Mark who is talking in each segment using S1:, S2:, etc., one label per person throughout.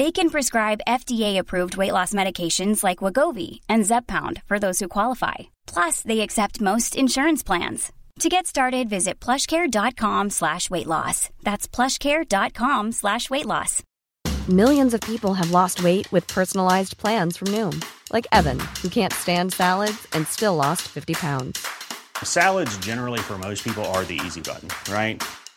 S1: They can prescribe FDA-approved weight loss medications like Wagovi and Zepbound for those who qualify. Plus, they accept most insurance plans. To get started, visit plushcare.com slash weight loss. That's plushcare.com slash weight loss.
S2: Millions of people have lost weight with personalized plans from Noom, like Evan, who can't stand salads and still lost 50 pounds.
S3: Salads, generally, for most people, are the easy button, right?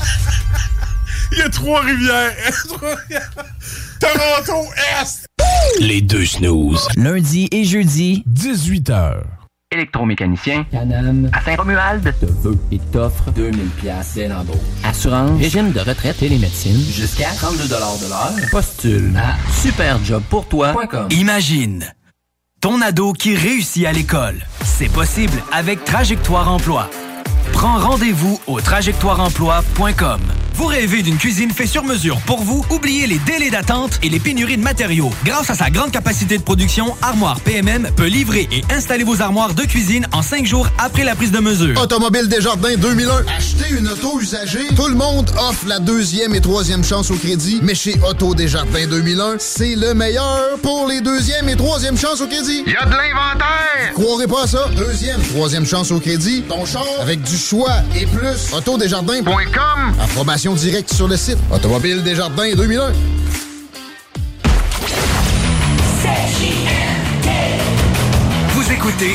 S4: Il y a Trois-Rivières. Toronto Est.
S5: Les deux snooze. Lundi et jeudi,
S4: 18h.
S6: Électromécanicien, Canam, à Saint-Romuald, te veut et t'offre 2000 pièces dès l'embauche. Assurance, régime de retraite et les médecines, jusqu'à 32 de l'heure. Postule à superjobpourtoi.com.
S5: Imagine ton ado qui réussit à l'école. C'est possible avec Trajectoire Emploi. Prends rendez-vous au trajectoireemploi.com. Vous rêvez d'une cuisine faite sur mesure pour vous? Oubliez les délais d'attente et les pénuries de matériaux. Grâce à sa grande capacité de production, Armoire PMM peut livrer et installer vos armoires de cuisine en cinq jours après la prise de mesure.
S7: Automobile Desjardins 2001. Acheter une auto usagée. Tout le monde offre la deuxième et troisième chance au crédit. Mais chez Auto Desjardins 2001, c'est le meilleur pour les deuxième et troisième chances au crédit.
S8: Il y a de l'inventaire!
S7: Croirez pas à ça. Deuxième, troisième chance au crédit. Ton char avec du choix et plus. Autodesjardins.com. Directe sur le site. Automobile Desjardins 2001.
S5: Vous écoutez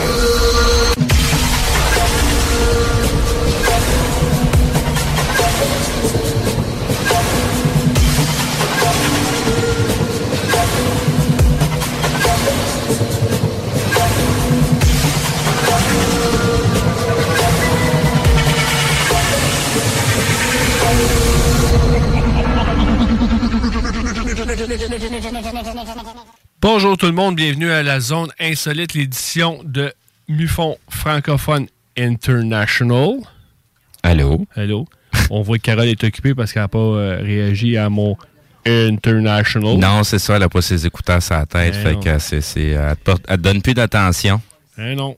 S4: Bonjour tout le monde, bienvenue à la zone insolite, l'édition de Mufon francophone international.
S9: Allô?
S4: Allô? On voit que Carole est occupée parce qu'elle n'a pas euh, réagi à mon International.
S8: Non, c'est ça, elle n'a pas ses écouteurs sur la tête.
S4: Eh
S8: fait
S4: non.
S8: que c'est, c'est- elle, te porte- elle te donne plus d'attention.
S4: Hein, non.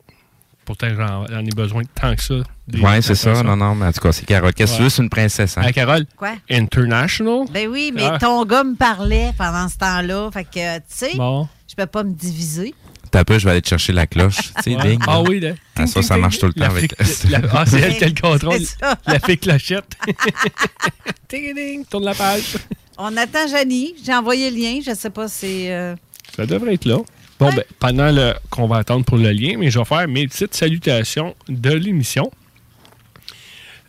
S4: Pourtant, j'en j'en ai besoin tant que ça.
S8: Ouais, c'est ça. Non, non, mais en tout cas, c'est Carole. Qu'est-ce que tu veux, c'est une princesse, hein?
S4: Hein, Carole?
S9: Quoi?
S4: International?
S9: Ben oui, mais
S4: Ah.
S9: ton gars me parlait pendant ce temps-là. Fait que, tu sais,
S4: Bon.
S9: je peux pas me diviser.
S8: T'as peu, je vais aller te chercher la cloche. Tu sais,
S4: Ouais.
S8: ding.
S4: Ah oui, là.
S8: Ah, ça, ça marche tout le temps avec.
S4: la- Ah, c'est elle qui a le contrôle.
S9: C'est ça.
S4: La fée clochette. Ding, ding, tourne la page.
S9: On attend Janie. J'ai envoyé le lien. Je sais pas si. euh,
S4: Ça devrait être là. Bon, ben, pendant le, qu'on va attendre pour le lien, mais je vais faire mes petites salutations de l'émission.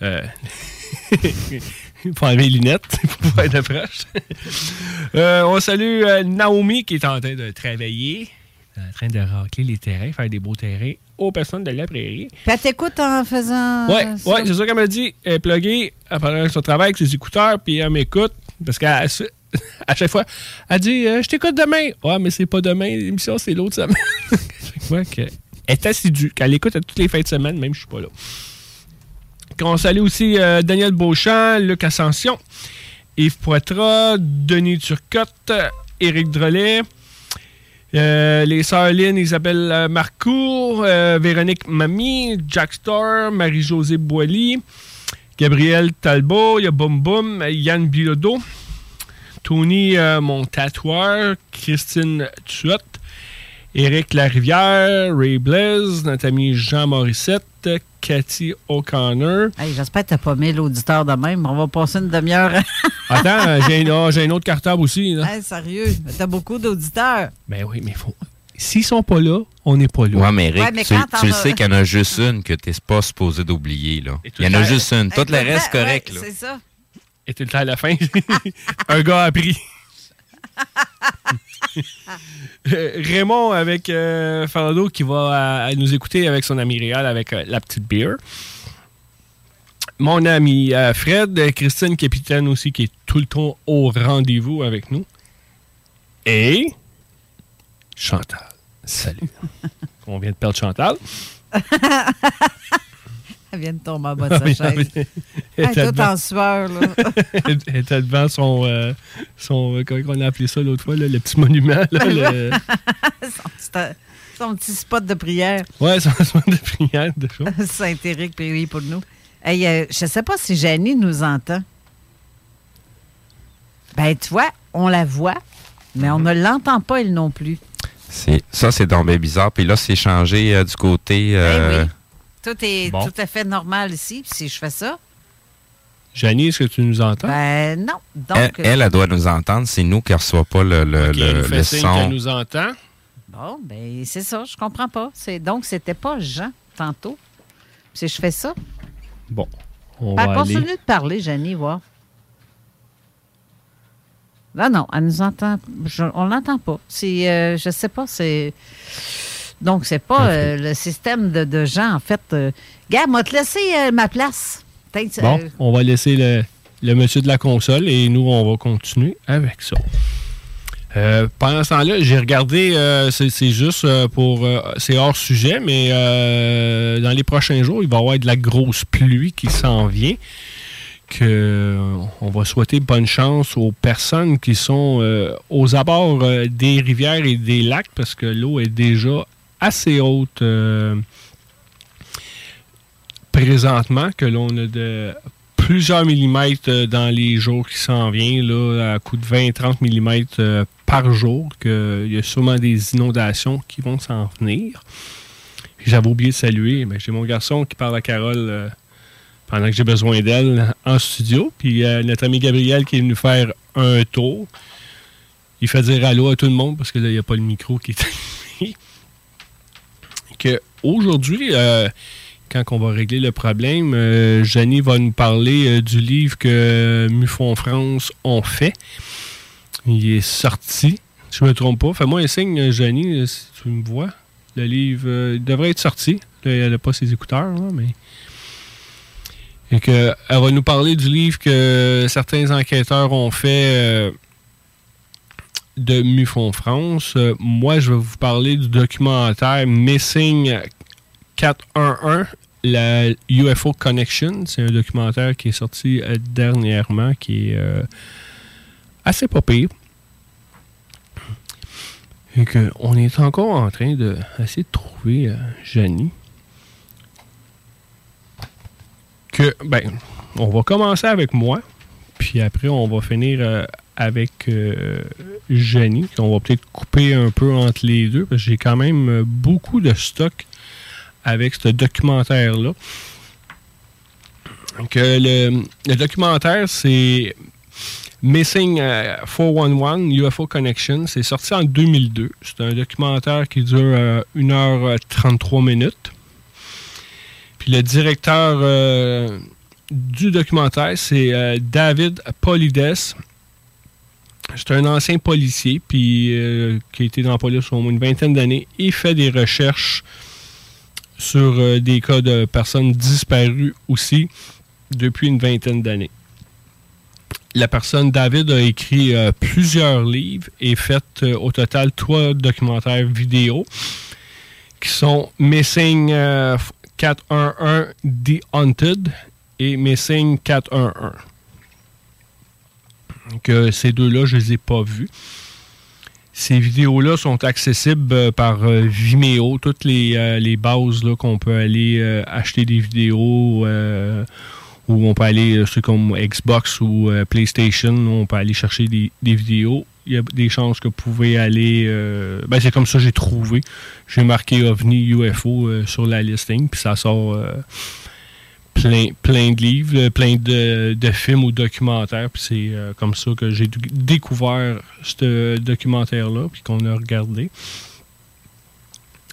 S4: Euh, faut enlever les lunettes pour pouvoir être proche. Euh, on salue euh, Naomi qui est en train de travailler, en train de racler les terrains, faire des beaux terrains aux personnes de la prairie.
S9: Puis elle t'écoute en faisant.
S4: Ouais,
S9: euh, ça.
S4: ouais, c'est ça qu'elle m'a dit. Elle est pluguée, elle parle son travail avec ses écouteurs, puis elle m'écoute. Parce qu'à à chaque fois, elle dit euh, Je t'écoute demain. Ouais, mais c'est pas demain, l'émission, c'est l'autre semaine. Que, elle est assidue, qu'elle écoute à toutes les fins de semaine, même je suis pas là. On salue aussi euh, Daniel Beauchamp, Luc Ascension, Yves Poitras, Denis Turcotte, Éric Drolet, euh, les sœurs Lynn, Isabelle Marcourt, Véronique Mamie, Jack Star, Marie-Josée Boily, Gabriel Talbot, il y a Boum Boum, Yann Bilodeau, Tony euh, mon tatoueur, Christine Tuot, Éric Larivière, Ray Blaise, notre ami Jean Morissette, Cathy O'Connor.
S9: Hey, J'espère que t'as pas mis l'auditeur de même. On va passer une demi-heure.
S4: Attends, j'ai j'ai un autre cartable aussi. Là.
S9: Hey, sérieux, t'as beaucoup d'auditeurs.
S4: Ben oui, mais faut. S'ils sont pas là, on n'est pas là.
S8: Ouais, mais Eric,
S9: Ouais, mais
S8: tu, tu le sais qu'il y en a juste une que tu n'es pas supposé d'oublier. Il y en a juste une. Tout le reste, correct.
S9: ouais,
S8: là.
S9: C'est ça.
S4: Et tout le temps à la fin, un gars a pris. Euh, Raymond avec euh, Fernando qui va à- à nous écouter avec son ami Réal avec euh, la petite bière. Mon ami euh, Fred, euh, Christine Capitaine aussi qui est tout le temps au rendez-vous avec nous. Et Chantal. Salut. On vient de perdre Chantal.
S9: Elle vient de tomber en bas de sa chaise.
S4: Elle était
S9: est toute en sueur, là.
S4: Elle était devant son, euh, son euh, comment on a appelé ça l'autre fois, là, le petit monument. Là, le-
S9: son, petit, son petit spot de prière.
S4: Ouais, son son de prière de choses.
S9: Saint-Éric, puis oui, pour nous. Hey, euh, je sais pas si Janie nous entend. Ben, tu vois, on la voit, mais on ne l'entend pas, elle non plus.
S8: C'est- Ça, c'est donc bien bizarre. Puis là, c'est changé euh, du côté. euh,
S9: oui. Tout est
S4: Bon.
S9: tout à fait normal ici. Si je fais ça,
S4: Janie, est-ce que tu nous entends?
S9: ben non. Donc,
S8: elle, elle, elle doit nous entendre. C'est nous qui ne reçoit pas le, le,
S4: Ok,
S8: le- le
S4: signe
S8: son.
S4: qu'elle nous entend.
S9: bon, ben c'est ça, je comprends pas. C'est Donc, c'était pas Jean tantôt. Si je fais ça,
S4: Bon, on
S9: ben,
S4: va
S9: continue
S4: aller.
S9: de parler, Janie, voir. Non, non, elle nous entend. je- on l'entend pas. C'est, euh, je sais pas, c'est. Donc, c'est pas euh, le système de, de gens, en fait. Euh... Gars, m'a te laissé euh, ma place.
S4: Bon,
S9: euh,
S4: on va laisser le, le monsieur de la console et nous, on va continuer avec ça. Pendant ce temps-là, j'ai regardé, c'est juste pour. c'est hors sujet, mais dans les prochains jours, il va y avoir de la grosse pluie qui s'en vient. Que, on va souhaiter bonne chance aux personnes qui sont euh, aux abords euh, des rivières et des lacs parce que l'eau est déjà assez haute euh, présentement, que l'on a de plusieurs millimètres euh, dans les jours qui s'en viennent, là, à coup de 20-30 millimètres euh, par jour, qu'il y a sûrement des inondations qui vont s'en venir. J'avais oublié de saluer, mais j'ai mon garçon qui parle à Carole pendant que j'ai besoin d'elle en studio. Puis notre ami Gabriel qui est venu faire un tour. Il fait dire allô à tout le monde parce que là, il n'y a pas le micro qui est allumé. Que aujourd'hui, euh, quand on va régler le problème, euh, va nous parler euh, du livre que Mufon France ont fait. Il est sorti, je ne me trompe pas. Fais-moi un signe, euh, si tu me vois. Le livre euh, il devrait être sorti. Elle n'a pas ses écouteurs, mais. Et que, elle va nous parler du livre que certains enquêteurs ont fait euh, de Mufon France. Euh, moi, je vais vous parler du documentaire Missing 411, la UFO Connection. C'est un documentaire qui est sorti euh, dernièrement, qui est euh, assez pas. Et qu'on est encore en train de essayer de trouver Janie. Que, ben, on va commencer avec moi. Puis après, on va finir avec euh, Jenny. On va peut-être couper un peu entre les deux parce que j'ai quand même euh, beaucoup de stock avec ce documentaire-là. Le, documentaire, c'est Missing 411 UFO Connection. C'est sorti en 2002. C'est un documentaire qui dure 1h33 minutes. Puis le directeur du documentaire, c'est euh, David Polides. C'est un ancien policier euh, qui a été dans la police au moins une vingtaine d'années et fait des recherches sur euh, des cas de personnes disparues aussi depuis une vingtaine d'années. La personne David a écrit plusieurs livres et fait au total trois documentaires vidéo qui sont Missing 411 The Haunted et Missing 411. Que ces deux-là, je ne les ai pas vus. Ces vidéos-là sont accessibles euh, par euh, Vimeo, toutes les, euh, les bases qu'on peut aller acheter des vidéos où on peut aller sur comme Xbox ou PlayStation, on peut aller chercher des, vidéos. Il y a des chances que vous pouvez aller. ben c'est comme ça que j'ai trouvé. J'ai marqué OVNI UFO sur la listing, puis ça sort plein, plein de livres, plein de, films ou documentaires. Puis c'est euh, comme ça que j'ai découvert ce documentaire-là, puis qu'on a regardé.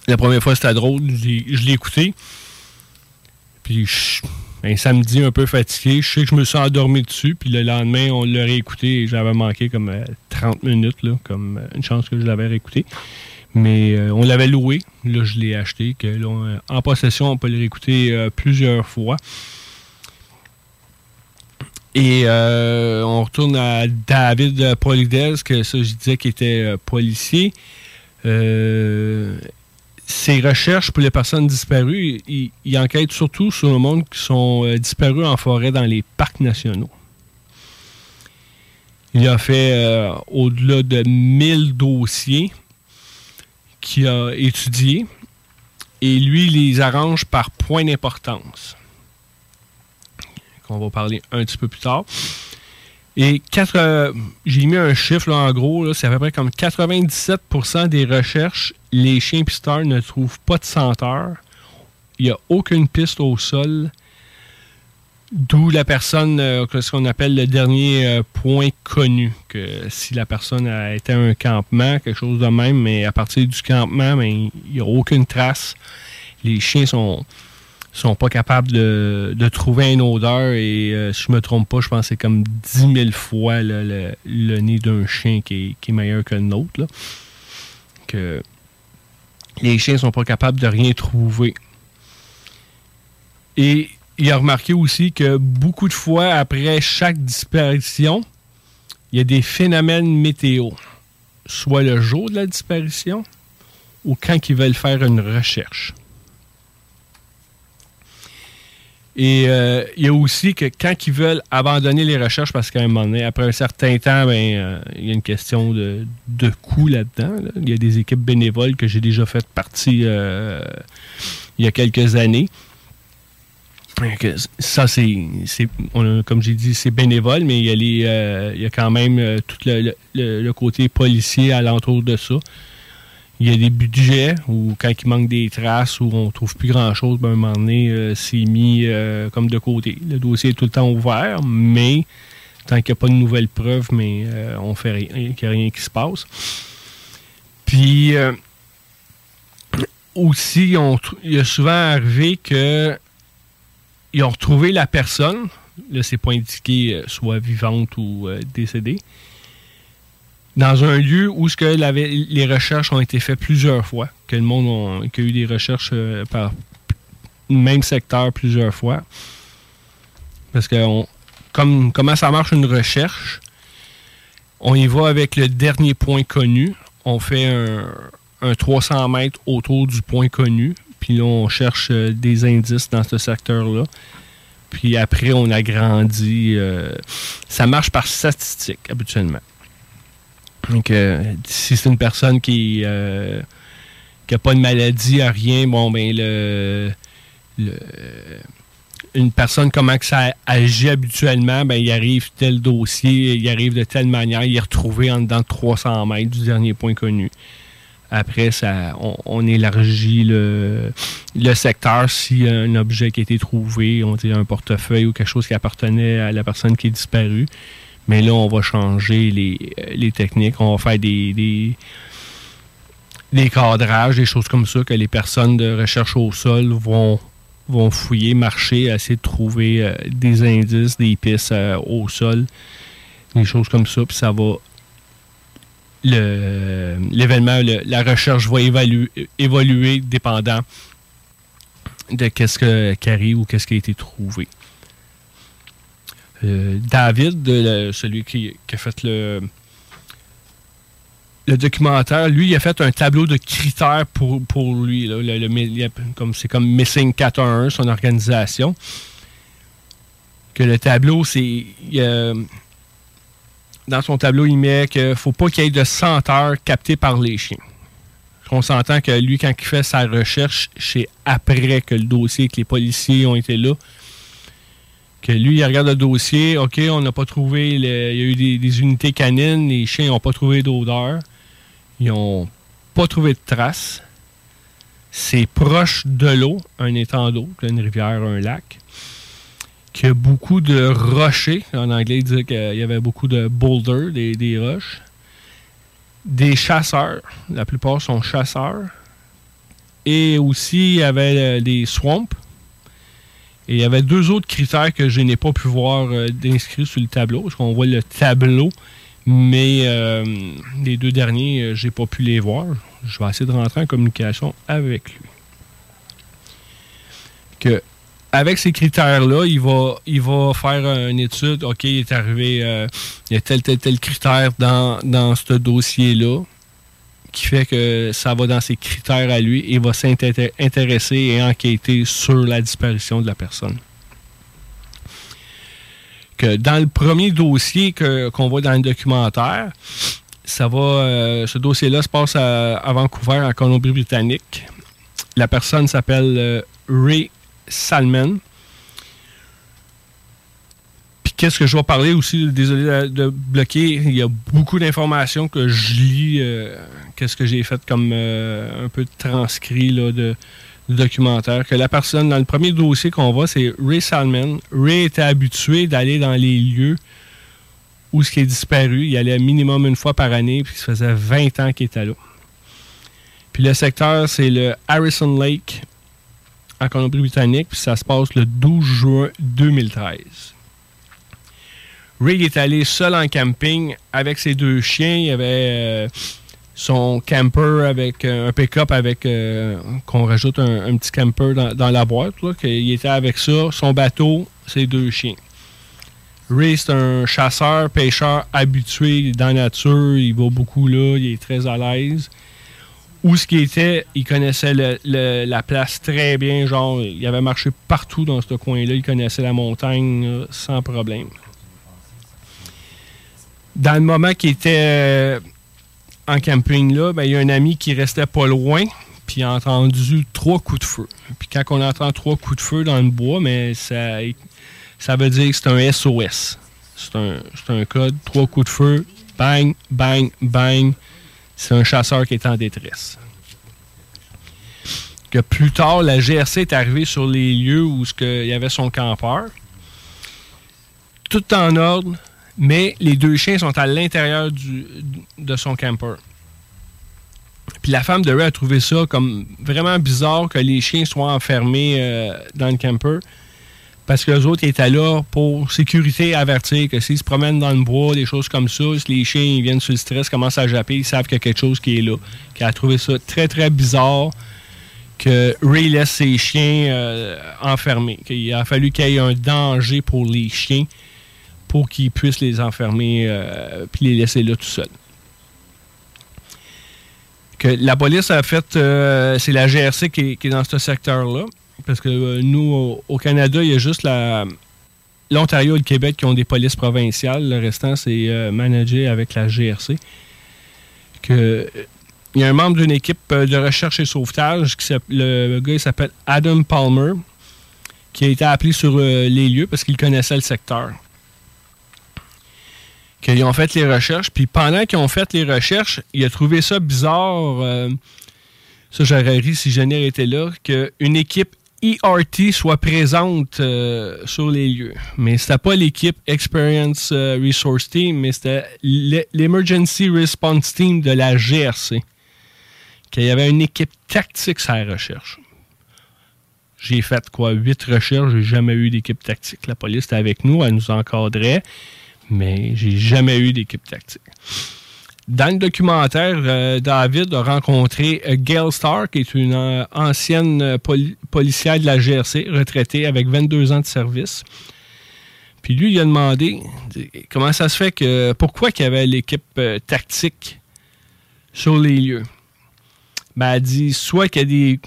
S4: La première fois, c'était drôle. Je l'ai écouté. Puis un samedi un peu fatigué, je sais que je me suis endormi dessus. Puis le lendemain, on l'a réécouté et j'avais manqué comme 30 euh, minutes, là, comme euh, une chance que je l'avais réécouté. Mais euh, on l'avait loué. Là, je l'ai acheté. Que, en possession, on peut le réécouter euh, plusieurs fois. Et euh, on retourne à David Polides, que ça, je disais qu'il était policier. ses recherches pour les personnes disparues, il, il, enquête surtout sur le monde qui sont disparus en forêt dans les parcs nationaux. Il a fait au-delà de 1000 dossiers qui a étudié et lui les arrange par point d'importance. Qu'on va parler un petit peu plus tard. Et euh, j'ai mis un chiffre en gros, c'est à peu près comme 97% des recherches, les chiens pisteurs ne trouvent pas de senteur. Il n'y a aucune piste au sol. D'où la personne, euh, ce qu'on appelle le dernier euh, point connu, que si la personne a été à un campement, quelque chose de même, mais à partir du campement, ben, il n'y a aucune trace. Les chiens sont sont pas capables de, trouver une odeur et euh, si je me trompe pas, je pense que c'est comme 10 000 fois le, nez d'un chien qui est, meilleur que le nôtre. Que les chiens sont pas capables de rien trouver. Et il a remarqué aussi que beaucoup de fois, après chaque disparition, il y a des phénomènes météo. Soit le jour de la disparition ou quand ils veulent faire une recherche. Et euh, il y a aussi que quand ils veulent abandonner les recherches, parce qu'à un moment donné, après un certain temps, ben, euh, il y a une question de, de coût là-dedans. Il y a des équipes bénévoles que j'ai déjà fait partie euh, il y a quelques années ça, c'est, comme j'ai dit, c'est bénévole, mais il y a, euh, quand même euh, tout le, côté policier alentour de ça. Il y a des budgets où, quand il manque des traces, où on trouve plus grand-chose, ben, à un moment donné, euh, c'est mis comme de côté. Le dossier est tout le temps ouvert, mais tant qu'il n'y a pas de nouvelles preuves, mais on fait rien, qu'il n'y a rien qui se passe. Puis, aussi, on, il a souvent arrivé que ils ont retrouvé la personne. Là, c'est pas indiqué euh, soit vivante ou euh, décédée. Dans un lieu où ce que les recherches ont été faites plusieurs fois, que le monde a, eu des recherches euh, par même secteur plusieurs fois. Parce que comme, comment ça marche une recherche, on y va avec le dernier point connu. On fait un, un 300 mètres autour du point connu. Puis là, on cherche euh, des indices dans ce secteur-là. Puis après, on agrandit. Euh, ça marche par statistique, habituellement. Donc, euh, si c'est une personne qui n'a pas de maladie, rien, bon, ben, le, une personne, comment que ça agit habituellement, ben, il arrive tel dossier, il arrive de telle manière, il est retrouvé en dedans de 300 mètres du dernier point connu. Après, ça, on, élargit le, le secteur a un objet qui a été trouvé, on dit un portefeuille ou quelque chose qui appartenait à la personne qui est disparue. Mais là, on va changer les, techniques. On va faire des, des, cadrages, des choses comme ça que les personnes de recherche au sol vont, vont fouiller, marcher, essayer de trouver euh, des indices, des pistes euh, au sol, des choses comme ça. Puis ça va l'événement, la recherche va évaluer, évoluer dépendant de qu'est-ce qui arrive ou qu'est-ce qui a été trouvé. Euh, David, celui qui, a fait le, le documentaire, lui, il a fait un tableau de critères pour, pour lui. comme, c'est comme Missing 411, son organisation. Que le tableau, c'est dans son tableau, il met qu'il ne faut pas qu'il y ait de senteurs captées par les chiens. On s'entend que lui, quand il fait sa recherche, c'est après que le dossier, que les policiers ont été là, que lui, il regarde le dossier, OK, on n'a pas trouvé, il y a eu des, unités canines, les chiens n'ont pas trouvé d'odeur, ils n'ont pas trouvé de traces. C'est proche de l'eau, un étang d'eau, une rivière, un lac qu'il y a beaucoup de rochers. En anglais, il disait qu'il y avait beaucoup de boulders, des, roches. Des chasseurs. La plupart sont chasseurs. Et aussi, il y avait euh, des swamps. Et il y avait deux autres critères que je n'ai pas pu voir euh, d'inscrits sur le tableau. Parce qu'on voit le tableau, mais euh, les deux derniers, je n'ai pas pu les voir. Je vais essayer de rentrer en communication avec lui. Que avec ces critères-là, il va, il va faire une étude. OK, il est arrivé, euh, il y a tel, tel, tel critère dans, dans ce dossier-là qui fait que ça va dans ses critères à lui et va s'intéresser et enquêter sur la disparition de la personne. Que dans le premier dossier qu'on voit dans le documentaire, ça va, euh, ce dossier-là se passe à, Vancouver, en Colombie-Britannique. La personne s'appelle euh, Ray Salmon. Puis qu'est-ce que je vais parler aussi, désolé de, bloquer, il y a beaucoup d'informations que je lis, euh, qu'est-ce que j'ai fait comme euh, un peu de transcrit de, documentaire, que la personne, dans le premier dossier qu'on voit, c'est Ray Salmon. Ray était habitué d'aller dans les lieux où ce qui est disparu. Il allait minimum une fois par année, puis ça faisait 20 ans qu'il était là. Puis le secteur, c'est le Harrison Lake en Colombie-Britannique, puis ça se passe le 12 juin 2013. Rig est allé seul en camping avec ses deux chiens. Il avait euh, son camper avec euh, un pick-up avec euh, qu'on rajoute un, petit camper dans, la boîte. il était avec ça, son bateau, ses deux chiens. Ray, c'est un chasseur, pêcheur habitué dans la nature. Il va beaucoup là, il est très à l'aise où ce qui était, il connaissait la place très bien. Genre, il avait marché partout dans ce coin-là. Il connaissait la montagne sans problème. Dans le moment qu'il était euh, en camping là, ben, il y a un ami qui restait pas loin, puis il a entendu trois coups de feu. Puis quand on entend trois coups de feu dans le bois, mais ça, ça veut dire que c'est un SOS. C'est un, un code, trois coups de feu, bang, bang, bang c'est un chasseur qui est en détresse. Que plus tard, la GRC est arrivée sur les lieux où il y avait son campeur. Tout en ordre, mais les deux chiens sont à l'intérieur de son camper. Puis la femme de Ray a trouvé ça comme vraiment bizarre que les chiens soient enfermés euh, dans le camper. Parce que les autres étaient là pour sécurité, avertir que s'ils se promènent dans le bois, des choses comme ça, si les chiens viennent sur le stress, commencent à japper, ils savent qu'il y a quelque chose qui est là. Qui a trouvé ça très, très bizarre que Ray laisse ses chiens euh, enfermés. Qu'il a fallu qu'il y ait un danger pour les chiens pour qu'ils puissent les enfermer euh, puis les laisser là tout seuls. Que la police a fait, euh, c'est la GRC qui est dans ce secteur-là. Parce que euh, nous, au, Canada, il y a juste l'Ontario et le Québec qui ont des polices provinciales. Le restant, c'est euh, managé avec la GRC. que il y a un membre d'une équipe euh, de recherche et sauvetage, qui le gars s'appelle Adam Palmer, qui a été appelé sur euh, les lieux parce qu'il connaissait le secteur. Qu'ils ont fait les recherches, puis pendant qu'ils ont fait les recherches, il a trouvé ça bizarre. euh, ça, j'aurais ri si Jenny était là, qu'une équipe ERT soit présente euh, sur les lieux. Mais c'était pas l'équipe Experience euh, Resource Team, mais c'était l'e- l'Emergency Response Team de la GRC. Qu'il y avait une équipe tactique sur la recherche. J'ai fait quoi, huit recherches, j'ai jamais eu d'équipe tactique. La police était avec nous, elle nous encadrait, mais j'ai jamais eu d'équipe tactique. Dans le documentaire, euh, David a rencontré euh, Gail Starr, qui est une euh, ancienne poli- policière de la GRC, retraitée avec 22 ans de service. Puis lui, il a demandé comment ça se fait que. Pourquoi qu'il y avait l'équipe tactique sur les lieux? Ben, elle dit soit qu'il y a des,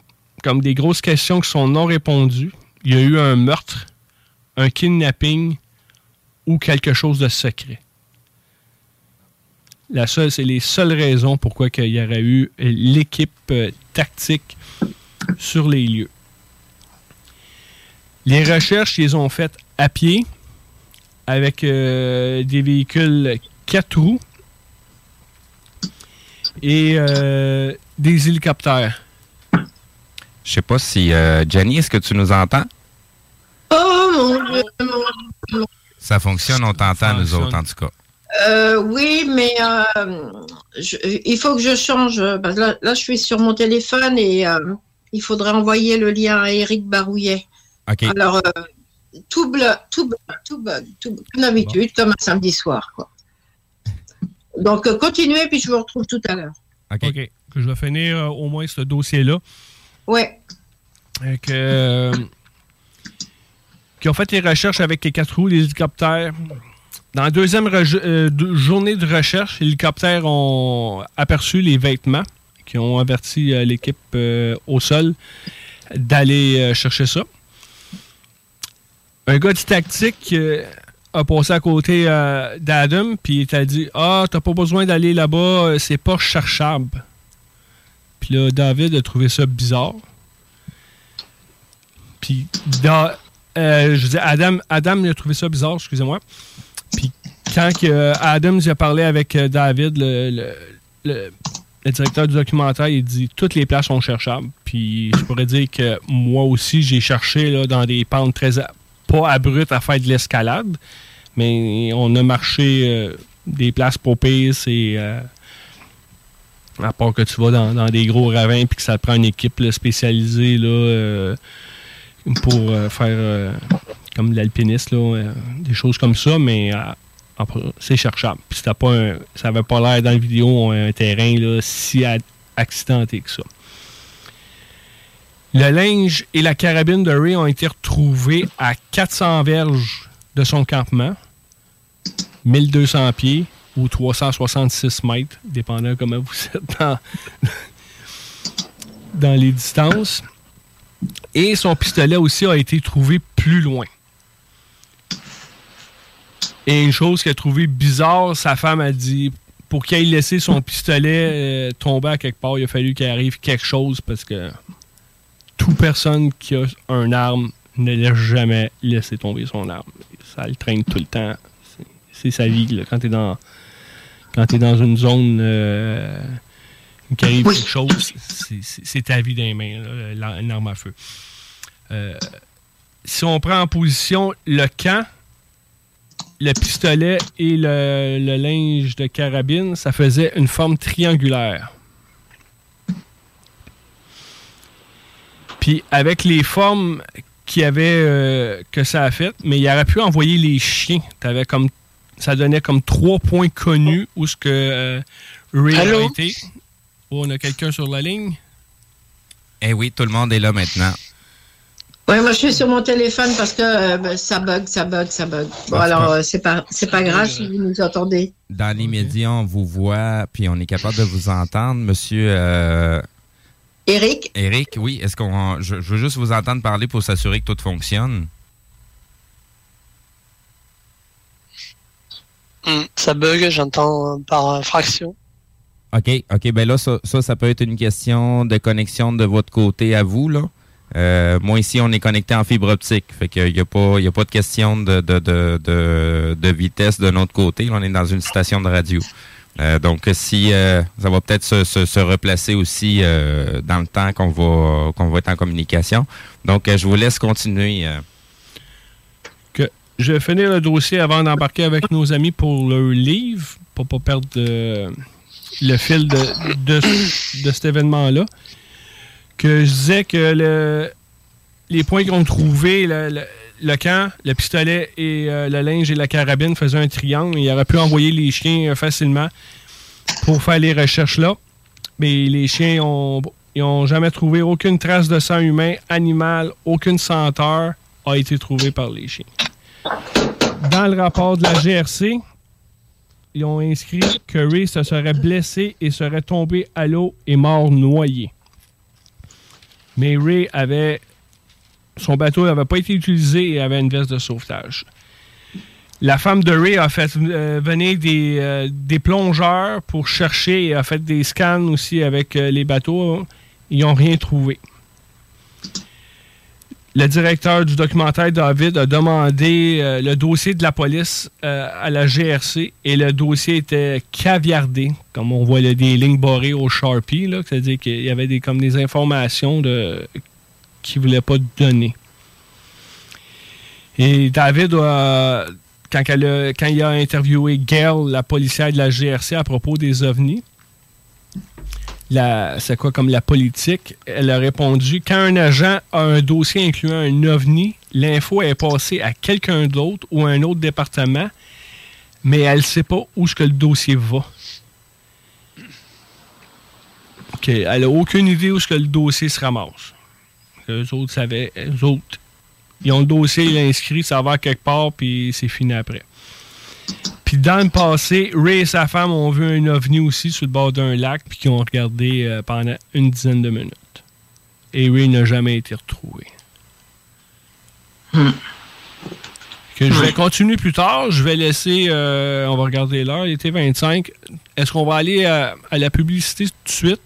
S4: comme des grosses questions qui sont non répondues, il y a eu un meurtre, un kidnapping ou quelque chose de secret. La seule, c'est les seules raisons pourquoi il y aurait eu l'équipe euh, tactique sur les lieux. Les recherches, ils les ont faites à pied avec euh, des véhicules 4 roues et euh, des hélicoptères.
S8: Je sais pas si. euh, Jenny, est-ce que tu nous entends?
S10: Oh mon Dieu, mon Dieu,
S8: Ça fonctionne, on t'entend, nous autres, en tout cas.
S10: Euh, oui, mais euh, je- il faut que je change. parce que là, là, je suis sur mon téléphone et euh, il faudrait envoyer le lien à Eric Barouillet. Alors, euh, tout, blo- tout, bug, tout bug, tout comme d'habitude, comme un samedi soir. Quoi. Donc, euh, continuez, puis je vous retrouve tout à l'heure.
S8: OK.
S4: OK. Que je vais finir euh, au moins ce dossier-là.
S10: Ouais.
S4: Que, euh, qui ont fait les recherches avec les quatre roues, les hélicoptères. Dans la deuxième euh, journée de recherche, les hélicoptères ont aperçu les vêtements qui ont averti euh, l'équipe euh, au sol d'aller chercher ça. Un gars du tactique a passé à côté d'Adam, puis il t'a dit Ah, t'as pas besoin d'aller là-bas, c'est pas cherchable. Puis là, David a trouvé ça bizarre. Puis, da- euh, je dis, Adam, Adam a trouvé ça bizarre, excusez-moi. Puis, quand que, euh, Adam il a parlé avec euh, David, le, le- le- directeur du documentaire, il dit toutes les places sont cherchables. Puis, je pourrais dire que moi aussi, j'ai cherché là, dans des pentes très. pas abruptes à faire de l'escalade, mais on a marché euh, des places pour pire, c'est. à part que tu vas dans, dans des gros ravins puis que ça te prend une équipe spécialisée là, pour faire comme là, euh, des choses comme ça, mais euh, c'est cherchable. Puis pas ça avait pas l'air dans la vidéo un terrain là, si accidenté que ça. Le linge et la carabine de Ray ont été retrouvés à 400 verges de son campement, 1200 pieds ou 366 mètres, dépendant comment vous êtes dans les distances. Et son pistolet aussi a été trouvé plus loin. Et une chose qu'elle a trouvé bizarre, sa femme a dit pour qu'elle ait laissé son pistolet euh, tomber à quelque part, il a fallu qu'il arrive quelque chose parce que toute personne qui a un arme ne laisse jamais laisser tomber son arme. Ça le traîne tout le temps. C'est- sa vie. Là. Quand tu es dans quand dans une zone euh, où il arrive quelque chose, c'est- ta vie dans les mains, là, une arme à feu. Euh, si on prend en position le camp, le pistolet et le, le linge de carabine, ça faisait une forme triangulaire. Puis avec les formes qu'il y avait euh, que ça a fait, mais il aurait pu envoyer les chiens. T'avais comme ça donnait comme trois points connus où ce que euh, Ray a
S10: Allô?
S4: été. Oh, on a quelqu'un sur la ligne?
S8: Eh oui, tout le monde est là maintenant.
S10: Ouais, moi je suis sur mon téléphone parce que euh, ben, ça bug, ça bug, ça bug. Bon,
S8: Parce
S10: alors euh, c'est pas, c'est pas grave si vous nous entendez.
S8: Dans l'immédiat, on vous voit, puis on est capable de vous entendre. Monsieur euh,
S10: Eric,
S8: Eric, oui, est-ce qu'on. Je, je veux juste vous entendre parler pour s'assurer que tout fonctionne.
S11: Hmm, ça bug, j'entends par fraction.
S8: OK, OK. Ben là, ça, ça, ça peut être une question de connexion de votre côté à vous, là. Euh, moi, ici, on est connecté en fibre optique. Fait n'y a, pas- il y a pas de question de, de, de, de, vitesse de notre côté. Là, on est dans une station de radio. Euh, donc, si euh, ça va peut-être se, se, replacer aussi dans le temps qu'on va qu'on va être en communication. Donc, je vous laisse continuer.
S4: je vais finir le dossier avant d'embarquer avec nos amis pour leur livre, pour pas perdre le fil de, de, de cet événement-là. Que je disais que le- les points qu'ils ont trouvés, le, le- le camp, le pistolet et euh, le linge et la carabine faisaient un triangle. Il aurait pu envoyer les chiens euh, facilement pour faire les recherches là. Mais les chiens ont, ils ont jamais trouvé aucune trace de sang humain, animal, aucune senteur a été trouvée par les chiens. Dans le rapport de la GRC, ils ont inscrit que Ray se serait blessé et serait tombé à l'eau et mort noyé. Mais Ray avait. Son bateau n'avait pas été utilisé et avait une veste de sauvetage. La femme de Ray a fait euh, venir des, euh, des plongeurs pour chercher et a fait des scans aussi avec euh, les bateaux. Ils n'ont rien trouvé. Le directeur du documentaire, David, a demandé euh, le dossier de la police euh, à la GRC et le dossier était caviardé, comme on voit là, des lignes barrées au Sharpie, c'est-à-dire qu'il y avait des, comme des informations de, qu'il ne voulait pas donner. Et David, quand, elle a- quand il a interviewé Gail, la policière de la GRC, à propos des ovnis, c'est quoi comme la politique, elle a répondu quand un agent a un dossier incluant un ovni, l'info est passée à quelqu'un d'autre ou à un autre département, mais elle ne sait pas où ce que le dossier va. OK, elle n'a aucune idée où ce que le dossier se ramasse. Eux autres savaient, eux autres, ils ont le dossier, ils l'inscrit, ça va quelque part, puis c'est fini après. Puis dans le passé, Ray et sa femme ont vu un ovni aussi sur le bord d'un lac, puis qu'ils ont regardé euh, pendant une dizaine de minutes. Et Ray n'a jamais été retrouvé. Que je vais continuer plus tard. Je vais laisser. euh, on va regarder l'heure. Il était 25. Est-ce qu'on va aller à, à la publicité tout de suite?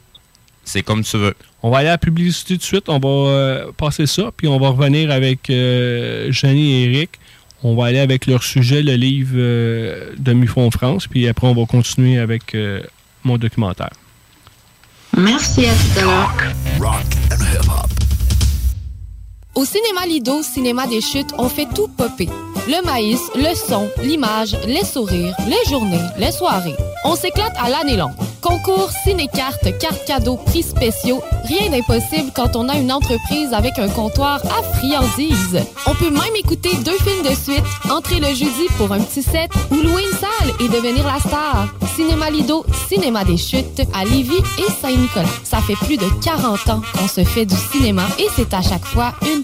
S8: C'est comme tu veux.
S4: On va aller à la publicité tout de suite. On va euh, passer ça. Puis on va revenir avec euh, Jenny et Eric. On va aller avec leur sujet, le livre euh, de Mufon France. Puis après, on va continuer avec euh, mon documentaire.
S10: Merci, à tout à l'heure.
S11: Au cinéma Lido, cinéma des chutes, on fait tout popper. Le maïs, le son, l'image, les sourires, les journées, les soirées. On s'éclate à l'année longue. Concours, ciné-cartes, cartes cadeaux, prix spéciaux, rien d'impossible quand on a une entreprise avec un comptoir à friandises. On peut même écouter deux films de suite, entrer le jeudi pour un petit set ou louer une salle et devenir la star. Cinéma Lido, cinéma des chutes à Lévis et Saint-Nicolas. Ça fait plus de 40 ans qu'on se fait du cinéma et c'est à chaque fois une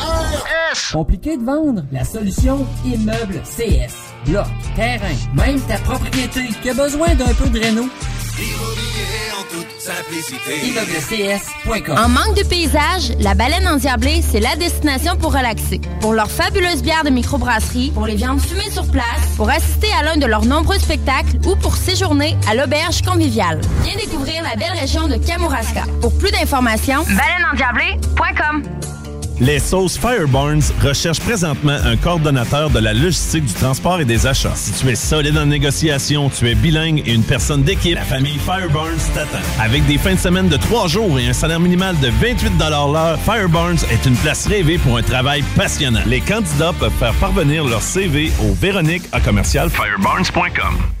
S6: Compliqué de vendre? La solution Immeuble CS. Bloc, terrain, même ta propriété qui a besoin d'un peu de réno? ImmeubleCS.com
S12: En manque de paysage, la baleine endiablée, c'est la destination pour relaxer. Pour leur fabuleuse bière de microbrasserie, pour les viandes fumées sur place, pour assister à l'un de leurs nombreux spectacles ou pour séjourner à l'auberge conviviale. Viens découvrir la belle région de Kamouraska. Pour plus d'informations, baleineendiablée.com.
S13: Les sauces Fireburns recherchent présentement un coordonnateur de la logistique du transport et des achats. Si tu es solide en négociation, tu es bilingue et une personne d'équipe, la famille Fireburns t'attend. Avec des fins de semaine de trois jours et un salaire minimal de 28 l'heure, Fireburns est une place rêvée pour un travail passionnant. Les candidats peuvent faire parvenir leur CV au Véronique à commercial fireburns.com.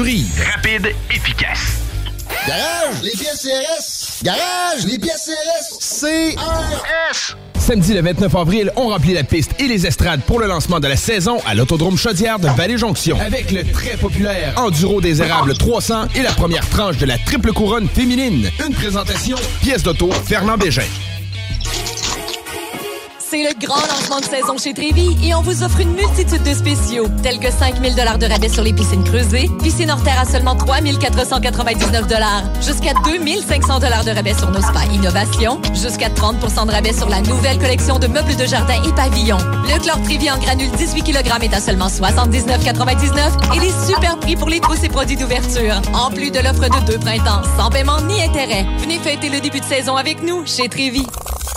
S14: Rapide, efficace.
S7: Garage, les pièces CRS. Garage, les pièces CRS. CRS.
S14: Samedi le 29 avril, on remplit la piste et les estrades pour le lancement de la saison à l'Autodrome Chaudière de Vallée-Jonction. Avec le très populaire Enduro des Érables 300 et la première tranche de la triple couronne féminine. Une présentation, pièce d'auto, Fernand Bégin.
S15: C'est le grand lancement de saison chez Trévi et on vous offre une multitude de spéciaux, tels que 5000 dollars de rabais sur les piscines creusées, piscine hors terre à seulement 3499 dollars, jusqu'à 2500 dollars de rabais sur nos spas innovation, jusqu'à 30% de rabais sur la nouvelle collection de meubles de jardin et pavillons. Le chlore Trévi en granule 18 kg est à seulement 79,99 et les super prix pour les trousses et produits d'ouverture, en plus de l'offre de deux printemps, sans paiement ni intérêt. Venez fêter le début de saison avec nous chez Trévi.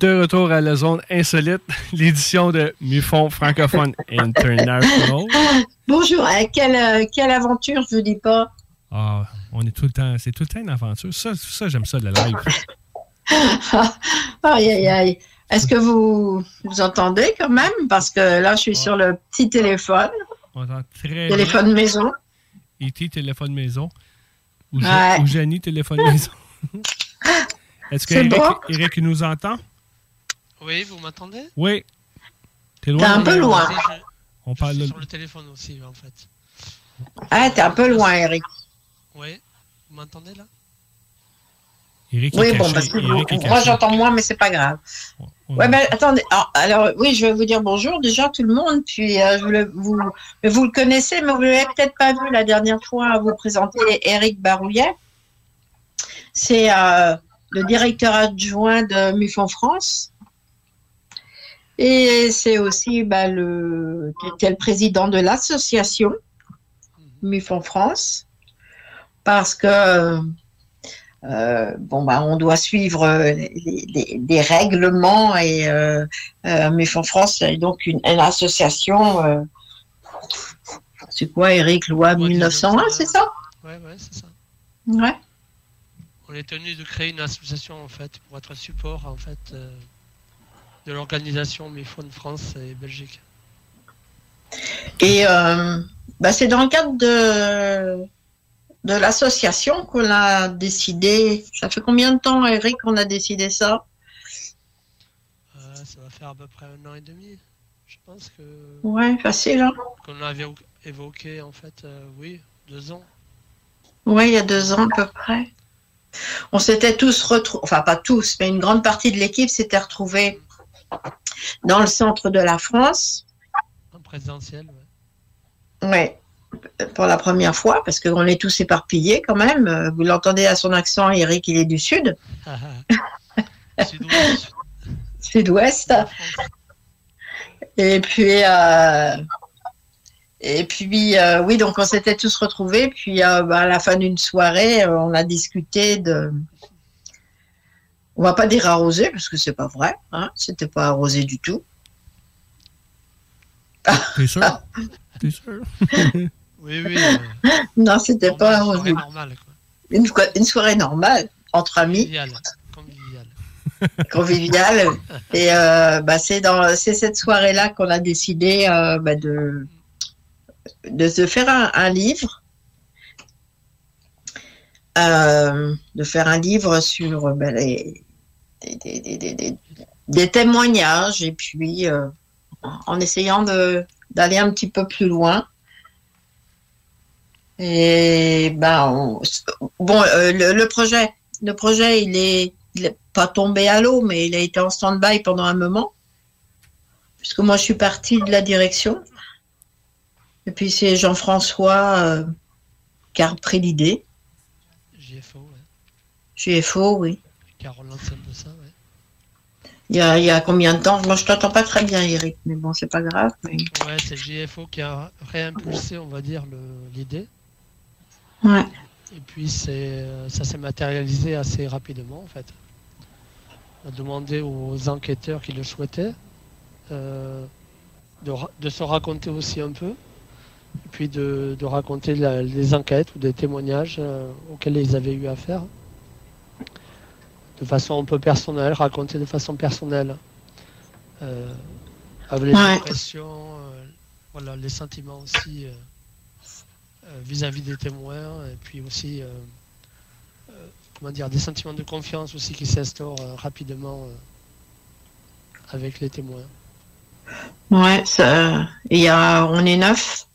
S4: De retour à la zone insolite, l'édition de Mufon francophone international.
S10: Bonjour, euh, quelle, euh, quelle aventure, je ne dis pas.
S4: Ah, on est tout le temps, c'est tout le temps une aventure. Ça, ça j'aime ça, le live.
S10: aïe, aïe, aïe. Est-ce que vous, vous entendez quand même? Parce que là, je suis sur le petit téléphone.
S4: On entend très
S10: Téléphone
S4: bien.
S10: maison.
S4: E.T. téléphone maison. Ou,
S10: Ouais.
S4: ou Jenny téléphone maison. Est-ce Eric,
S10: bon?
S4: Eric nous entend?
S16: Oui, vous m'entendez
S4: Oui. T'es
S10: T'es un peu loin.
S4: On parle
S16: Je
S4: de...
S16: suis sur le téléphone aussi, en fait.
S10: Ah, t'es un peu loin, Eric.
S16: Oui, vous m'entendez là?
S4: Eric est
S10: Oui,
S4: caché.
S10: bon, parce que
S4: Eric est
S10: moi, j'entends moins, mais c'est pas grave. Ouais, ben, attendez. Alors, alors, oui, je vais vous dire bonjour déjà tout le monde. Puis, euh, je voulais vous, vous le connaissez, mais vous l'avez peut-être pas vu la dernière fois vous présenter Eric Barouillet. C'est euh, le directeur adjoint de MUFON France. Et c'est aussi bah, le, qui était le président de l'association MUFON France. Parce que euh, bon bah on doit suivre euh, les- les règlements et euh, euh, MUFON France est donc une, une association. euh, c'est quoi, Eric, loi 1901, c'est ça?
S16: Ouais, ouais, c'est ça.
S10: Ouais.
S16: On est tenu de créer une association, en fait, pour être support, en fait, euh, de l'organisation MIFON France et Belgique.
S10: Et euh, bah, c'est dans le cadre de, de l'association qu'on a décidé. Ça fait combien de temps, Eric, qu'on a décidé ça?
S16: Euh, ça va faire à peu près un an et demi. Je pense que
S10: Ouais, facile, hein
S16: qu'on avait évo- évoqué, en fait, euh, oui, deux ans.
S10: Oui, il y a deux ans à peu près. On s'était tous retrouvés, enfin pas tous, mais une grande partie de l'équipe s'était retrouvée dans le centre de la France.
S16: En présentiel, ouais.
S10: Ouais, pour la première fois, parce qu'on est tous éparpillés quand même. Vous l'entendez à son accent, Eric, il est du sud,
S16: Sud-ouest.
S10: sud-ouest. Et puis, euh, et puis euh, oui, donc on s'était tous retrouvés. Puis euh, bah, à la fin d'une soirée, on a discuté de. On va pas dire arrosé, parce que c'est pas vrai. Hein, C'était pas arrosé du tout.
S4: T'es sûr? T'es sûr?
S16: Oui, oui. euh,
S10: non, c'était pas arrosé.
S16: soirée normale, quoi.
S10: Une, une soirée normale entre amis.
S16: Convivial. Convivial.
S10: convivial. Et euh, bah, c'est dans c'est cette soirée-là qu'on a décidé euh, bah, de de se faire un, un livre euh, de faire un livre sur ben, les, des, des- des- des- des- des témoignages et puis euh, en essayant de d'aller un petit peu plus loin. Et ben on- bon euh, le, le projet le projet il est il est pas tombé à l'eau mais il a été en stand-by pendant un moment puisque moi je suis partie de la direction et puis c'est Jean-François euh, qui a repris l'idée.
S16: JFO, ouais.
S10: GFO, oui.
S16: Ouais.
S10: Il y, a, il y a combien de temps? Moi, je t'entends pas très bien, Eric, mais bon, c'est pas grave. Mais...
S16: Ouais, c'est JFO qui a réimpulsé, on va dire, l'idée.
S10: Ouais.
S16: Et puis c'est, ça s'est matérialisé assez rapidement en fait. On a demandé aux enquêteurs qui le souhaitaient euh, de, se raconter aussi un peu, et puis de, de raconter la- les enquêtes ou des témoignages euh, auxquels ils avaient eu affaire. De façon un peu personnelle, raconter de façon personnelle. Euh, avec les impressions, euh, voilà, les sentiments aussi. euh, euh, vis-à-vis des témoins et puis aussi comment dire des sentiments de confiance aussi qui s'instaurent rapidement avec les témoins.
S10: Ouais, ça, il y a, on est neuf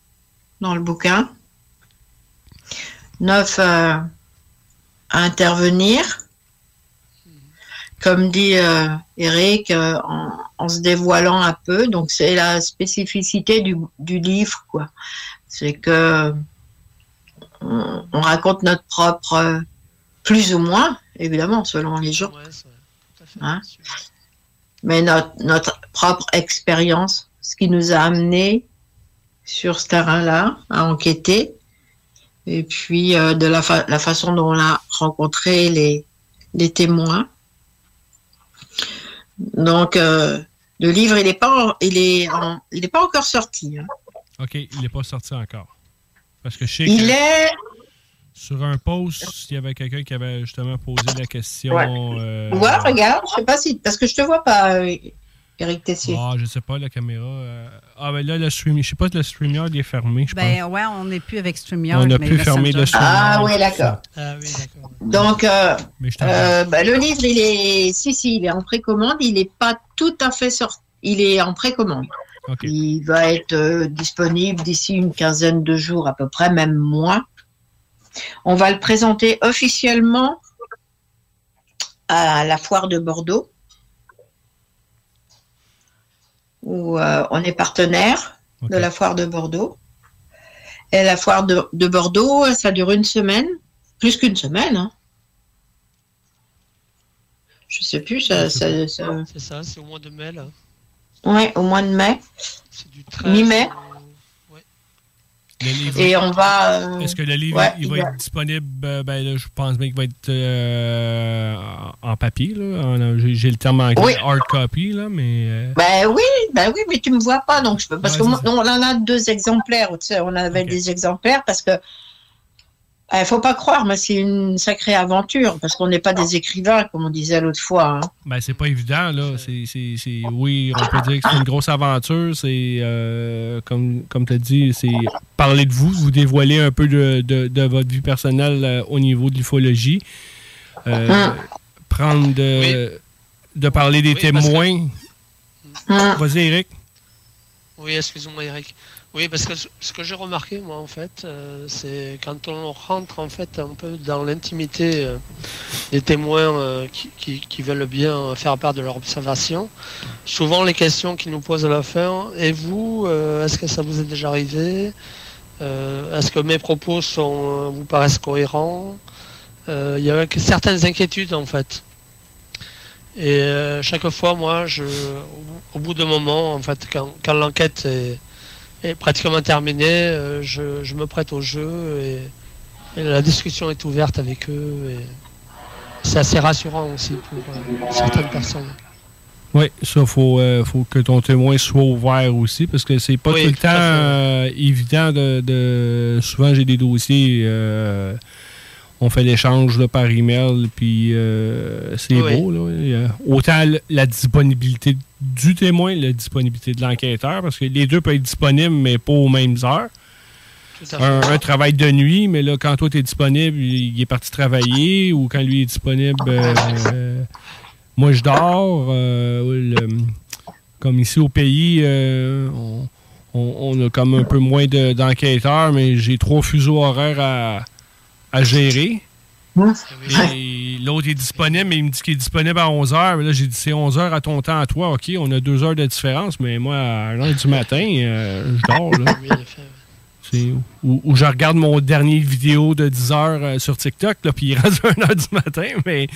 S10: dans le bouquin. Neuf à intervenir. Comme dit euh, Eric, euh, en, en se dévoilant un peu. Donc, c'est la spécificité du, du livre, quoi. C'est que on, on raconte notre propre, euh, plus ou moins, évidemment, selon les gens. Hein? mais notre, notre propre expérience, ce qui nous a amené sur ce terrain-là à enquêter, et puis euh, de la, fa- la façon dont on a rencontré les, les témoins. Donc, euh, le livre, il n'est pas, en- il est en- il est pas encore sorti. hein.
S4: OK, il n'est pas sorti encore. Parce que je sais
S10: Il
S4: que
S10: est,
S4: sur un post, il y avait quelqu'un qui avait justement posé la question.
S10: Ouais.
S4: euh,
S10: ouais, regarde, je sais pas si, parce que je te vois pas, euh, Eric Tessier.
S4: Ah, je sais pas, la caméra. euh, Ah, ben là, le stream, je sais pas si le streamer il est fermé, je
S9: Ben
S4: pense.
S9: ouais, on n'est plus avec StreamYard.
S4: On n'a
S9: mais
S4: plus fermé le streamer.
S10: Ah oui, d'accord.
S16: Ah oui, d'accord.
S10: Donc, euh,
S4: Mais je t'en
S10: euh, bah, le livre, il est, si, si, il est en précommande. Il n'est pas tout à fait sorti. Il est en précommande. Il va être euh, disponible d'ici une quinzaine de jours à peu près, même moins. On va le présenter officiellement à la foire de Bordeaux, où euh, on est partenaire de la foire de Bordeaux. Et la foire de, de Bordeaux, ça dure une semaine, plus qu'une semaine. hein. Je sais plus, ça, ça- ça-
S16: C'est ça, c'est au mois de mai là.
S10: ouais, au mois de mai,
S16: du 13
S10: mi-mai.
S4: Le livre-
S10: Et on va. euh,
S4: Est-ce que le livre
S10: ouais,
S4: il va être disponible? euh, Ben là, je pense bien qu'il va être euh, en papier. En- J'ai le terme
S10: Oui.
S4: hard copy, là, mais. euh,
S10: Ben oui, ben oui, mais tu me vois pas, donc je peux. Parce
S4: Ouais,
S10: que moi- on en a deux exemplaires, tu sais, on avait des exemplaires parce que. Il faut pas croire, mais c'est une sacrée aventure parce qu'on n'est pas des écrivains, comme on disait l'autre fois. hein.
S4: Ben, c'est pas évident, là. C'est, c'est- c'est- oui, on peut dire que c'est une grosse aventure. C'est, euh, comme, comme tu as dit, c'est parler de vous, vous dévoiler un peu de, de- de votre vie personnelle euh, au niveau de l'ufologie. Euh,
S10: Hum.
S4: Prendre de, de parler des
S16: Oui, parce que-
S4: témoins.
S10: Hum.
S4: Vas-y, Eric.
S16: Oui, excuse-moi Eric. Oui, parce que ce- que j'ai remarqué, moi, en fait, euh, c'est quand on rentre, en fait, un peu dans l'intimité euh, des témoins euh, qui, veulent bien faire part de leur observation, souvent les questions qu'ils nous posent à la fin, et vous, est-ce que ça vous est déjà arrivé Est-ce que mes propos sont, vous paraissent cohérents Il y a certaines inquiétudes, en fait. Et chaque fois, moi, je, au, bout- au bout d'un moment, en fait, quand, quand l'enquête est, est pratiquement terminée, euh, je, je me prête au jeu et, et la discussion est ouverte avec eux. Et c'est assez rassurant aussi pour euh, certaines personnes.
S4: Oui, ça, faut, euh, faut que ton témoin soit ouvert aussi, parce que c'est pas
S16: Oui,
S4: tout le temps euh, évident de, de- Souvent, j'ai des dossiers, euh, on fait l'échange là, par email, puis euh, c'est
S16: Oui.
S4: beau. Là, Et, euh, autant la disponibilité du témoin, la disponibilité de l'enquêteur, parce que les deux peuvent être disponibles, mais pas aux mêmes heures. un, un travail de nuit, mais là, quand toi, tu es disponible, il est parti travailler, ou quand lui est disponible, euh, moi, je dors. le- comme ici au pays, on, on- on a comme un peu moins de- d'enquêteurs, mais j'ai trois fuseaux horaires à, à gérer. Et l'autre est disponible, mais il me dit qu'il est disponible à 11h. Mais là, j'ai dit, c'est 11h à ton temps, à toi. OK, on a deux heures de différence, mais moi, à 1h du matin, euh, je dors. Là. Ou, je regarde mon dernier vidéo de 10 heures euh, sur TikTok, là, puis il reste 1h du matin, mais,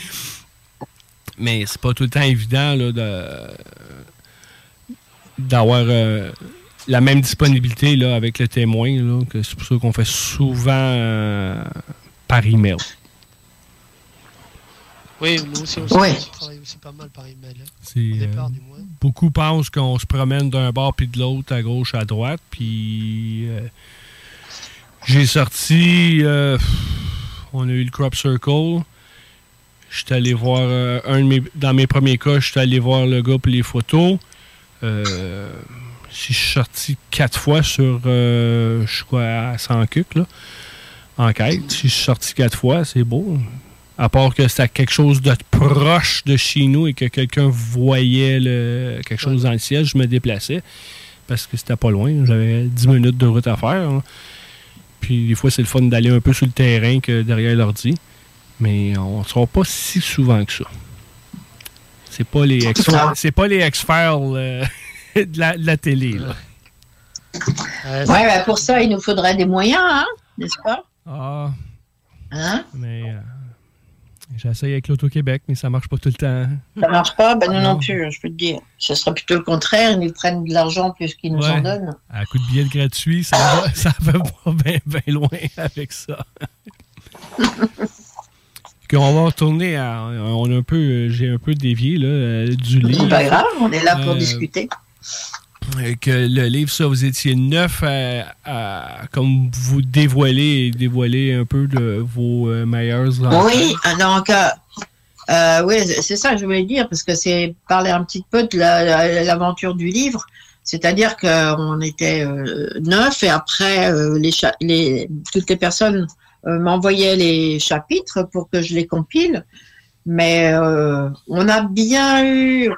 S4: mais c'est pas tout le temps évident là, de, d'avoir euh, la même disponibilité là, avec le témoin. Là, que c'est pour ça qu'on fait souvent euh, par email.
S16: Oui, nous aussi, aussi,
S10: Ouais.
S16: on travaille aussi pas mal par email. hein.
S4: C'est,
S16: Au départ,
S4: euh,
S16: du moins.
S4: Beaucoup pensent qu'on se promène d'un bord puis de l'autre, à gauche, à droite. Puis euh, j'ai sorti. euh, on a eu le Crop Circle. J'étais allé voir euh, un de mes. Dans mes premiers cas, j'étais allé voir le gars pour les photos. Euh, si je suis sorti quatre fois sur. euh, je suis quoi, à 100 cucs, là. Enquête. Si je suis sorti quatre fois, c'est beau. À part que c'était quelque chose de proche de chez nous et que quelqu'un voyait le, quelque chose dans le ciel, je me déplaçais parce que c'était pas loin. J'avais 10 minutes de route à faire. hein. Puis des fois, c'est le fun d'aller un peu sur le terrain que derrière l'ordi. Mais on ne sort pas si souvent que ça. C'est pas les ex c'est pas les X-Files euh, de, la, de la télé. Là.
S10: Ouais, bah, pour ça, il nous faudrait des moyens, hein, n'est-ce pas?
S4: Ah,
S10: Hein?
S4: Mais euh, j'essaye avec l'Auto-Québec, mais ça marche pas tout le temps.
S10: Ça marche pas? Ben nous non,
S4: Non.
S10: plus, je peux te dire. Ce sera plutôt le contraire, ils nous prennent de l'argent plus qu'ils nous en donnent.
S4: À coup de billet de gratuit, ça va, ça va pas bien bien loin avec ça. On va retourner à. On a un peu, j'ai un peu dévié là, euh, du livre.
S10: C'est pas grave, on est là pour
S4: Euh,
S10: discuter.
S4: Euh, Que le livre, ça, vous étiez neuf à, comme vous dévoiler, dévoiler un peu de vos euh, meilleurs
S10: Oui, donc, euh, euh, oui, c'est ça que je voulais dire, parce que c'est parler un petit peu de la- la- l'aventure du livre. C'est-à-dire qu'on était euh, neuf et après, euh, les, toutes les personnes m'envoyaient les chapitres pour que je les compile. Mais on a bien eu,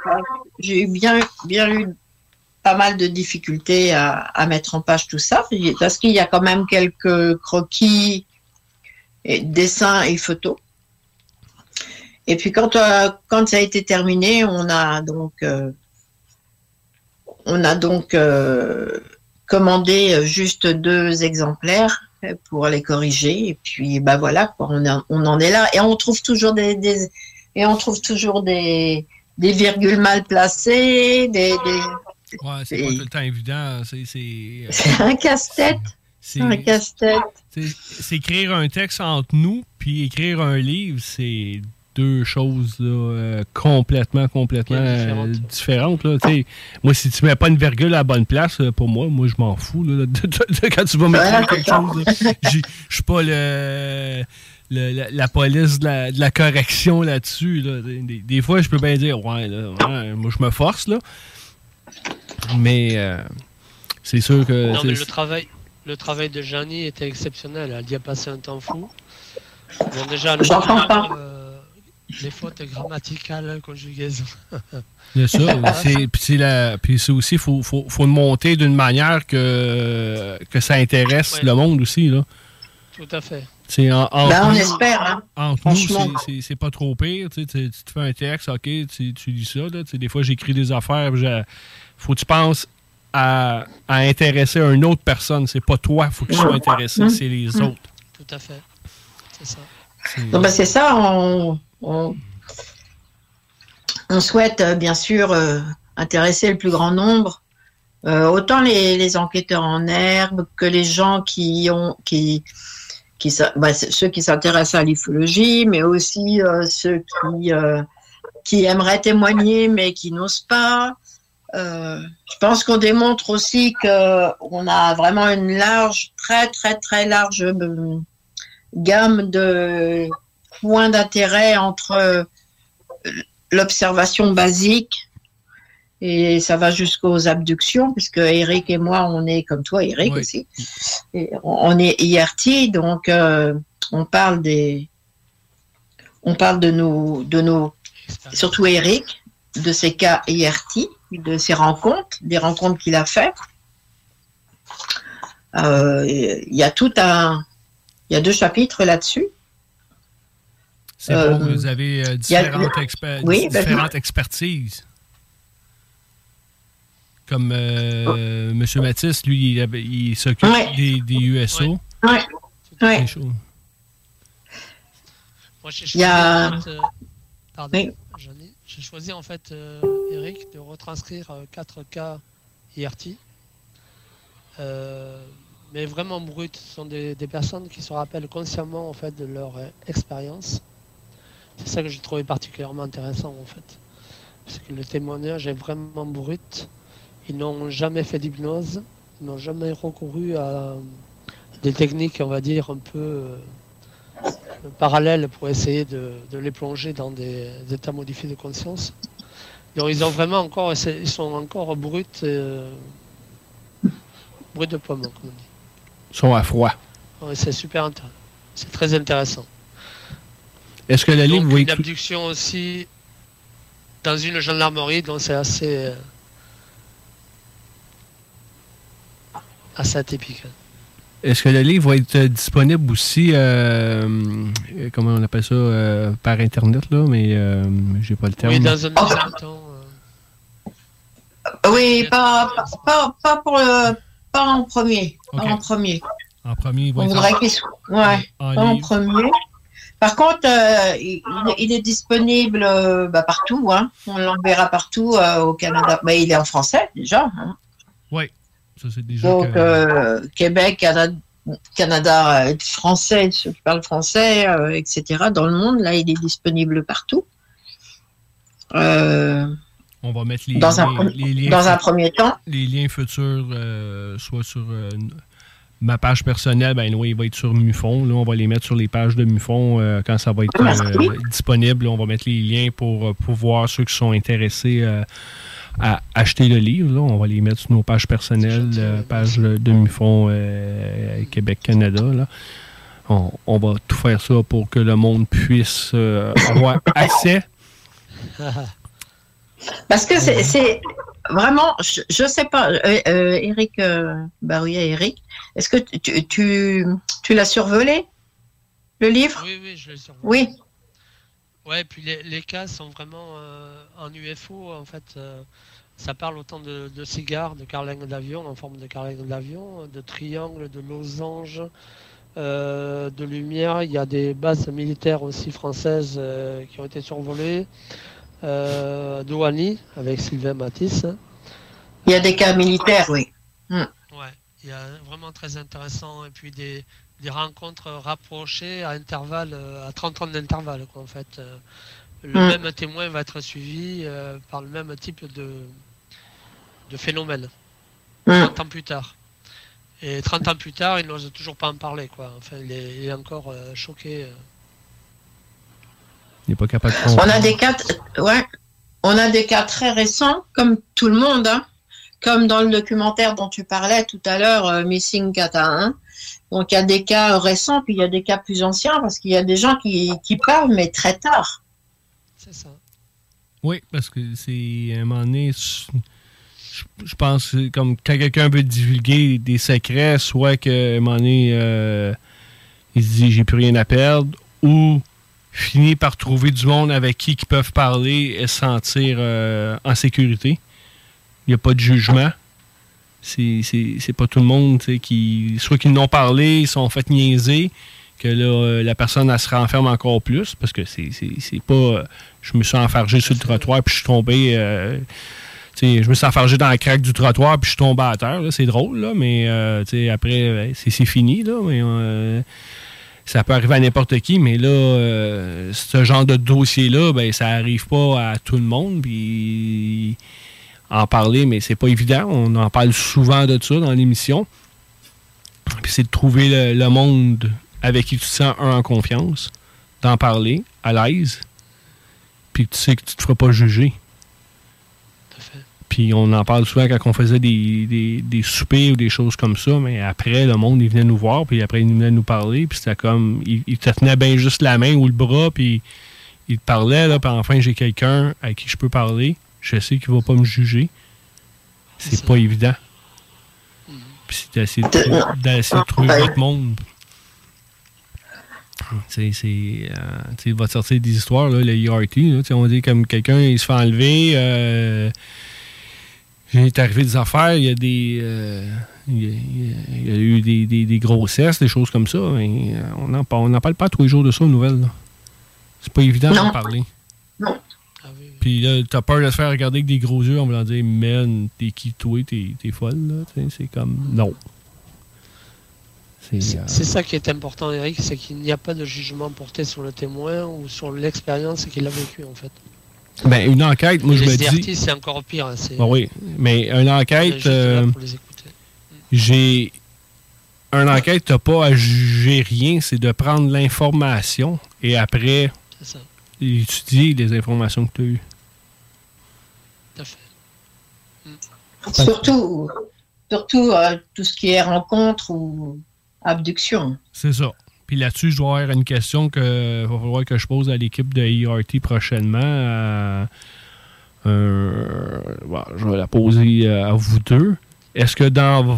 S10: j'ai bien, bien eu pas mal de difficultés à, mettre en page tout ça, parce qu'il y a quand même quelques croquis, et dessins et photos. Et puis quand, euh, quand ça a été terminé, on a donc, euh, on a donc euh, commandé juste deux exemplaires pour les corriger. Et puis bah voilà, on, on en est là. Et on trouve toujours des, et on trouve toujours des, des virgules mal placées, des-
S4: Ouais, c'est pas tout le temps évident. C'est, c'est, euh,
S10: c'est un casse-tête.
S4: C'est
S10: un casse-tête.
S4: c'est- c'est écrire un texte entre nous, puis écrire un livre, c'est deux choses là, euh, complètement, complètement euh, différentes. là. Tu sais, moi, si tu mets pas une virgule à la bonne place, euh, pour moi, moi, je m'en fous. là, de- de- de- quand tu vas mettre quelque chose, je suis pas le, le- la, la police de la, de la correction là-dessus. là. Des, des- des fois, je peux bien dire, ouais, là, ouais, moi, je me force, là. Mais euh, c'est sûr que.
S16: Non, mais le travail, le travail de Janie était exceptionnel. Elle y a passé un temps fou. Bon, déjà, le-
S10: J'entends pas.
S16: euh, les fautes grammaticales, conjugaisons.
S4: C'est ça. c'est, puis c'est la- puis c'est aussi, il faut, faut, faut le monter d'une manière que, que ça intéresse
S16: Ouais.
S4: le monde aussi. Là.
S16: Tout à fait.
S4: C'est en,
S10: Ben, on espère, hein.
S4: Entre nous, c'est- c'est, c'est pas trop pire. Tu, sais, tu- tu te fais un texte, OK, tu, tu lis ça. Là, Tu sais, des fois, j'écris des affaires. Faut que tu penses à, à intéresser une autre personne. C'est pas toi, faut que tu sois intéressé,
S10: Mmh.
S4: c'est les
S10: Mmh.
S4: autres.
S16: Tout à fait. C'est ça.
S10: Non, ben, c'est ça, on, on, on souhaite euh, bien sûr euh, intéresser le plus grand nombre, euh, autant les, les enquêteurs en herbe que les gens qui ont qui qui c'est ceux qui s'intéressent à l'ufologie, mais aussi euh, ceux qui euh, qui aimeraient témoigner mais qui n'osent pas. Euh, je pense qu'on démontre aussi que on a vraiment une large, très très très large euh, gamme de points d'intérêt entre euh, l'observation basique Et ça va jusqu'aux abductions, puisque Eric et moi, on est comme toi, Eric aussi. Et on est IRT, donc euh, on parle des, on parle de nos, de nos, surtout Eric, de ses cas IRT, de ses rencontres, des rencontres qu'il a faites. Euh, Il y a tout un, il y a deux chapitres là-dessus.
S4: C'est
S10: Euh,
S4: bon, vous avez euh,
S10: a-
S4: exper-
S10: Oui, ben,
S4: différentes expertises. Comme euh, M. Matisse, lui, il, s'occupe
S10: Ouais.
S4: des, des USO.
S10: Ouais. Ouais.
S4: C'est chaud.
S16: Moi, j'ai
S10: Il y a-
S16: euh, pardon,
S10: Oui.
S16: J'ai choisi en fait, euh, Eric, de retranscrire euh, 4 cas IRT. Euh, mais vraiment brut, ce sont des, personnes qui se rappellent consciemment en fait de leur euh, expérience. C'est ça que j'ai trouvé particulièrement intéressant en fait. Parce que le témoignage est vraiment brut. Ils n'ont jamais fait d'hypnose, ils n'ont jamais recouru à des techniques, on va dire, un peu euh, parallèles pour essayer de, de les plonger dans des, des états modifiés de conscience. Donc ils ont vraiment encore, ils sont encore bruts, euh, bruts de pomme, comme on dit.
S4: Ils sont à froid.
S16: Ouais, c'est super intéressant. C'est très intéressant.
S4: Est-ce que livre
S16: Donc,
S4: va
S16: une abduction aussi dans une gendarmerie, donc c'est assez, euh, assez atypique.
S4: Est-ce que le livre va être euh, disponible aussi, euh, euh, comment on appelle ça, euh, par Internet, là, mais euh, j'ai pas le terme.
S16: Oui, dans un deuxième temps.
S10: Oui, pas, pas, pas, pas pour le, pas en premier. Pas en premier.
S4: En premier, il va
S10: On
S4: être
S10: voudrait
S4: en-
S10: qu'il soit, ouais,
S4: en
S10: pas en premier. Par contre, euh, il, il est disponible euh, bah, partout. Hein. On l'enverra partout euh, au Canada. Bah, il est en français déjà. hein.
S4: Oui, ça c'est déjà.
S10: Donc,
S4: que-
S10: euh, Québec, Canada, Canada euh, français, ceux qui parlent français, euh, etc. Dans le monde, là, il est disponible partout. Euh,
S4: On va mettre les,
S10: Dans un
S4: les-
S10: premier-
S4: les liens
S10: dans un premier temps.
S4: Les liens futurs, euh, soit sur ma page personnelle, ben oui, il va être sur Mufon. Là, on va les mettre sur les pages de Mufon euh, quand ça va être euh, disponible. On va mettre les liens pour pouvoir ceux qui sont intéressés euh, à acheter le livre. là. On va les mettre sur nos pages personnelles, euh, page de de Mufon euh, Québec-Canada. On, on va tout faire ça pour que le monde puisse euh, avoir accès.
S10: Parce que c'est- vraiment, je, je sais pas, euh, euh, Eric euh, Barouillet, Eric, est-ce que tu, tu, tu l'as survolé, le livre?
S16: Oui, oui, je l'ai survolé.
S10: Oui.
S16: Ouais, puis les, les cas sont vraiment euh, en UFO, en fait. euh, ça parle autant de, de cigares, de carlingues d'avion, en forme de carlingues d'avion, de triangles, de losanges, euh, de lumière. Il y a des bases militaires aussi françaises euh, qui ont été survolées. Euh, Douani, avec Sylvain Matisse.
S10: Il y a des cas militaires, oui. Hmm.
S16: Ouais, il y a vraiment très intéressant. Et puis des, des rencontres rapprochées à intervalles, euh, à 30 ans d'intervalle, quoi, en fait. Euh, Le
S10: Mm.
S16: même témoin va être suivi euh, par le même type de, de phénomène.
S10: Mm.
S16: 30 ans plus tard. Et 30 ans plus tard, il n'ose toujours pas en parler, quoi. Enfin, il est, il est encore euh, choqué.
S4: Il n'est pas capable de
S10: On
S4: comprendre.
S10: a des cas, ouais, on a des cas très récents, comme tout le monde, hein. comme dans le documentaire dont tu parlais tout à l'heure, euh, Missing Kata 1. Donc il y a des cas récents, puis il y a des cas plus anciens, parce qu'il y a des gens qui, qui parlent, mais très tard.
S16: C'est ça.
S4: Oui, parce que c'est à un moment donné, je, je pense que c'est comme quand quelqu'un veut divulguer des secrets, soit qu'à un moment donné, euh, il se dit j'ai plus rien à perdre, ou finit par trouver du monde avec qui ils peuvent parler et se sentir euh, en sécurité. Il n'y a pas de jugement. C'est pas tout le monde qui. Soit qu'ils n'ont parlé, ils sont fait niaiser, que là, euh, la personne se renferme encore plus, parce que c'est pas. euh, je me suis enfargé sur le trottoir, puis je suis tombé. euh, je me suis enfargé dans la craque du trottoir, puis je suis tombé à terre. C'est drôle, là, mais après, euh, c'est fini. Là, mais, ça peut arriver à n'importe qui, mais là, ce genre de dossier-là, ben, ça arrive pas à tout le monde. Puis en parler, mais c'est pas évident. On en parle souvent de ça dans l'émission. Puis c'est de trouver le, le monde avec qui tu te sens un en confiance, d'en parler à l'aise, puis tu sais que tu te feras pas juger. Puis on en parle souvent quand on faisait des, des, des soupers ou des choses comme ça, mais après, le monde, il venait nous voir, puis après, il venait nous parler, puis c'était comme, il, il te tenait bien juste la main ou le bras, puis il te parlait, là, puis enfin, j'ai quelqu'un à qui je peux parler, je sais qu'il va pas me juger. C'est pas évident. Puis c'est d'essayer de, trou- d'essayer de trouver votre monde. Tu sais, c'est. euh, tu sais, il va te sortir des histoires, là, le ERT. Là, Tu sais, on dit comme quelqu'un, il se fait enlever. Euh, il est arrivé des affaires, il y a des. euh, il, y a, il y eu des, des- des grossesses, des choses comme ça. mais, euh, on n'en on parle pas tous les jours de ça aux nouvelles. là. C'est pas évident d'en parler.
S10: Non.
S4: Puis là, t'as peur de se faire regarder avec des gros yeux en voulant dire, man, t'es qui toi, t'es t'es folle, là. C'est comme, non. C'est. euh,
S16: C'est ça qui est important, Eric, c'est qu'il n'y a pas de jugement porté sur le témoin ou sur l'expérience qu'il a vécue, en fait.
S4: Ben, une enquête, moi, je me dis.
S16: C'est encore pire. hein,
S4: Ben oui, mais une enquête, euh,
S16: écouter.
S4: j'ai. Une enquête, t'as pas à juger rien, c'est de prendre l'information et après
S16: C'est ça.
S4: étudier les informations que tu as eues.
S16: Tout à fait.
S10: Surtout, surtout euh, tout ce qui est rencontre ou abduction.
S4: C'est ça. Puis là-dessus, je dois avoir une question que va falloir que je pose à l'équipe de ERT prochainement. Euh, euh, bon, je vais la poser à vous deux. Est-ce que dans,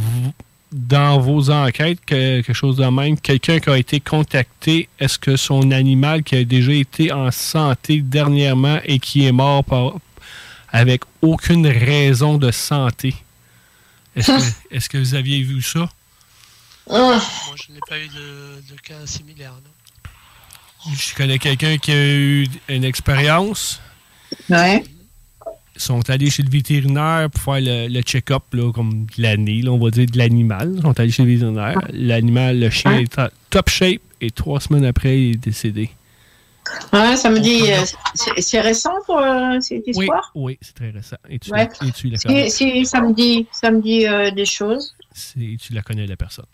S4: dans vos enquêtes, que- quelque chose de même, quelqu'un qui a été contacté, est-ce que son animal qui a déjà été en santé dernièrement et qui est mort par- avec aucune raison de santé, est-ce que, vous aviez vu ça?
S16: Moi, je n'ai pas eu de, de cas similaires. Non.
S4: Je connais quelqu'un qui a eu une expérience.
S10: Ouais.
S4: Ils sont allés chez le vétérinaire pour faire le, le check-up, comme de l'année, on va dire de l'animal. Ils sont allés chez le vétérinaire. L'animal, le chien est en top shape et trois semaines après, il est décédé.
S10: Ouais, ça me dit, euh, c'est récent pour euh, cette histoire?
S4: oui, c'est très récent. Et tu,
S10: Ouais.
S4: la, et tu la connais.
S10: ça me dit, ça me dit euh, des choses.
S4: C'est- tu la connais, la personne.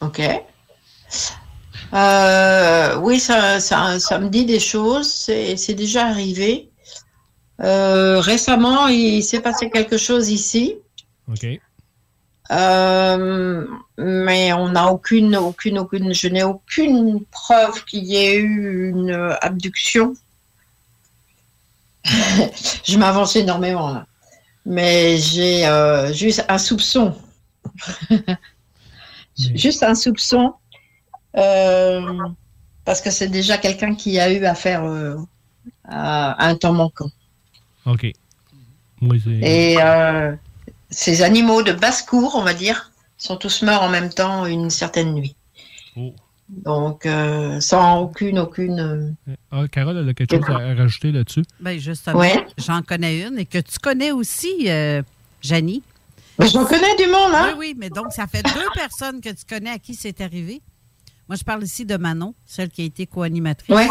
S10: Ok. Euh, oui, ça, ça, ça me dit des choses. C'est c'est déjà arrivé. Récemment, il s'est passé quelque chose ici.
S4: OK.
S10: Euh, mais on n'a aucune, aucune, aucune, je n'ai aucune preuve qu'il y ait eu une abduction. je m'avance énormément là. Mais j'ai euh, juste un soupçon. juste un soupçon. euh, parce que c'est déjà quelqu'un qui a eu affaire à un temps manquant.
S4: OK. C'est-
S10: Et ces animaux de basse-cour, on va dire, sont tous morts en même temps une certaine nuit.
S4: Oh.
S10: Donc, euh, sans aucune, aucune. euh,
S4: Ah, Carole, elle a quelque chose à, à rajouter là-dessus?
S9: Ben justement,
S10: Ouais.
S9: j'en connais une et que tu connais aussi, euh, Janie.
S10: Ben, j'en connais du monde, hein?
S9: Oui, oui, mais donc ça fait deux personnes que tu connais à qui c'est arrivé. Moi, je parle ici de Manon, celle qui a été co-animatrice.
S10: Ouais.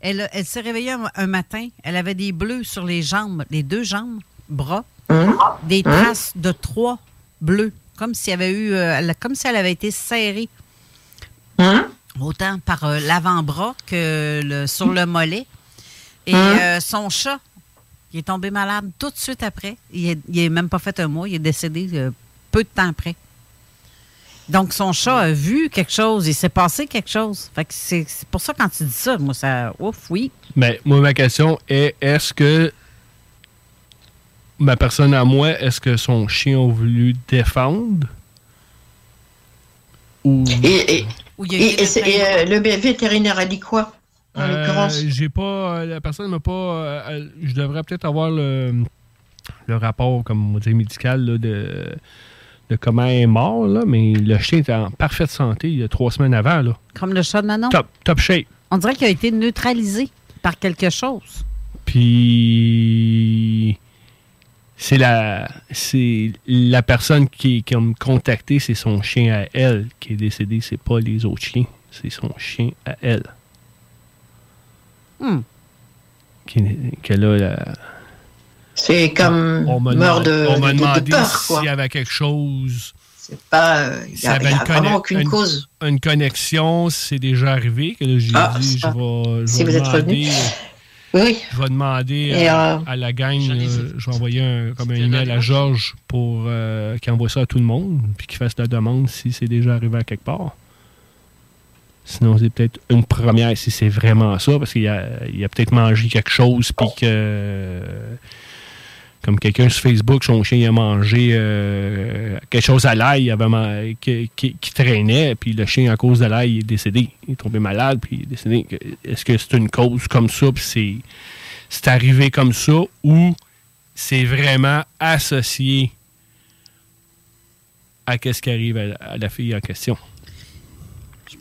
S9: Elle, elle s'est réveillée un, un matin, elle avait des bleus sur les jambes, les deux jambes, bras,
S10: Hum.
S9: des traces de trois bleus, comme si elle avait eu, euh, comme si elle avait été serrée.
S10: Hum.
S9: Autant par euh, l'avant-bras que le- sur le mollet. Et euh, son chat, il est tombé malade tout de suite après. Il n'est même pas fait un mois, il est décédé euh, peu de temps après. Donc, son chat a vu quelque chose, il s'est passé quelque chose. Fait que c'est c'est pour ça, quand tu dis ça, moi, ça. Ouf, oui.
S4: Mais moi, ma question est est-ce que ma personne à moi, est-ce que son chien a voulu défendre? Ou.
S10: Et, et,
S9: Ou il y a
S10: et-
S9: été
S10: et c'est- et, euh, le vétérinaire a dit quoi, en
S4: Euh,
S10: l'occurrence?
S4: J'ai pas. euh, La personne m'a pas. elle- je devrais peut-être avoir le, le rapport, comme on dire, médical là, de, de comment elle est mort, là, mais le chien était en parfaite santé il y a trois semaines avant. Là.
S9: Comme le chat de Manon?
S4: Top, top shape.
S9: On dirait qu'il a été neutralisé par quelque chose.
S4: Puis c'est la c'est la personne qui, qui a me contacté, c'est son chien à elle qui est décédé, c'est pas les autres chiens, c'est son chien à elle.
S9: Hmm.
S4: Qui, qu'elle a la-
S10: C'est comme
S4: on m'a
S10: meurt
S4: demandé,
S10: de,
S4: on m'a
S10: de- de
S4: demandé
S10: peur, quoi.
S4: s'il y avait quelque chose.
S10: C'est pas. euh, Il
S4: s'il
S10: n'y a,
S4: y
S10: a
S4: une
S10: vraiment
S4: conne-
S10: aucune
S4: une-
S10: cause.
S4: Une connexion, c'est déjà arrivé. Que là, j'ai
S10: Ah,
S4: dit, je
S10: ça.
S4: vais, je
S10: Si vous êtes revenu. Oui.
S4: Je vais demander à,
S10: euh,
S4: à la gang, euh, je vais envoyer un, comme un email à Georges pour euh, qu'il envoie ça à tout le monde, puis qu'il fasse la demande si c'est déjà arrivé à quelque part. Sinon, c'est peut-être une première si c'est vraiment ça, parce qu'il a, a peut-être mangé quelque chose, puis que. Comme quelqu'un sur Facebook, son chien a mangé euh, quelque chose à l'ail qui, qui- traînait, puis le chien, à cause de l'ail, il est décédé. Il est tombé malade, puis il est décédé. Est-ce que c'est une cause comme ça, puis c'est, arrivé comme ça, ou c'est vraiment associé à ce qui arrive à la fille en question?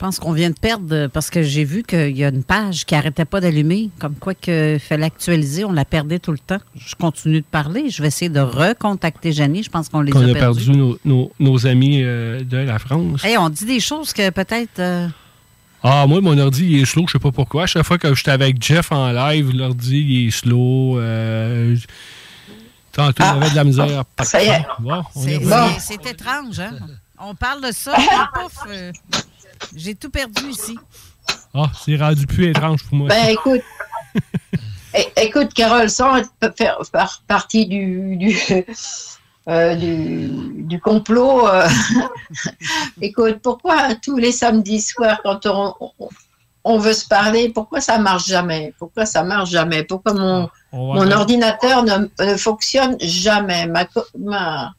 S9: Je pense qu'on vient de perdre euh, parce que j'ai vu qu'il y a une page qui arrêtait pas d'allumer, comme quoi qu'il fallait actualiser, on la perdait tout le temps. Je continue de parler, je vais essayer de recontacter Janie, je pense qu'on les
S4: Qu'on
S9: a,
S4: a
S9: perdus.
S4: perdu nos, nos- nos amis euh, de la France.
S9: Hey, on dit des choses que peut-être. euh,
S4: Ah, moi, mon ordi, il est slow, je sais pas pourquoi. À chaque fois que j'étais avec Jeff en live, l'ordi, il est slow. Euh, tantôt, il y avait de la misère.
S10: Ah, ça y est.
S4: Bon, on
S9: c'est
S4: est
S9: c'est-
S4: revenu.
S9: c'est étrange, hein? On parle de ça, pouf, euh, j'ai tout perdu ici.
S4: Ah, c'est rendu plus étrange pour moi.
S10: Ben écoute, écoute Carole, sans être- faire par- partie du, du, euh, du, du complot, euh, écoute, pourquoi tous les samedis soirs, quand on, on- veut se parler, pourquoi ça marche jamais? Pourquoi ça marche jamais? Pourquoi mon,
S4: On va
S10: mon ordinateur ne, ne fonctionne jamais? Ma, co- ma-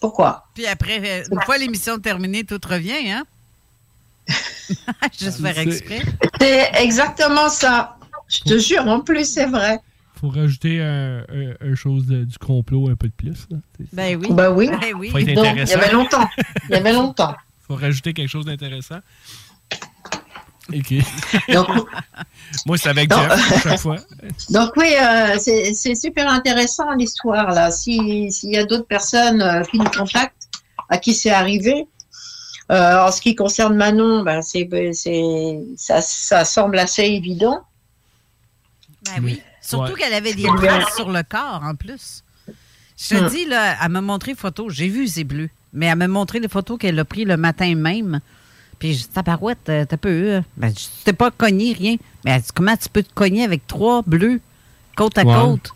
S10: Pourquoi?
S9: Puis après, euh, une fois l'émission terminée, tout revient, hein? Juste faire exprès.
S10: C'est exactement ça. Je te jure, en plus, c'est vrai.
S4: faut rajouter un, un- un chose de- du complot un peu de plus. là.
S9: Ben oui.
S10: Ben oui.
S9: Ben oui.
S4: Faut être
S10: Donc, il y avait longtemps. Il y avait longtemps.
S4: faut rajouter quelque chose d'intéressant. OK. Moi, c'est avec. Jeff à chaque fois.
S10: Donc oui, euh, c'est super intéressant l'histoire là. Si- S'il y a d'autres personnes euh, qui nous contactent, à qui c'est arrivé. Euh, en ce qui concerne Manon, ben, c'est c'est- ça, ça semble assez évident.
S9: Ben oui. Surtout
S10: Ouais.
S9: qu'elle avait des traces sur le corps, en plus. Je te
S10: Hum.
S9: dis, là, elle m'a montré les photos. J'ai vu ses bleus. Mais elle m'a montré les photos qu'elle a prises le matin même. Puis je dis, tabarouette, euh, t'as peu. euh. Ben, je t'ai pas cogné, rien. Mais elle dit, comment tu peux te cogner avec trois bleus côte à
S4: Ouais.
S9: côte?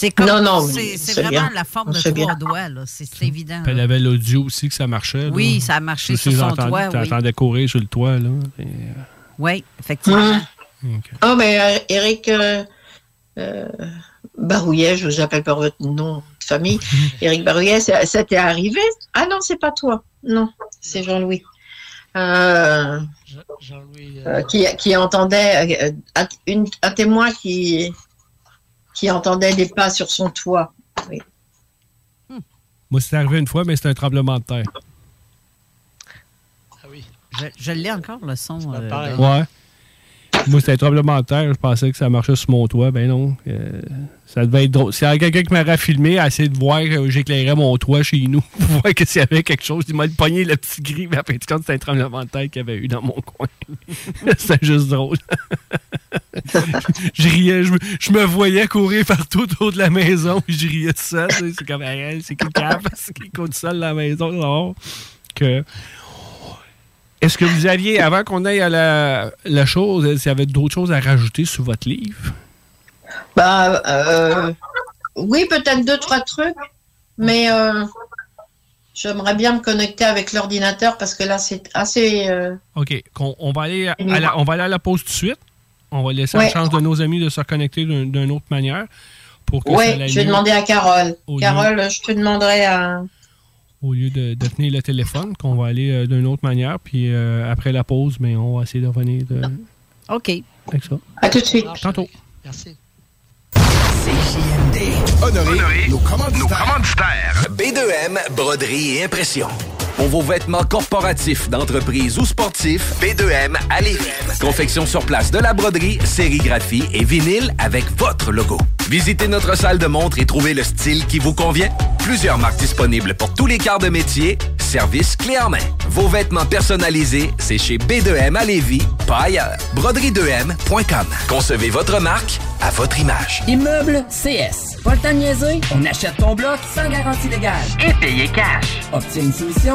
S9: C'est comme.
S10: Non, non,
S9: c'est vraiment
S10: bien.
S9: la forme
S10: On
S9: de trois
S10: bien.
S9: doigts, là. C'est évident.
S4: Puis elle avait l'audio aussi que ça marchait. là.
S9: Oui, ça a marché sur son toit, oui.
S4: T'entendais courir sur le toit. Là. Et, euh,
S9: Oui, effectivement.
S10: Oh, mais euh, Eric euh, euh, Barouillet, je vous appelle par votre nom de famille. Eric Barouillet, ça, ça t'est arrivé? Ah non, c'est pas toi. Non, c'est Jean-Louis. Euh,
S16: Jean-Louis.
S10: euh, qui, qui entendait euh, un témoin qui, qui entendait des pas sur son toit. Oui.
S4: Moi, c'est arrivé une fois, mais c'était un tremblement de terre.
S9: Je, je l'ai encore, le son. euh,
S4: Ouais. Moi, c'était un tremblement de terre. Je pensais que ça marchait sur mon toit. Ben non. euh, ça devait être drôle. Avait quelqu'un qui m'aurait filmé, essayer de voir que j'éclairais mon toit chez nous pour voir que s'il y avait quelque chose, il m'a pogné le petit gris, mais après, quand c'était un tremblement de terre qu'il y avait eu dans mon coin. c'était juste drôle. je riais, je me, voyais courir partout autour de la maison, puis je riais de ça. C'est comme, Hey, c'est qui cap, c'est qui court seul dans la maison. dehors. Que, est-ce que vous aviez, avant qu'on aille à la, la chose, est-ce qu'il y avait d'autres choses à rajouter sur votre livre?
S10: Bah, euh, oui, peut-être deux, trois trucs, mais euh, j'aimerais bien me connecter avec l'ordinateur parce que là, c'est assez. euh,
S4: OK. on, va aller à la, on va aller à la pause tout de suite. On va laisser
S10: Ouais.
S4: la chance de nos amis de se reconnecter d'un- d'une autre manière. Pour que ça
S10: Oui, je vais demander à Carole.
S4: Lieu-
S10: Carole, je te demanderai à.
S4: Au lieu de, de tenir le téléphone, qu'on va aller euh, d'une autre manière. Puis euh, après la pause, mais on va essayer de revenir de,
S9: OK.
S4: avec ça.
S10: À tout de suite.
S4: Tantôt.
S16: Merci.
S17: Honoré, nos commanditaires. B2M, broderie et impression. Pour vos vêtements corporatifs, d'entreprise ou sportifs, B2M à Lévis. Confection sur place de la broderie, sérigraphie et vinyle avec votre logo. Visitez notre salle de montre et trouvez le style qui vous convient. Plusieurs marques disponibles pour tous les quarts de métier. Service clé en main. Vos vêtements personnalisés, c'est chez B2M à Lévis pas ailleurs. Broderie2M.com. Concevez votre marque à votre image.
S6: Immeuble CS. Pas le temps de niaiser? On achète ton bloc sans garantie légale. Et payer cash. Obtiens une soumission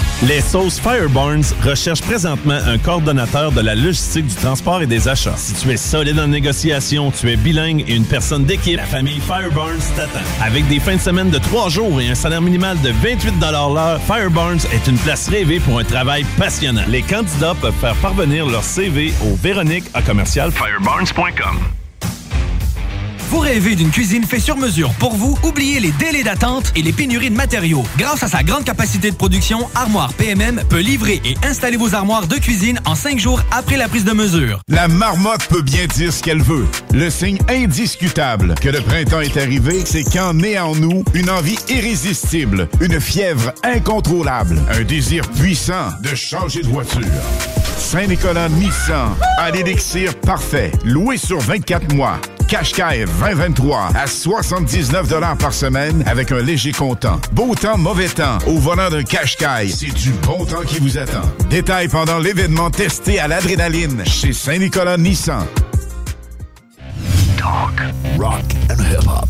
S13: Les sauces Fireburns recherchent présentement un coordonnateur de la logistique du transport et des achats. Si tu es solide en négociation, tu es bilingue et une personne d'équipe, la famille Fireburns t'attend. Avec des fins de semaine de trois jours et un salaire minimal de 28 l'heure, Fireburns est une place rêvée pour un travail passionnant. Les candidats peuvent faire parvenir leur CV au Véronique à commercial fireburns.com.
S5: Vous rêvez d'une cuisine faite sur mesure pour vous? Oubliez les délais d'attente et les pénuries de matériaux. Grâce à sa grande capacité de production, Armoire PMM peut livrer et installer vos armoires de cuisine en cinq jours après la prise de mesure.
S18: La marmotte peut bien dire ce qu'elle veut. Le signe indiscutable que le printemps est arrivé, c'est quand naît en nous une envie irrésistible, une fièvre incontrôlable, un désir puissant de changer de voiture. Saint-Nicolas Nissan a l'élixir parfait, loué sur 24 mois. Qashqai 2023 à 79 par semaine avec un léger comptant. Beau temps, mauvais temps. Au volant d'un Qashqai, c'est du bon temps qui vous attend. Détails pendant l'événement testé à l'adrénaline chez Saint-Nicolas Nissan.
S17: Rock and hip-hop.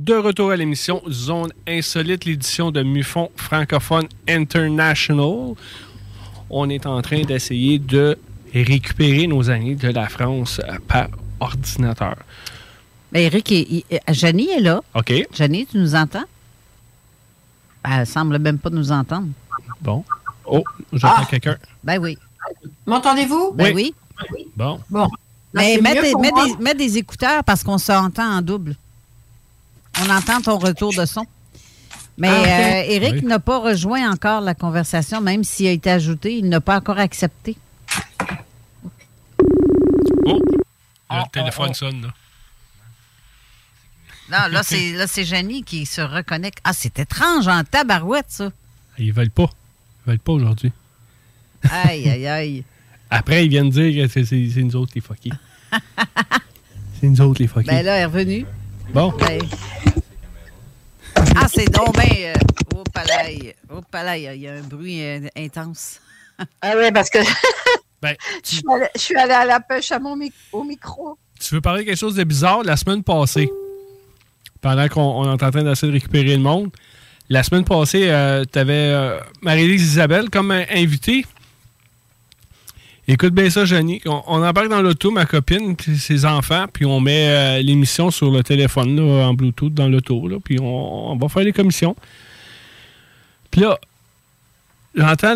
S4: De retour à l'émission Zone Insolite, l'édition de Mufon francophone International. On est en train d'essayer de récupérer nos amis de la France euh, par ordinateur.
S9: Ben, Eric, et, et- Janie est là.
S4: OK.
S9: Janie, tu nous entends? Ben, elle semble même pas nous entendre.
S4: Bon. Oh, j'entends
S10: Ah.
S4: quelqu'un.
S9: Ben oui.
S10: M'entendez-vous?
S9: Ben oui.
S4: Bon.
S10: Bon.
S9: Mais mets des, mets
S10: moi.
S9: des- mets des écouteurs parce qu'on s'entend en double. On entend ton retour de son. Mais
S10: Ah,
S9: euh, Eric
S10: Oui.
S9: n'a pas rejoint encore la conversation, même s'il a été ajouté, il n'a pas encore accepté.
S4: Oh,
S9: Ah,
S4: le téléphone sonne, là.
S9: Non, là, c'est là, c'est Janie qui se reconnecte. Ah, c'est étrange en tabarouette, ça.
S4: Ils veulent pas. Ils veulent pas aujourd'hui.
S9: Aïe, aïe, aïe.
S4: Après, ils viennent dire que c'est c'est- c'est nous autres les fuckés. c'est nous autres les fuckés.
S9: Ben là, elle est revenue.
S4: Bon.
S9: Ben. Ah, c'est donc euh, oh, palaille. Oh. Il y a un bruit euh, intense.
S10: Ah oui, parce que
S4: Ben,
S10: je, suis allée, je suis allée à la pêche à mon mic- au micro.
S4: Tu veux parler de quelque chose de bizarre? La semaine passée, pendant qu'on on est en train d'essayer de récupérer le monde, la semaine passée, tu avais Marie-Lise Isabelle comme euh, invitée. Écoute bien ça, Jenny. On, embarque dans l'auto, ma copine, ses enfants, puis on met euh, l'émission sur le téléphone, là, en Bluetooth, dans l'auto, puis on, va faire les commissions. Puis là, j'entends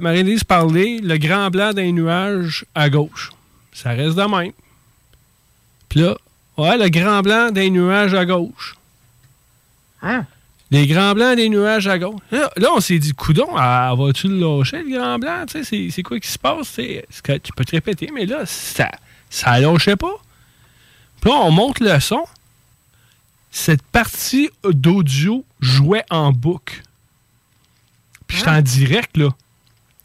S4: Marie-Lise parler, le grand blanc d'un nuage à gauche. Ça reste de même. Puis là, ouais, le grand blanc des nuages à gauche.
S10: Hein?
S4: Les grands blancs des nuages à gauche. Là, là, on s'est dit, coudon, ah, vas-tu le lâcher, le grand blanc? Tu sais, c'est- quoi qui se passe? tu que peux te répéter, mais là, ça, ça lâchait pas. Puis là, on monte le son. Cette partie d'audio jouait en boucle. Puis j'étais en direct, là.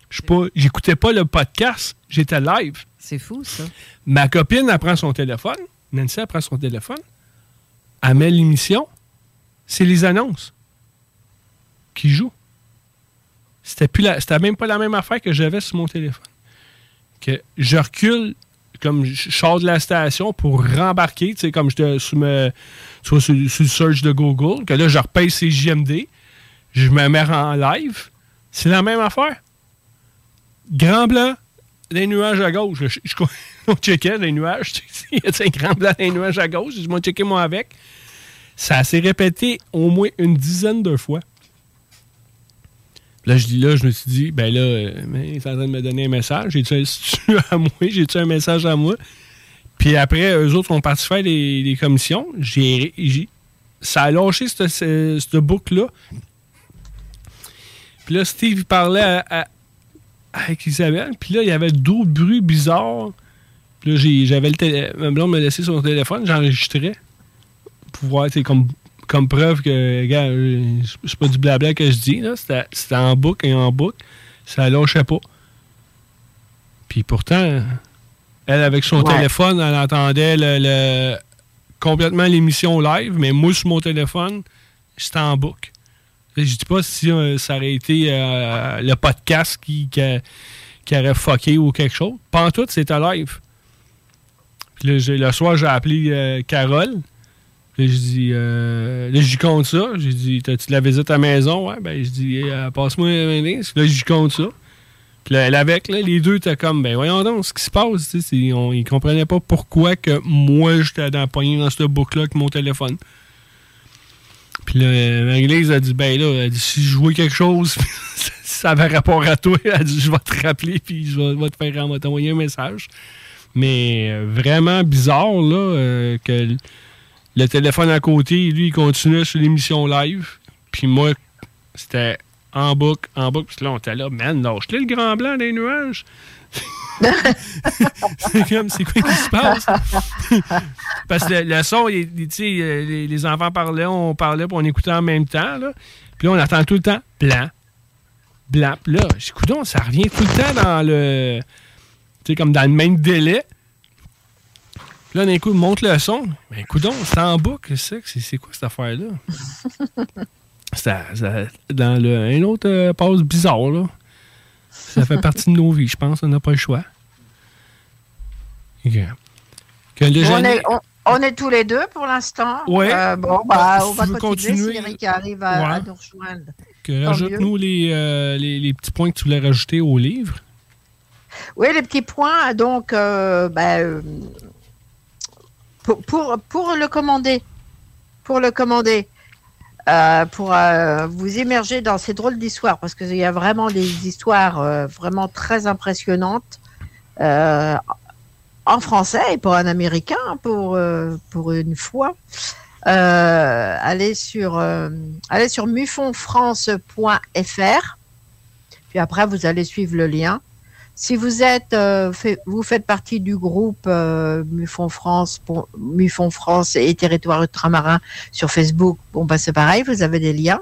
S4: Je suis pas- J'écoutais pas le podcast, j'étais live.
S9: C'est fou, ça.
S4: Ma copine, elle prend son téléphone. Nancy, elle prend son téléphone. Elle met l'émission. C'est les annonces qui jouent. C'était plus même pas la même affaire que j'avais sur mon téléphone. Que je recule comme je sors de la station pour rembarquer, tu comme j'étais sur, me- sur, le search de Google, que là, je repaye ces JMD, je me mets en live. C'est la même affaire. Grand blanc, des nuages à gauche. Je- je- on les nuages. Il y a un grand blanc les nuages à gauche. Je m'en checké moi avec. Ça s'est répété au moins une dizaine de fois. Là, je dis là, je me suis dit, ben là, euh, il est en train de me donner un message. J'ai-tu un à moi? J'ai-tu un message à moi? Puis après, eux autres ont parti faire des, commissions. J'ai, ça a lâché cette, boucle-là. Puis là, Steve parlait avec Isabelle. Puis là, il y avait d'autres bruits bizarres. Puis là, j'avais le téléphone. Me laissé son téléphone. J'enregistrais. Pour voir, c'est comme comme preuve que, gars, c'est pas du blabla que je dis, là. C'était en boucle et en boucle. Ça lâchait pas. Puis pourtant, elle, avec son téléphone, elle entendait le, complètement l'émission live, mais moi, sur mon téléphone, j'étais en boucle. Je dis pas si euh, ça aurait été euh, le podcast qui, qui, aurait fucké ou quelque chose. Pas en tout, c'était live. Puis le soir, j'ai appelé euh, Carole. Là, je dis, euh, là, j'y compte ça. J'ai dit, t'as-tu la visite à la maison? Ouais, ben, je dis, euh, passe-moi un Là, j'y compte ça. Puis là, avec, là, les deux étaient comme, ben, voyons donc, ce qui se passe. Tu sais, on, ils comprenaient pas pourquoi que moi, j'étais dans poignet dans ce boucle-là avec mon téléphone. Puis là, Marie-Lise a dit, ben là, elle dit, si je jouais quelque chose, ça avait rapport à toi, elle a dit, je vais te rappeler, puis je vais, te faire envoyer un message. Mais euh, vraiment bizarre, là, que le téléphone à côté, lui, il continuait sur l'émission live. Puis moi, c'était en boucle, en boucle. Puis là, on était là, man, lâche-le le grand blanc des nuages. c'est comme, c'est quoi qui se passe? Parce que le, son, il, les, les, enfants parlaient, on parlait, puis on écoutait en même temps. Là. Puis là, on attend tout le temps, blanc, blanc. Puis là, écoute, ça revient tout le temps dans le. Tu sais, comme dans le même délai. Là, d'un coup, monte le son. Mais écoute c'est en boucle, c'est C'est quoi cette affaire-là? c'est dans le, un autre euh, pause bizarre, là. Ça fait partie de nos vies, je pense. On n'a pas le choix.
S10: on, est, tous les deux pour l'instant.
S4: Oui.
S10: Euh, bon, bah, on va continuer. Si Eric arrive à, nous rejoindre.
S4: Rajoute-nous euh, les, les, petits points que tu voulais rajouter au livre.
S10: Oui, les petits points. Donc, ben, pour, le commander, pour le commander, euh, pour euh, vous immerger dans ces drôles d'histoires, parce qu'il y a vraiment des histoires euh, vraiment très impressionnantes en français et pour un américain, pour, une fois. allez sur, allez sur mufonfrance.fr, puis après vous allez suivre le lien. Si vous êtes, euh, vous faites partie du groupe euh, Mufon France, pour, Mufon France et Territoire ultramarin sur Facebook, bon bah c'est pareil, vous avez des liens.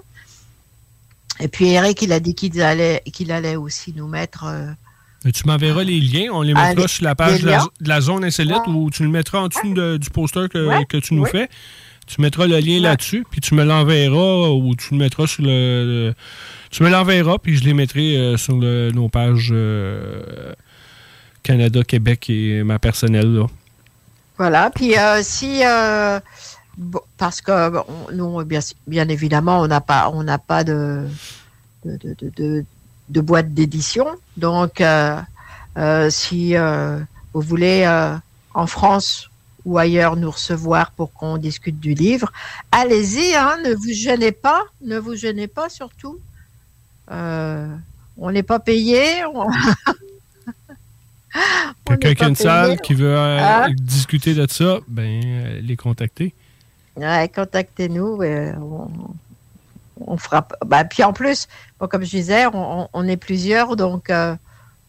S10: Et puis Eric, il a dit qu'il allait, qu'il allait aussi nous mettre.
S4: Euh, tu m'enverras les liens, on les mettra sur la page de la, zone insolite ou tu le mettras en dessous du poster que, que tu nous fais. Tu mettras le lien là-dessus, puis tu me l'enverras ou tu le mettras sur le tu me l'enverras, puis je les mettrai euh, sur nos pages euh, Canada, Québec et ma personnelle.
S10: Voilà. Puis euh, si. parce que nous, bien, évidemment, on n'a pas, on n'a pas de, de, boîte d'édition. Donc, si vous voulez en France ou ailleurs nous recevoir pour qu'on discute du livre, allez-y, hein, ne vous gênez pas, ne vous gênez pas surtout. Euh, on n'est pas payé.
S4: Quelqu'un qui a une salle qui veut euh, ah. discuter de ça, ben euh, les contacter.
S10: Ouais, contactez-nous. on, fera. Ben, puis en plus, comme je disais, on, est plusieurs, donc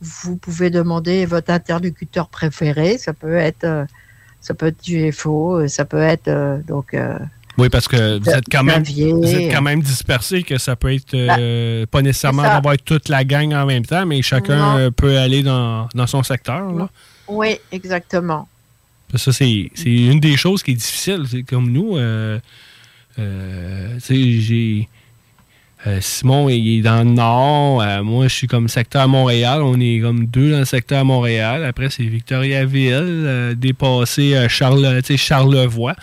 S10: vous pouvez demander votre interlocuteur préféré. Ça peut être, ça peut être du FO, ça peut être donc.
S4: Oui, parce que vous êtes quand même, vous êtes quand même dispersé, que ça peut être euh, pas nécessairement d'avoir toute la gang en même temps, mais chacun euh, peut aller dans, son secteur. Là.
S10: Oui, exactement.
S4: Ça, c'est une des choses qui est difficile. C'est comme nous, euh, j'ai. Simon il est dans le nord, moi je suis comme secteur Montréal, on est comme deux dans le secteur Montréal. Après c'est Victoriaville, dépassé Charles, Charlevoix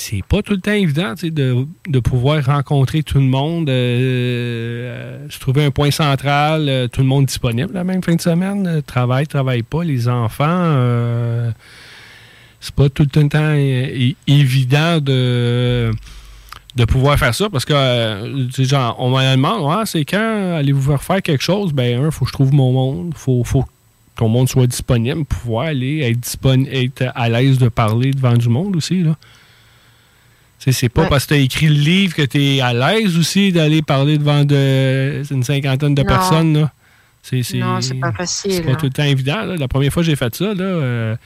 S4: c'est pas tout le temps évident de, de pouvoir rencontrer tout le monde, euh, euh, se trouver un point central, euh, tout le monde disponible la même fin de semaine, travail, travaille pas, les enfants. c'est pas tout le temps évident de, de pouvoir faire ça parce que, genre, on me demande, ouais, c'est quand allez-vous faire faire quelque chose? Ben, un, faut que je trouve mon monde, faut, faut que ton monde soit disponible, pouvoir aller, être, disponible, être à l'aise de parler devant du monde aussi, là. C'est pas
S10: Ouais.
S4: parce que tu as écrit le livre que tu es à l'aise aussi d'aller parler devant de, une cinquantaine de
S10: Non.
S4: personnes. Là. C'est, c'est-
S10: Non, c'est pas facile,
S4: C'est pas
S10: hein.
S4: tout le temps évident. là. La première fois que j'ai fait ça, là, euh,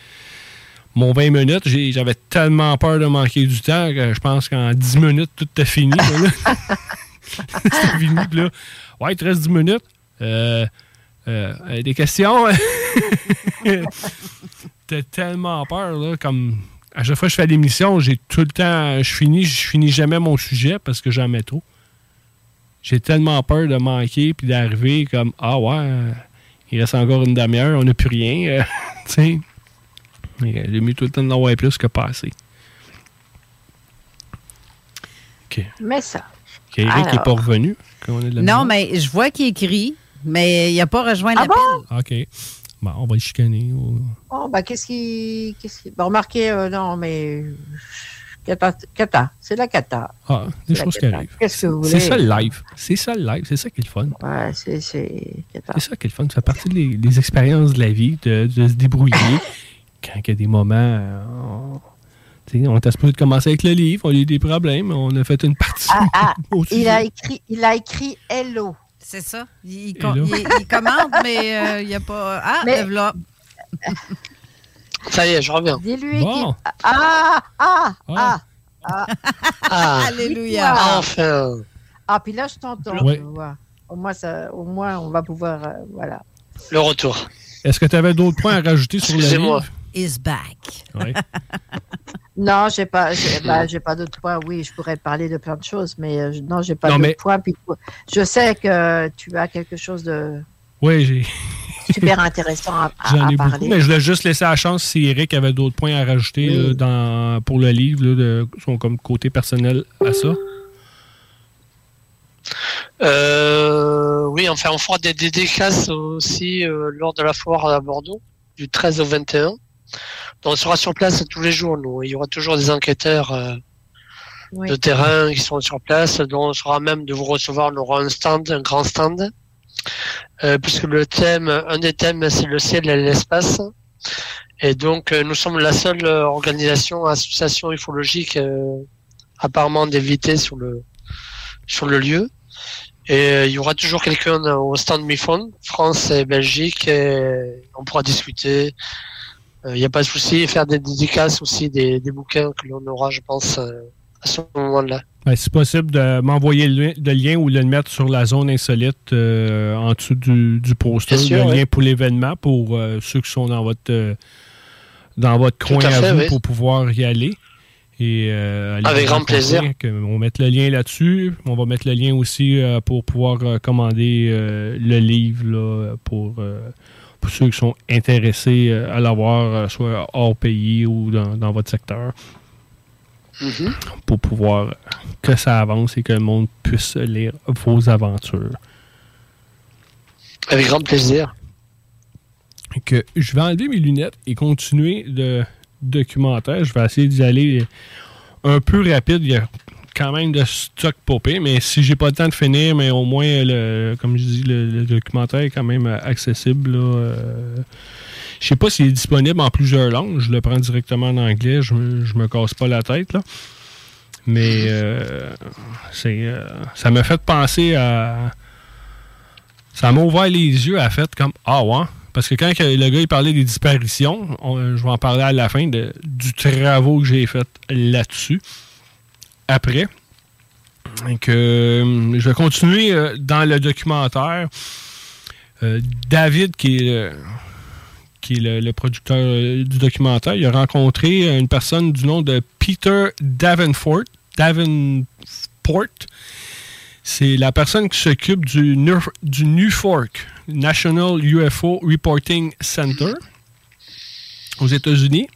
S4: mon 20 minutes, j'ai- j'avais tellement peur de manquer du temps que je pense qu'en 10 minutes, tout était fini. là. C'était fini. Là. Ouais, il te reste 10 minutes. Euh, euh, des questions? T'as tellement peur, là, comme à chaque fois que je fais l'émission, j'ai tout le temps, je finis, je finis jamais mon sujet parce que j'en mets trop. J'ai tellement peur de manquer puis d'arriver comme ah ouais, il reste encore une demi-heure, on n'a plus rien, euh, tu sais. Mais, euh, J'ai mis tout le temps d'en avoir plus que pas assez. Ok.
S10: Mais ça.
S4: Ok, Eric n'est pas revenu. quand on est de la
S9: Non,
S4: maison.
S9: mais je vois qu'il écrit, mais il n'a pas rejoint
S10: Ah
S9: l'appel.
S4: Ok. Bon, on va le chicaner. ou-
S10: Oh, bah, qu'est-ce qui. Qu'est-ce qui... Bah, remarquez, euh, non, mais. Cata, cata. c'est la cata.
S4: Ah, des choses qui arrivent.
S10: Qu'est-ce que vous voulez?
S4: C'est ça le live. C'est ça le live. C'est ça qui est le fun.
S10: Ouais, c'est. C'est
S4: ça qui est le fun. Ça fait partie des, des expériences de la vie, de, de se débrouiller. Quand il y a des moments. euh, on, tu sais, on était supposé de commencer avec le livre, on a eu des problèmes, on a fait une partie.
S10: Ah, ah, il a écrit, il a écrit Hello.
S9: C'est ça. Il, il,
S4: Et
S9: com-
S4: là?
S9: il- il commande, mais euh, il n'y a pas. Ah,
S10: Mais-
S9: voilà.
S16: Ça y est, je reviens.
S10: Dis-lui
S4: Bon.
S10: Ah, ah, ah, ah.
S16: Ah,
S9: Alléluia.
S16: enfin.
S10: Ah, puis là, je t'entends.
S4: Ouais.
S10: Au moins, ça, au moins, on va pouvoir. euh, voilà.
S16: Le retour.
S4: Est-ce que tu avais d'autres points à rajouter sur le
S16: Excusez-moi.
S4: livre?
S9: Is back.
S10: Non, j'ai pas, j'ai bah, j'ai pas d'autres points. Oui, je pourrais parler de plein de choses, mais euh, je- non, j'ai pas
S4: Non,
S10: d'autres
S4: mais-
S10: points. Puis, je sais que tu as quelque chose de
S4: Oui, j'ai.
S10: super intéressant à, à-
S4: J'en
S10: à
S4: ai
S10: parler.
S4: beaucoup, mais je voulais juste laisser la chance si Eric avait d'autres points à rajouter
S10: Oui.
S4: là, dans, pour le livre, là, de son comme côté personnel à ça.
S16: Euh, oui, enfin, on fera des dédicaces aussi euh, lors de la foire à Bordeaux, du 13 au 21. Donc, on sera sur place tous les jours, nous. Il y aura toujours des enquêteurs euh,
S10: Oui.
S16: de terrain qui seront sur place, dont on sera même de vous recevoir. On aura un stand, un grand stand, euh, puisque le thème, un des thèmes, c'est le ciel et l'espace. Et donc, euh, nous sommes la seule organisation, association ufologique apparemment d'éviter sur le sur le lieu. Et il y aura toujours quelqu'un au stand MiFone, France et Belgique, et on pourra discuter. Euh, Il n'y a pas de souci, faire des dédicaces aussi, des, des bouquins que l'on aura, je pense, euh, à ce moment-là.
S4: Ben, si possible, de m'envoyer le, li- le lien ou de le mettre sur la zone insolite euh, en dessous du, du poster,
S16: sûr,
S4: le
S16: oui.
S4: lien pour l'événement pour euh, ceux qui sont dans votre euh, dans votre
S16: Tout
S4: coin
S16: à
S4: vous
S16: oui.
S4: pour pouvoir y aller. Et, euh, aller
S16: Avec grand plaisir.
S4: que on va mettre le lien là-dessus. On va mettre le lien aussi euh, pour pouvoir euh, commander euh, le livre là, pour, euh, pour ceux qui sont intéressés euh, à l'avoir, euh, soit hors pays ou dans, dans votre secteur
S16: Mhm.
S4: pour pouvoir que ça avance et que le monde puisse lire vos aventures.
S16: Avec grand plaisir.
S4: Que je vais enlever mes lunettes et continuer le documentaire. Je vais essayer d'y aller un peu rapide. Il y a quand même de stock popé, mais si j'ai pas le temps de finir, mais au moins, le, comme je dis, le, documentaire est quand même accessible. là, euh, je sais pas s'il est disponible en plusieurs langues. Je le prends directement en anglais. Je je me casse pas la tête. Là. Mais euh, c'est, euh, ça m'a fait penser à. Ça m'a ouvert les yeux à fait comme Ah ouais. Parce que quand le gars il parlait des disparitions, on- je vais en parler à la fin de, du travaux que j'ai fait là-dessus. Après. Euh, je vais continuer euh, dans le documentaire. Euh, David, qui est, qui est le, producteur du documentaire, il a rencontré une personne du nom de Peter Davenport. Davenport. C'est la personne qui s'occupe du, du NUFORC, National UFO Reporting Center, aux États-Unis.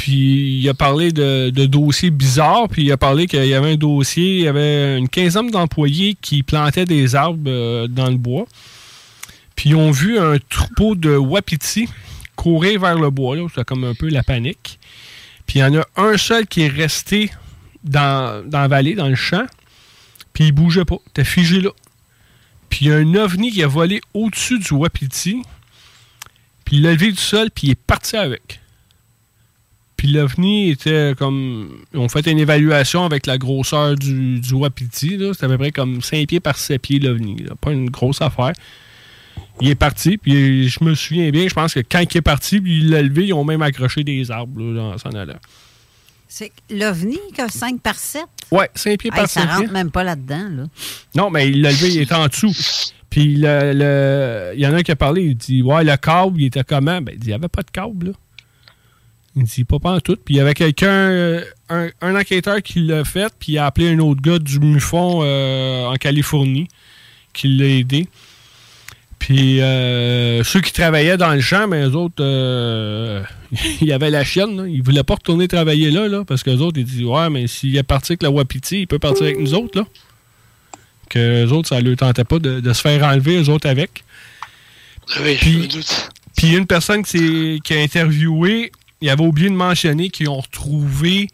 S4: Puis il a parlé de, dossiers bizarres, puis il a parlé qu'il y avait un dossier, il y avait une quinzaine d'employés qui plantaient des arbres euh, dans le bois. Puis ils ont vu un troupeau de wapiti courir vers le bois. là. C'était comme un peu la panique. Puis il y en a un seul qui est resté dans, dans la vallée, dans le champ. Puis il bougeait pas. Était figé là. Puis il y a un ovni qui a volé au-dessus du wapiti. Puis il l'a levé du sol, puis il est parti avec. Puis l'OVNI était comme. Ils ont fait une évaluation avec la grosseur du, du wapiti. C'était à peu près comme 5 pieds par 7 pieds l'OVNI. Pas une grosse affaire. Il est parti, puis je me souviens bien, je pense que quand il est parti, puis il l'a levé, ils ont même accroché des arbres là, dans s'en allant.
S9: C'est l'OVNI qui a 5 par 7?
S4: Ouais, 5 pieds par
S9: ça
S4: 7 pieds.
S9: rentre même pas là-dedans, là.
S4: Non, mais il l'a levé, il était en dessous. Puis le- le- il y en a un qui a parlé, il dit Ouais, le câble, il était comment Ben, il dit Il n'y avait pas de câble, là. Il dit Pas pas en tout. Puis il y avait quelqu'un, euh, un, un enquêteur qui l'a fait, puis il a appelé un autre gars du MUFON euh, en Californie qui l'a aidé. Puis euh, ceux qui travaillaient dans le champ, mais eux autres, euh, il y avait la chienne. Là. Ils voulaient pas retourner travailler là, là parce que les autres, ils disent Ouais, mais s'il est parti avec la Wapiti, il peut partir avec nous autres. là que les autres, ça ne tentait pas de, de se faire enlever, eux autres, avec.
S16: Oui, je me doute.
S4: Puis une personne qui a interviewé, il avait oublié de mentionner qu'ils ont retrouvé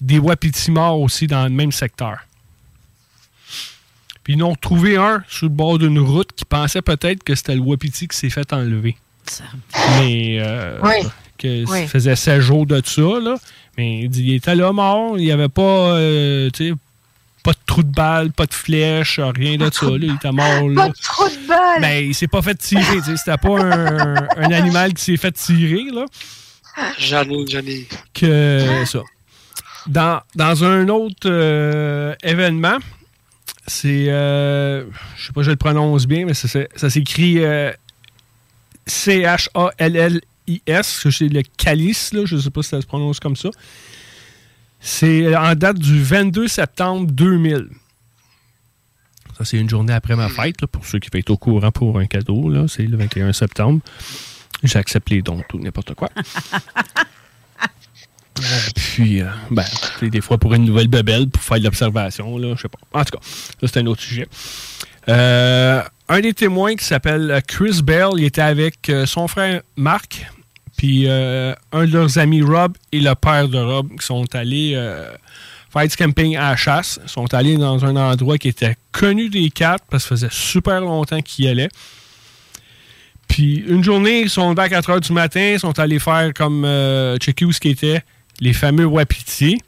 S4: des wapitis morts aussi dans le même secteur. Puis ils en ont retrouvé un sur le bord d'une route qui pensait peut-être que c'était le wapiti qui s'est fait enlever. Mais euh,
S10: Oui.
S4: que
S10: Oui.
S4: ça faisait 16 jours de ça, là. Mais il dit il était là mort, il n'y avait pas, euh, tu sais, pas de trou de balle, pas de flèche, rien de ça. Là. Il était mort là.
S10: Pas de trou de balle!
S4: Ben, il s'est pas fait tirer. C'était pas un, un animal qui s'est fait tirer, là.
S16: J'en ai, j'en ai.
S4: Que ça. Dans, dans un autre euh, événement, c'est. euh, je sais pas si je le prononce bien, mais ça, s'écrit euh, C-H-A-L-L-I-S. C'est le calice, là. Je sais pas si ça se prononce comme ça. C'est en date du 22 septembre 2000. Ça, c'est une journée après ma fête, là, pour ceux qui veulent être au courant pour un cadeau. C'est le 21 septembre. J'accepte les dons, tout, n'importe quoi. Euh, puis, euh, ben, c'est des fois pour une nouvelle bebelle, pour faire de l'observation, là, je sais pas. En tout cas, ça, c'est un autre sujet. Euh, un des témoins qui s'appelle Chris Bell, il était avec son frère Marc, puis un de leurs amis Rob et le père de Rob qui sont allés faire du camping à la chasse. Ils sont allés dans un endroit qui était connu des quatre parce que ça faisait super longtemps qu'ils y allaient. Puis une journée, ils sont levés à 4 heures du matin, ils sont allés faire comme euh, checker où ce qui était les fameux wapitis.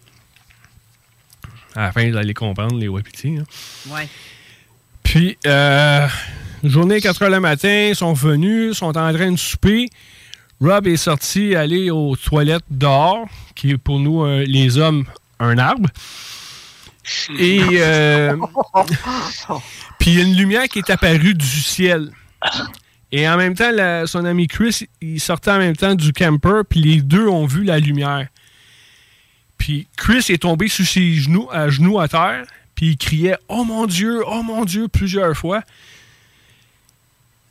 S4: À la fin, vous allez comprendre les wapitis. hein.
S9: Ouais.
S4: Puis, euh, journée 4 heures le matin, ils sont venus, sont en train de souper. Rob est sorti aller aux toilettes dehors, qui est pour nous, euh, les hommes, un arbre. Et euh, puis il y a une lumière qui est apparue du ciel. Et en même temps, son ami Chris, il sortait en même temps du camper, puis les deux ont vu la lumière. Puis Chris est tombé sur ses genoux, à genoux à terre, puis il criait Oh mon Dieu, oh mon Dieu plusieurs fois.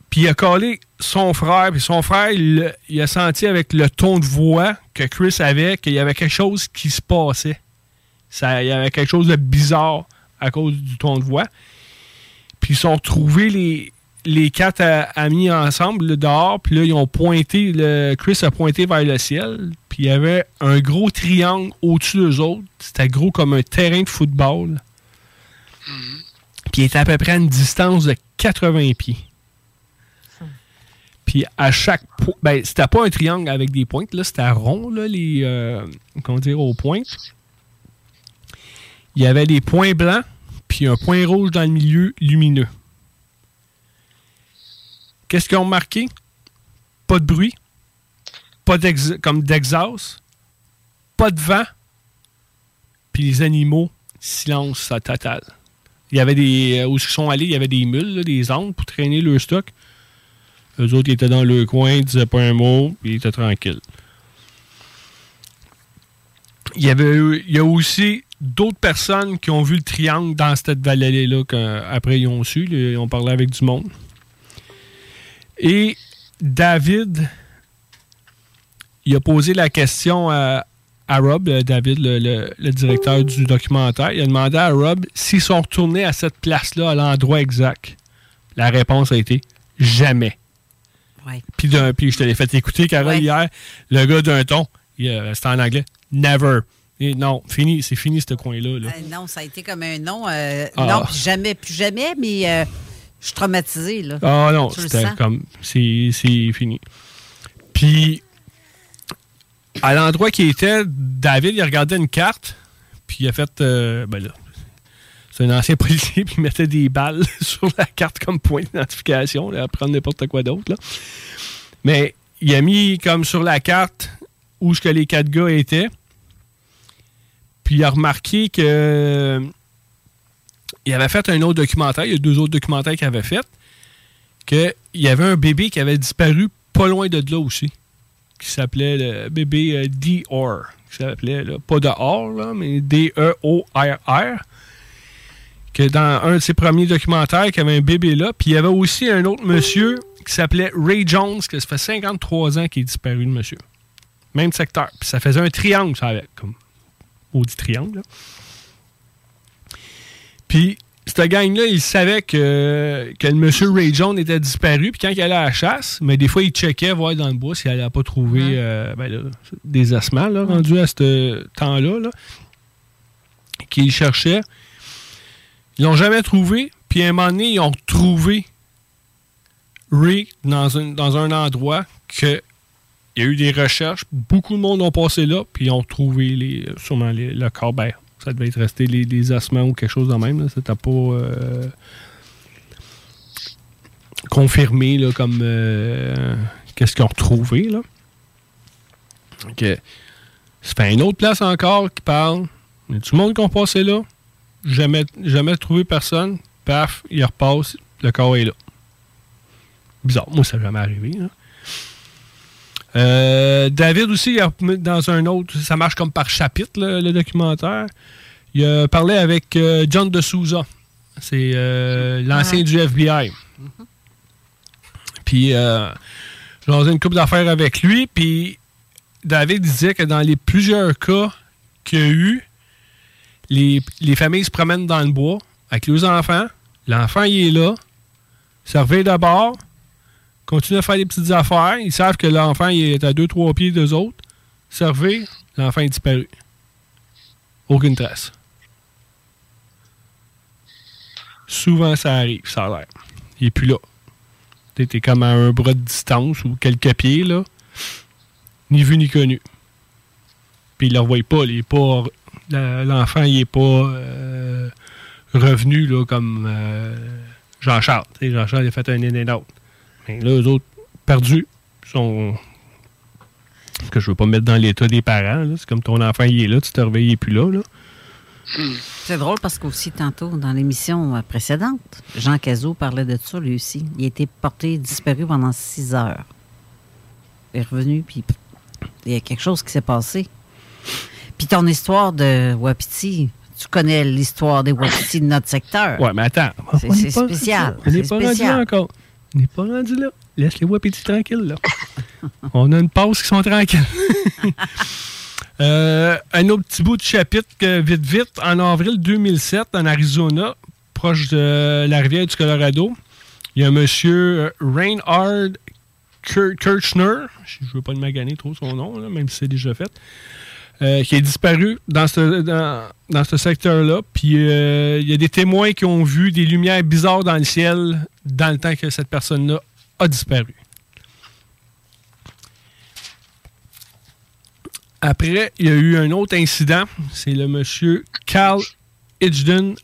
S4: Puis il a collé son frère, puis son frère, il, il a senti avec le ton de voix que Chris avait qu'il y avait quelque chose qui se passait. Ça, il y avait quelque chose de bizarre à cause du ton de voix. Puis ils sont retrouvés les, les quatre amis ensemble là, dehors, puis là, ils ont pointé, le, Chris a pointé vers le ciel, puis il y avait un gros triangle au-dessus d'eux autres. C'était gros comme un terrain de football. Puis il était à peu près à une distance de 80 pieds. Puis à chaque point, ben, c'était pas un triangle avec des pointes, là, c'était rond, là, les, euh, comment dire, aux pointes. Il y avait des points blancs, puis un point rouge dans le milieu lumineux. Qu'est-ce qu'ils ont marqué? Pas de bruit, pas comme d'exhaust, pas de vent, puis les animaux, silence total. Il y avait des. euh, Où ils sont allés, il y avait des mules, des ânes pour traîner leur stock. Eux autres, ils étaient dans le coin, ils disaient pas un mot, puis ils étaient tranquilles. Il y, avait, il y a aussi d'autres personnes qui ont vu le triangle dans cette vallée-là qu'après ils ont su. Ils ont parlé avec du monde. Et David, il a posé la question à, à Rob, euh, David, le, le- le directeur du documentaire, il a demandé à Rob s'ils sont retournés à cette place-là, à l'endroit exact. La réponse a été jamais.
S9: Ouais.
S4: Puis, d'un- puis je te l'ai fait écouter, Carole, hier, le gars d'un ton, euh, c'était en anglais, never. Et non, fini, c'est fini ce coin-là. là.
S9: Euh, non, ça a été comme un non. euh,
S4: Ah.
S9: Non, jamais, plus jamais, mais euh, je suis traumatisée, là.
S4: Ah non, c'était comme. C'est c'est fini. Puis, à l'endroit qui était, David, il regardait une carte, puis il a fait. euh, ben là, c'est un ancien policier, puis il mettait des balles sur la carte comme point d'identification, à prendre n'importe quoi d'autre. là. Mais il a mis comme sur la carte où ce que les quatre gars étaient. Puis il a remarqué que. Il avait fait un autre documentaire. Il y a deux autres documentaires qu'il avait fait qu'il y avait un bébé qui avait disparu pas loin de là aussi, qui s'appelait le bébé euh, D.R. Qui s'appelait, pas de R, là, mais D-E-O-R-R. Que dans un de ses premiers documentaires, qu'il y avait un bébé là. Puis il y avait aussi un autre monsieur qui s'appelait Ray Jones, que ça fait 53 ans qu'il est disparu, le monsieur. Même secteur. Puis ça faisait un triangle, ça avait comme triangle. là. Puis, cette gang-là, il savait que, que le monsieur Ray Jones était disparu. Puis quand il allait à la chasse, mais des fois, il checkait voir dans le bois s'il n'allait pas trouver euh, ben là, des ossements là, rendus à ce temps-là. Là, qu'il cherchait. Ils l'ont jamais trouvé. Puis à un moment donné, ils ont trouvé Ray dans un, dans un endroit que il y a eu des recherches. Beaucoup de monde ont passé là, puis ils ont trouvé les, sûrement les- le corps. Ben, ça devait être resté les, les ossements ou quelque chose de même. C'était pas euh, confirmé là, comme euh, qu'est-ce qu'ils ont retrouvé. Là. Ok. Ça fait une autre place encore qui parle. Il y a tout le monde qui ont passé là. Jamais, jamais trouvé personne. Paf, il repasse. Le corps est là. Bizarre. Moi, ça n'est jamais arrivé. Euh, David aussi, il a, dans un autre, ça marche comme par chapitre, là, le documentaire. Il a parlé avec euh, John de Souza. C'est euh, l'ancien
S19: Ah.
S4: du FBI. Puis, j'ai une couple d'affaires avec lui. Puis, David disait que dans les plusieurs cas qu'il y a eu, les, les familles se promènent dans le bois avec leurs enfants. L'enfant, il est là. Servez d'abord. Continue à faire des petites affaires. Ils savent que l'enfant est à 2-3 pieds d'eux autres. Servez. L'enfant est disparu. Aucune trace. Souvent, ça arrive, ça a l'air. Il est plus là. T'es comme à un bras de distance ou quelques pieds, là. Ni vu ni connu. Puis il ne le revoit pas. Il pas L'enfant, il est pas euh, revenu là, comme euh, Jean-Charles. Jean-Charles a fait un and out. Mais là, eux autres, perdus, sont. Parce que je veux pas me mettre dans l'état des parents. C'est comme ton enfant, il est là, tu te réveilles, il est plus là. là.
S9: C'est drôle parce qu'aussi, tantôt, dans l'émission précédente, Jean Cazot parlait de ça, lui aussi. Il a été porté disparu pendant six heures. Il est revenu, puis il y a quelque chose qui s'est passé. Puis ton histoire de Wapiti, tu connais l'histoire des Wapiti de notre secteur.
S4: Ouais, mais attends.
S9: C'est
S4: On pas-
S9: spécial.
S4: On n'est
S9: C'est
S4: pas rendu là
S9: spécial.
S4: encore. On n'est pas rendu là. Laisse les Wapiti tranquilles, là. on a une pause qui sont tranquilles. Euh, un autre petit bout de chapitre, vite, vite. En avril 2007, en Arizona, proche de la rivière du Colorado, il y a un monsieur euh, Reinhard Kir- Kirchner, je ne veux pas le maganer trop son nom, même si c'est déjà fait, euh, qui est disparu dans ce, dans, ce secteur-là. Puis euh, il y a des témoins qui ont vu des lumières bizarres dans le ciel dans le temps que cette personne-là a disparu. Après, il y a eu un autre incident. C'est le monsieur Carl Hitchden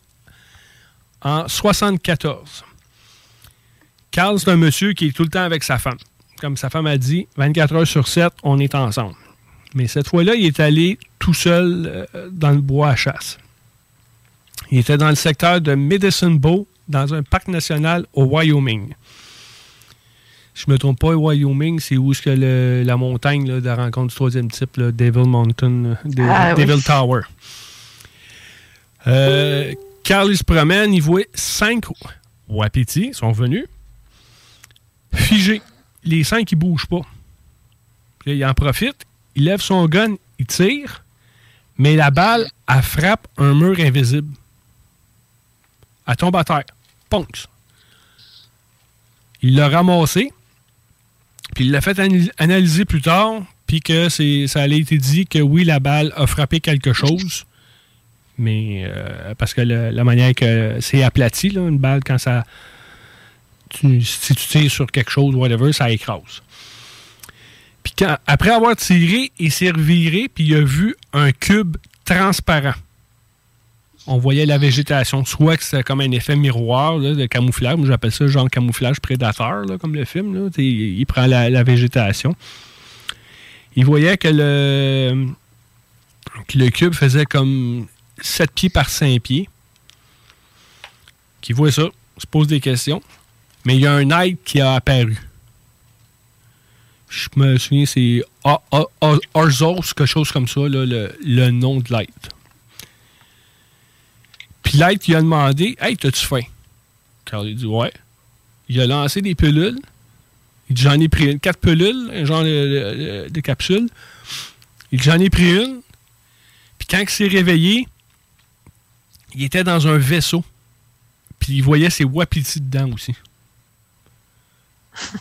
S4: en 74. Carl, c'est un monsieur qui est tout le temps avec sa femme. Comme sa femme a dit, 24 heures sur 7, on est ensemble. Mais cette fois-là, il est allé tout seul euh, dans le bois à chasse. Il était dans le secteur de Medicine Bow, dans un parc national au Wyoming. Si je me trompe pas, Wyoming, c'est où est-ce que le- la montagne là, de la rencontre du troisième type, Devil Mountain, euh, De-
S10: Ah, oui.
S4: Devil Tower. Euh, Carl, il se promène, il voit cinq wapitis, sont venus, figés. Les cinq, ils bougent pas. Puis là, il en profite, il lève son gun, il tire. Mais la balle, elle frappe un mur invisible. Elle tombe à terre. Ponks. Il l'a ramassé, puis il l'a fait analy- analyser plus tard, puis que ça a été dit que oui, la balle a frappé quelque chose, mais euh, parce que la manière que c'est aplati, une balle, quand ça. tu- si tu tires sur quelque chose, whatever, ça écrase. Puis après avoir tiré, il s'est reviré, puis il a vu un cube transparent. On voyait la végétation, soit que c'est comme un effet miroir de camouflage. J'appelle ça genre camouflage prédateur, comme le film. Il, prend la, végétation. Il voyait que le, le cube faisait comme 7 pieds par 5 pieds. Qui voit ça, se pose des questions. Mais il y a un aide qui a apparu. Je me souviens, c'est Arzos, quelque chose comme ça, là, le, le nom de l'aide. Puis l'aide, il a demandé Hey, t'as-tu faim Carl, il dit Ouais. Il a lancé des pilules. Il dit J'en ai pris une. Quatre pilules, un genre de, de- capsules. Il dit J'en ai pris une. Puis quand il s'est réveillé, il était dans un vaisseau. Puis il voyait ses wapitis dedans aussi.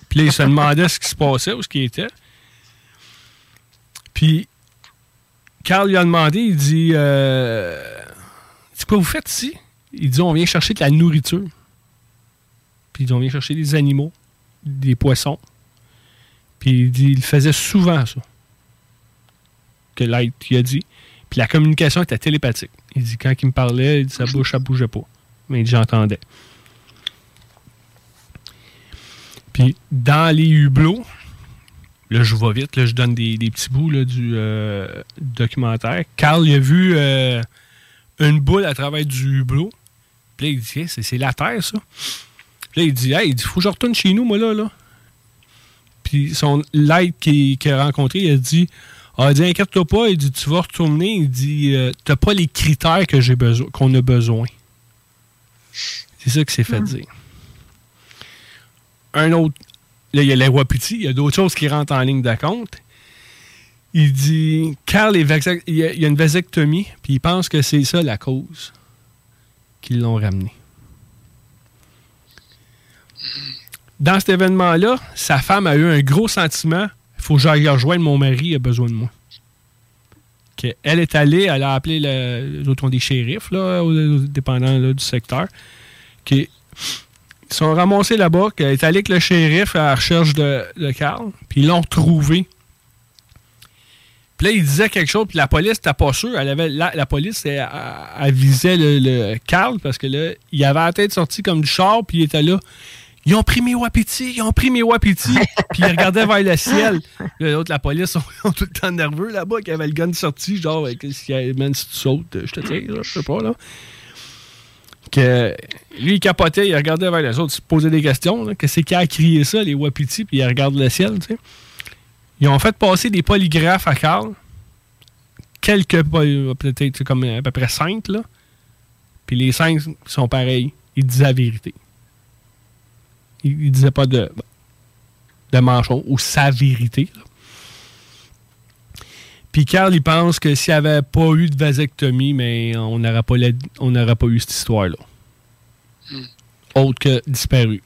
S4: Puis là, il se demandait ce qui se passait, où ce qu'il était. Puis, Carl lui a demandé, il dit euh, C'est quoi vous faites ici? Il dit On vient chercher de la nourriture. Puis ils ont vient chercher des animaux, des poissons. Puis il dit Il faisait souvent ça. Que l'être il a dit. Puis la communication était télépathique. Il dit Quand il me parlait, il dit, sa bouche, ça bougeait pas. Mais j'entendais. Puis dans les hublots, là je vais vite, là je donne des, des petits bouts là, du euh, documentaire. Carl il a vu euh, une boule à travers du hublot. Puis là il dit Hey, c'est, la Terre ça. Puis là il dit Hey, il dit, faut que je retourne chez nous moi là. là. Puis son l'aide qu'il, a rencontré, il a dit ah, il dit, inquiète-toi pas, il dit, tu vas retourner, il dit, euh, t'as pas les critères que j'ai besoin, qu'on a besoin. C'est ça qui s'est fait dire. Un autre, là, il y a les Wapiti, il y a d'autres choses qui rentrent en ligne de compte. Il dit, vaxa- il y, a, une vasectomie, puis il pense que c'est ça la cause qu'ils l'ont ramené. Dans cet événement-là, sa femme a eu un gros sentiment il faut que j'aille rejoindre mon mari, il a besoin de moi. Elle est allée, elle a appelé le, les autres des shérifs, là, au- au- dépendant là, du secteur. Qui ils sont ramassés là-bas, qu'elle est allée avec le shérif à la recherche de, de Carl, puis ils l'ont retrouvé. Puis là, il disait quelque chose, puis la police n'était pas sûre. Elle avait, la, la police, elle, visait le, le Carl, parce que là, il avait la tête sortie comme du char, puis il était là. Ils ont pris mes wapitis, ils ont pris mes wapitis. puis il regardait vers le ciel. Là, L'autre, la police, sont, sont tout le temps nerveux là-bas, qui avait le gun sorti, genre, si, man, si tu sautes, je te tiens, là, je sais pas, là. Que lui, il capotait, il regardait vers les autres, il se posait des questions. là. Qu'est-ce qui a crié ça, les wapitis, puis il regarde le ciel, tu sais. Ils ont fait passer des polygraphes à Carl. Quelques, peut-être comme à peu près cinq, là. Puis les cinq sont pareils. Ils disaient la vérité. Ils, ils disaient pas de, de manchon ou sa vérité. Puis Carl, il pense que s'il n'y avait pas eu de vasectomie, mais on n'aurait pas, la- on n'aurait pas eu cette histoire-là. Autre que disparu.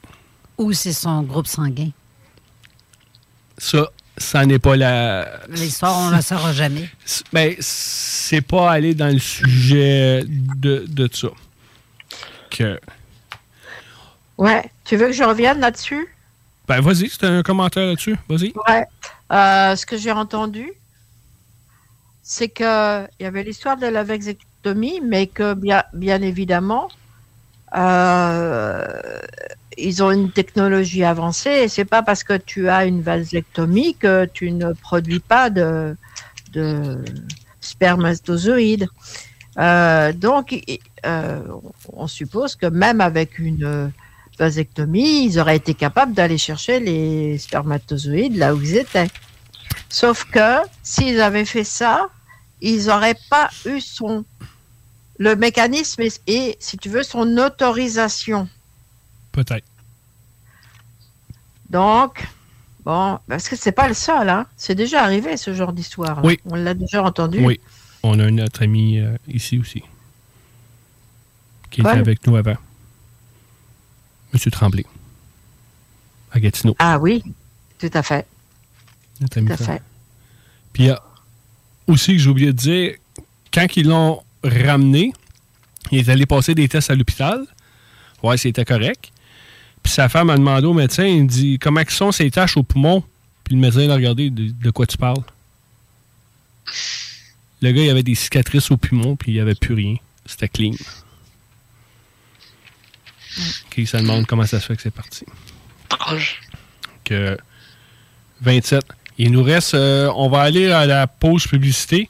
S9: Ou c'est son groupe sanguin.
S4: Ça, ça n'est pas la.
S9: L'histoire, on ne la saura jamais.
S4: C- Ben, c'est pas aller dans le sujet de, de ça. Que.
S10: Ouais. Tu veux que je revienne là-dessus?
S4: Ben, vas-y, c'est un commentaire là-dessus. Vas-y.
S10: Ouais. Euh, ce que j'ai entendu, c'est que il y avait l'histoire de la vasectomie, mais que bien, bien évidemment, euh, ils ont une technologie avancée. Et c'est pas parce que tu as une vasectomie que tu ne produis pas de, de spermatozoïdes. Euh, donc, euh, on suppose que même avec une vasectomie, ils auraient été capables d'aller chercher les spermatozoïdes là où ils étaient. Sauf que s'ils avaient fait ça, ils n'auraient pas eu son le mécanisme et, et, si tu veux son autorisation.
S4: Peut-être.
S10: Donc bon, parce que c'est pas le seul, hein. C'est déjà arrivé ce genre d'histoire.
S4: Oui.
S10: On l'a déjà entendu.
S4: Oui. on a notre ami euh, ici aussi. Qui
S10: Paul?
S4: était avec nous avant. Monsieur Tremblay. À Gatineau.
S10: Ah oui, tout à fait.
S4: Notre ami
S10: Tout à fait.
S4: Puis il y a aussi que j'ai oublié de dire, quand ils l'ont ramené, il est allé passer des tests à l'hôpital. Ouais, c'était correct. Puis sa femme a demandé au médecin, il dit comment sont ces taches au poumon? Puis le médecin a regardé de, de quoi tu parles? Le gars, il avait des cicatrices au poumon, puis il n'y avait plus rien. C'était clean. OK, ça demande comment ça se fait que c'est parti. Que 27. Il nous reste. euh, on va aller à la pause publicité.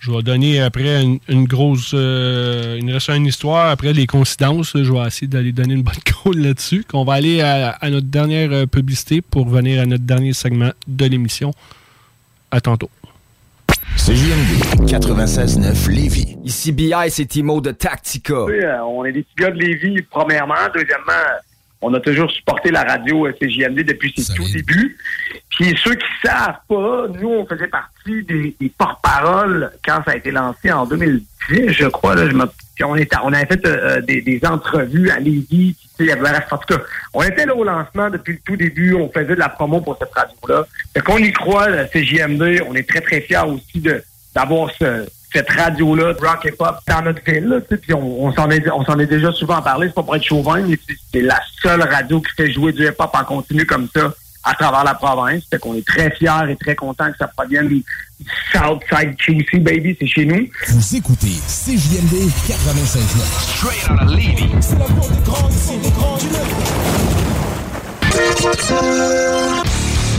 S4: Je vais donner après une, une grosse. euh, il nous reste une histoire. Après les coïncidences, je vais essayer d'aller donner une bonne call là-dessus. Qu'on va aller à, à notre dernière euh, publicité pour venir à notre dernier segment de l'émission. À tantôt.
S14: CJMD 96.9 Lévis.
S19: Ici BI, c'est Timo de Tactica.
S20: Oui, euh, on est des petits gars de Lévis, premièrement. Deuxièmement, on a toujours supporté la radio CJMD depuis ses tout débuts. Puis ceux qui savent pas, nous, on faisait partie des, des porte-paroles quand ça a été lancé en 2010, je crois. Là, je me- puis on, était, on avait fait euh, euh, des, des entrevues à Lévis. puis, tu sais, il y avait, en tout cas, on était là au lancement depuis le tout début. On faisait de la promo pour cette radio-là. Fait qu'on y croit, la CJMD. On est très, très fiers aussi de d'avoir ce, cette radio-là, de rock et pop, dans notre ville. Là, tu sais, puis on, on s'en est, on s'en est déjà souvent parlé, c'est pas pour être chauvin, mais c'est- la seule radio qui fait jouer du hip-hop en continu comme ça à travers la province. Fait qu'on est très fiers et très contents que ça provienne du Southside QC, baby, c'est chez nous.
S14: Vous écoutez CJMD 96.9. Straight out of Lévis. C'est la voix des grands, ici, des grands du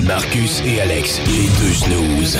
S14: Marcus et Alex, les deux snooze.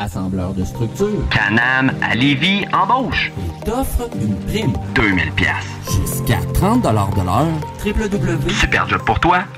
S6: Assembleur de structure. Canam à Lévis embauche. T'offre une prime. 2000 pièces. Jusqu'à 30 de l'heure. www.superjobpourtoi.com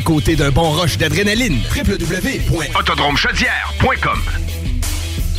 S14: côté d'un bon rush d'adrénaline. www.autodromechaudière.com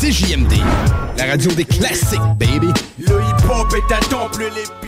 S14: CJMD, la radio des classiques, baby.
S21: Le hip-hop est à les billets se multiplient.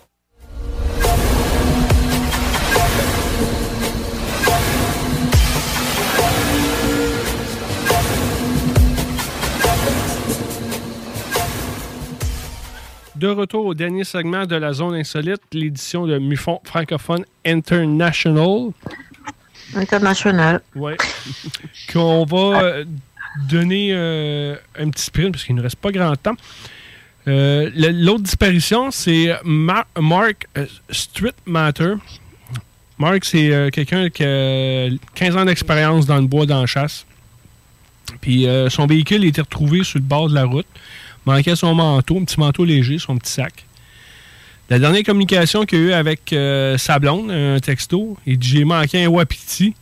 S4: De retour au dernier segment de la zone insolite, l'édition de Mufon francophone International.
S10: International.
S4: Oui. Qu'on va euh, donner euh, un petit sprint parce qu'il ne reste pas grand temps. Euh, l'autre disparition, c'est Mark Street Matter. Mark, c'est quelqu'un qui a 15 ans d'expérience dans le bois, dans la chasse. Puis son véhicule a été retrouvé sur le bord de la route manquait son manteau, un petit manteau léger, son petit sac. La dernière communication qu'il a eue avec euh, sa blonde, un texto, il dit J'ai manqué un wapiti.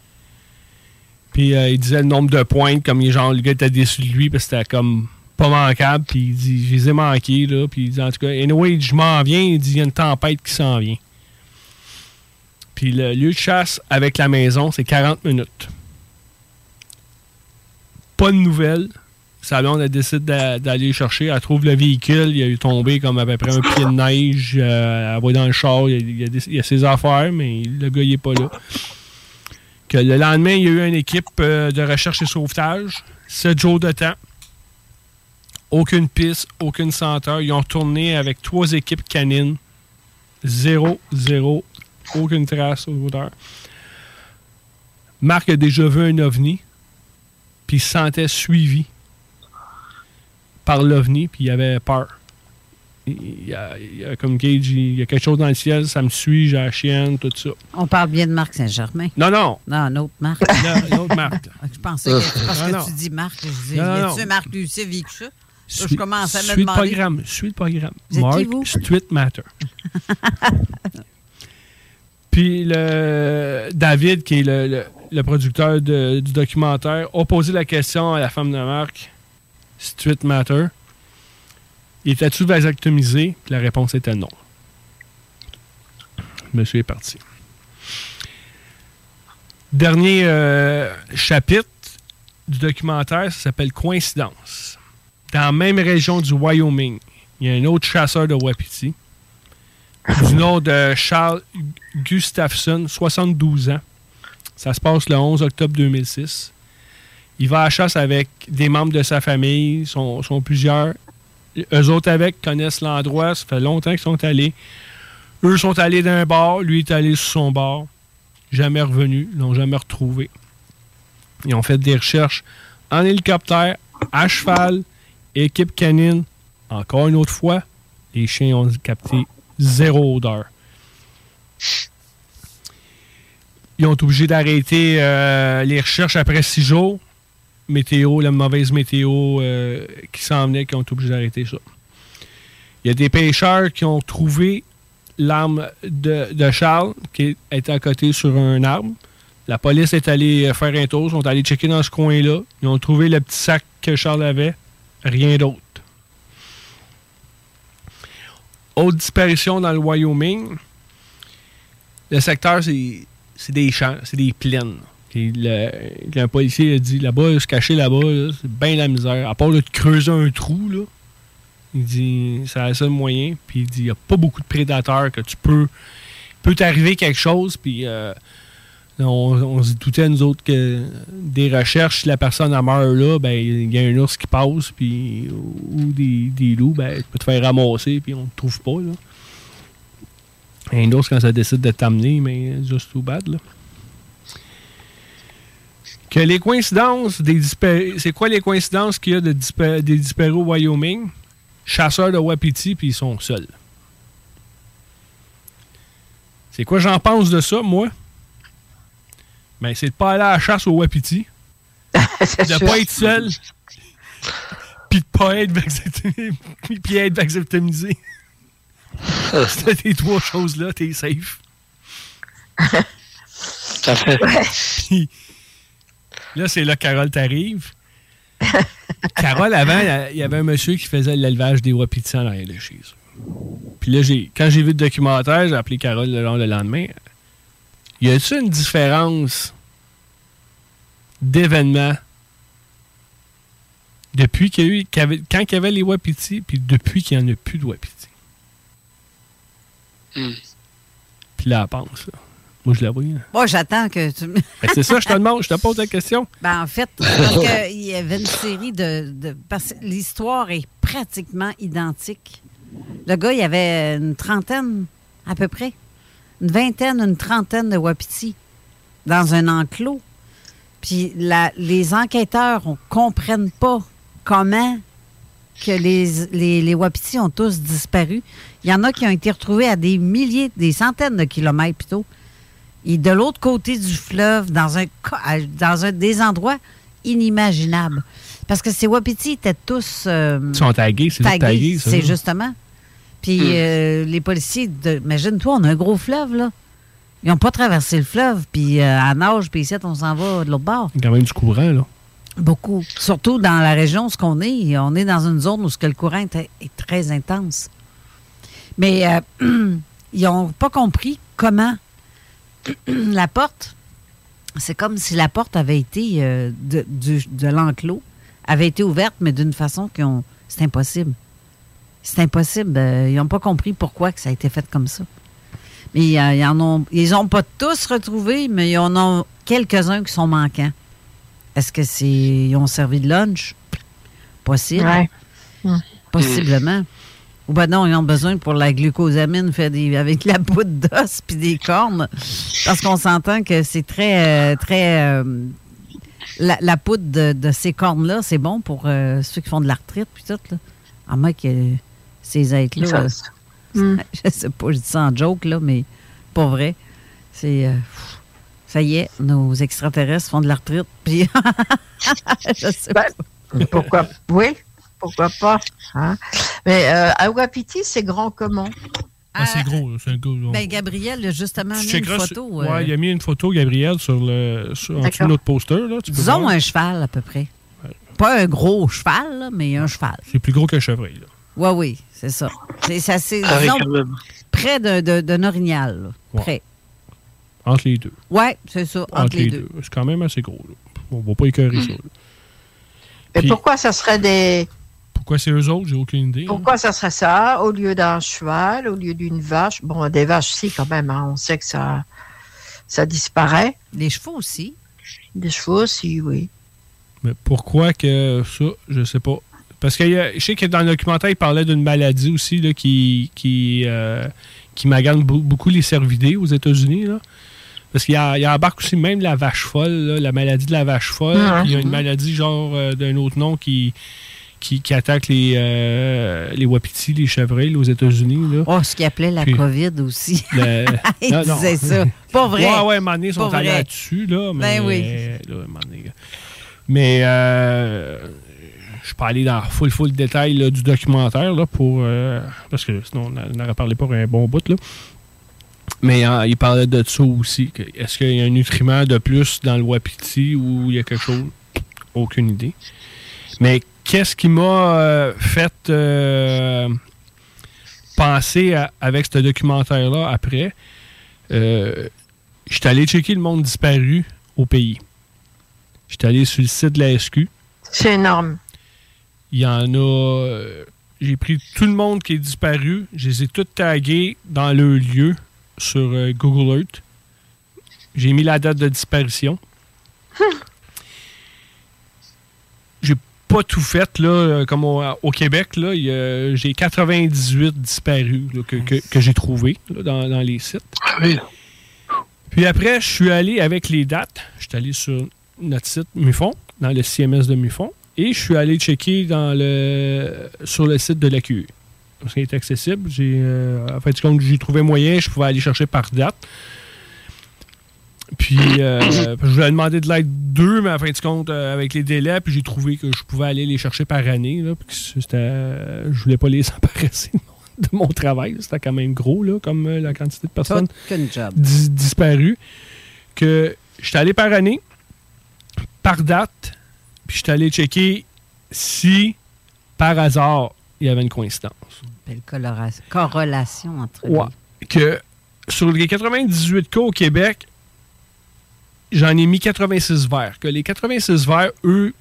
S4: Puis euh, il disait le nombre de pointes, comme genre, le gars était déçu de lui, parce que c'était comme pas manquable. Puis il dit Je les ai manqués, là. Puis il dit En tout cas, anyway, je m'en viens. Il dit Il y a une tempête qui s'en vient. Puis le lieu de chasse avec la maison, c'est 40 minutes. Pas de nouvelles. Sa blonde, a décidé d'aller chercher. Elle trouve le véhicule. Il eu tombé comme à peu près un pied de neige. Euh, elle va dans le char. Il y, a, ses affaires, mais le gars, il n'est pas là. Que le lendemain, il y a eu une équipe euh, de recherche et sauvetage. Sept jours de temps. Aucune piste, aucune senteur. Ils ont tourné avec trois équipes canines. Zéro, zéro. Aucune trace au hauteur. Marc a déjà vu un ovni. Puis il se sentait suivi par l'OVNI, puis il avait peur. Il y, a, comme Gage, il y a quelque chose dans le ciel, ça me suit, j'ai la chienne, tout ça.
S9: On parle bien de Marc Saint-Germain.
S4: Non, non.
S9: Non, une autre Marc.
S4: une autre Marc.
S9: je pensais que, parce que tu dis Marc, je disais, y a-tu Marc Lucie vécu ça? je commence à me suis demander.
S4: Le programme, suis le programme. Marc Street Matter. Puis le David, qui est le, le, producteur du documentaire, a posé la question à la femme de Marc Street Matter. Était-tu vasectomisé? La réponse était non. Monsieur est parti. Dernier euh, chapitre du documentaire, ça s'appelle Coïncidence. Dans la même région du Wyoming, il y a un autre chasseur de Wapiti, du nom de Charles Gustafson, 72 ans. Ça se passe le 11 octobre 2006. Il va à la chasse avec des membres de sa famille, sont, plusieurs. Eux autres avec connaissent l'endroit, ça fait longtemps qu'ils sont allés. Eux sont allés d'un bar, lui est allé sur son bar. Jamais revenu, l'ont jamais retrouvé. Ils ont fait des recherches en hélicoptère, à cheval, équipe canine. Encore une autre fois, les chiens ont capté zéro odeur. Ils ont été obligés d'arrêter euh, les recherches après six jours météo, la mauvaise météo euh, qui s'en venait, qui ont été obligés d'arrêter ça. Il y a des pêcheurs qui ont trouvé l'arme de, Charles qui était à côté sur un arbre. La police est allée faire un tour, sont allés checker dans ce coin-là. Ils ont trouvé le petit sac que Charles avait. Rien d'autre. Autre disparition dans le Wyoming. Le secteur, c'est des c'est des plaines. Et le, policier a dit là-bas, se cacher là-bas, c'est bien la misère. À part de creuser un trou, là, il dit c'est le seul moyen. Puis il dit il n'y a pas beaucoup de prédateurs que tu peux. peut t'arriver quelque chose, puis euh, on, se doutait, nous autres, que des recherches, si la personne a meurt là, ben il y a un ours qui passe, puis ou des, loups, ben tu peux te faire ramasser, puis on ne te trouve pas. Là. Un ours, quand ça décide de t'amener, mais juste too bad. Là que les coïncidences des C'est quoi les coïncidences qu'il y a de des disparus au Wyoming? Chasseurs de Wapiti, puis ils sont seuls. C'est quoi j'en pense de ça, moi? Ben, c'est de pas aller à la chasse au Wapiti. de pas être seul. puis de pas être vasectomisé. puis être vasectomisé. C'est tes trois choses-là, t'es safe.
S16: Ça fait.
S4: Là, c'est là que Carole t'arrive. Carole, avant, il y avait un monsieur qui faisait l'élevage des wapitis en arrière de chez eux. Puis là, quand j'ai vu le documentaire, j'ai appelé Carole le, le lendemain. Y a-t-il une différence d'événements depuis qu'il y a eu, quand il y avait les wapitis, puis depuis qu'il n'y en a plus de wapitis?
S16: Hmm.
S4: Puis là, elle pense. Là. Moi, je l'avoue.
S9: Moi, j'attends que tu
S4: ben, C'est ça, je te demande, je te pose la question.
S9: Ben, en fait, parce qu'il y avait une série de. parce que l'histoire est pratiquement identique Le gars, il avait une trentaine, à peu près. Une vingtaine, une trentaine de wapitis dans un enclos. Puis la- les enquêteurs ne comprennent pas comment que les, les, les wapitis ont tous disparu. Il y en a qui ont été retrouvés à des milliers, des centaines de kilomètres plutôt. Et de l'autre côté du fleuve, dans un, dans un des endroits inimaginables. Parce que ces wapitis étaient tous... euh,
S4: Ils sont tagués, c'est
S9: tagués,
S4: tagué, ça.
S9: c'est justement. Puis
S4: Hmm.
S9: euh, les policiers, de- imagine-toi, on a un gros fleuve, là. Ils n'ont pas traversé le fleuve, puis euh, à nage, puis ici, on s'en va de l'autre bord.
S4: Il y a quand même du courant, là.
S9: Beaucoup. Surtout dans la région où ce qu'on est. On est dans une zone où ce que le courant est, est très intense. Mais euh, ils n'ont pas compris comment la porte, c'est comme si la porte avait été euh, de, du- de l'enclos, avait été ouverte, mais d'une façon qu'on. C'est impossible. C'est impossible. Euh, ils n'ont pas compris pourquoi que ça a été fait comme ça. Mais euh, ils en ont, ils n'ont pas tous retrouvés, mais il y en a quelques-uns qui sont manquants. Est-ce que c'est ils ont servi de lunch? Possible.
S10: Ouais.
S9: Possiblement. Ou ben non, ils ont besoin pour la glucosamine fait des, avec la poudre d'os puis des cornes. Parce qu'on s'entend que c'est très, euh, très. euh, la, la poudre de, de ces cornes-là, c'est bon pour euh, ceux qui font de l'arthrite puis tout. Là. À moins que ces êtres-là. Euh,
S10: Hmm.
S9: je sais pas, je dis ça en joke, là, mais pas vrai. C'est. ça y est, nos extraterrestres font de l'arthrite. Puis. je sais pas.
S10: Pourquoi? Oui, pourquoi pas. hein. Mais euh, à Wapiti, c'est grand comment?
S4: Ah, c'est gros, là, c'est un gros.
S9: Ben, Gabriel a justement
S4: Tu
S9: mis une photo.
S4: sur-
S9: euh,
S4: Ouais, il a mis une photo, Gabriel, sur le, sur, en dessous de
S9: D'accord.
S4: notre poster. Là, tu peux
S9: disons
S4: voir.
S9: un cheval, à peu près. Pas un gros cheval, là, mais un cheval.
S4: C'est plus gros qu'un chevreuil. Là.
S9: Oui, oui, c'est ça. C'est ça,
S4: Ah
S9: près d'un orignal. là.
S4: Ouais.
S9: Près.
S4: Entre les deux.
S9: Oui, c'est ça, entre, les, deux.
S4: C'est quand même assez gros. Là. On va pas écœurer ça. là.
S10: Mais
S4: Puis-
S10: pourquoi ça serait des.
S4: Pourquoi c'est eux autres? J'ai aucune idée. hein.
S10: Pourquoi ça serait ça? Au lieu d'un cheval, au lieu d'une vache? Bon, des vaches, si, quand même. hein, on sait que ça, ça disparaît.
S9: Des chevaux aussi.
S10: Des chevaux aussi, oui.
S4: Mais pourquoi que ça, je sais pas. Parce que il y a- je sais que dans le documentaire, il parlait d'une maladie aussi là, qui, qui, euh, qui magane beau- beaucoup les cervidés aux États-Unis. là. Parce qu'il y, a- il y a embarque aussi même la vache folle, là, la maladie de la vache folle. Il y a une maladie genre euh, d'un autre nom qui, qui, qui attaque les, euh, les wapitis, les chevreuils aux États-Unis.
S9: Oh, ce qu'il appelait la
S4: Puis-
S9: COVID aussi.
S4: Le-
S9: Il
S4: Non, non.
S9: disait ça. Pas vrai.
S4: Ouais, ouais, donné, ils sont allés là-dessus, là. Mais,
S9: Ben oui.
S4: là, là. Mais euh, je peux aller dans full, full détail là, du documentaire, là, pour. euh, parce que sinon, on n'aurait parlé pas un bon bout, là. Mais euh, il parlait de ça aussi. Est-ce qu'il y a un nutriment de plus dans le wapiti ou il y a quelque chose? Aucune idée. Mais qu'est-ce qui m'a euh, fait euh, penser à- avec ce documentaire-là après? Euh, je suis allé checker le monde disparu au pays. Je suis allé sur le site de la SQ.
S10: C'est énorme.
S4: Il y en a. J'ai pris tout le monde qui est disparu. Je les ai tous tagués dans le lieu sur Google Earth. J'ai mis la date de disparition. J'ai pas tout fait, là, euh, comme au, au Québec. là. J'ai 98 disparus là, que, que- que j'ai trouvés dans, dans les sites. Puis après, je suis allé avec les dates. Je suis allé sur notre site MUFON, dans le CMS de MUFON, et je suis allé checker dans le, sur le site de l'AQE. Parce qu'il est accessible. J'ai, euh, en fait, j'ai trouvé moyen, je pouvais aller chercher par date. Puis, euh, je lui ai demandé de l'aide deux, mais en fin de compte, euh, avec les délais, puis j'ai trouvé que je pouvais aller les chercher par année. Là, puis que c'était, euh, je voulais pas les embarrasser de mon travail. C'était quand même gros, là, comme euh, la quantité de personnes dis- disparues. Que je suis allé par année, par date, puis je suis allé checker si, par hasard, il y avait une coïncidence.
S9: Belle coloration- corrélation entre
S4: Ouais. Que sur les 98 cas au Québec, j'en ai mis 86 verts. Que les 86 verts, eux,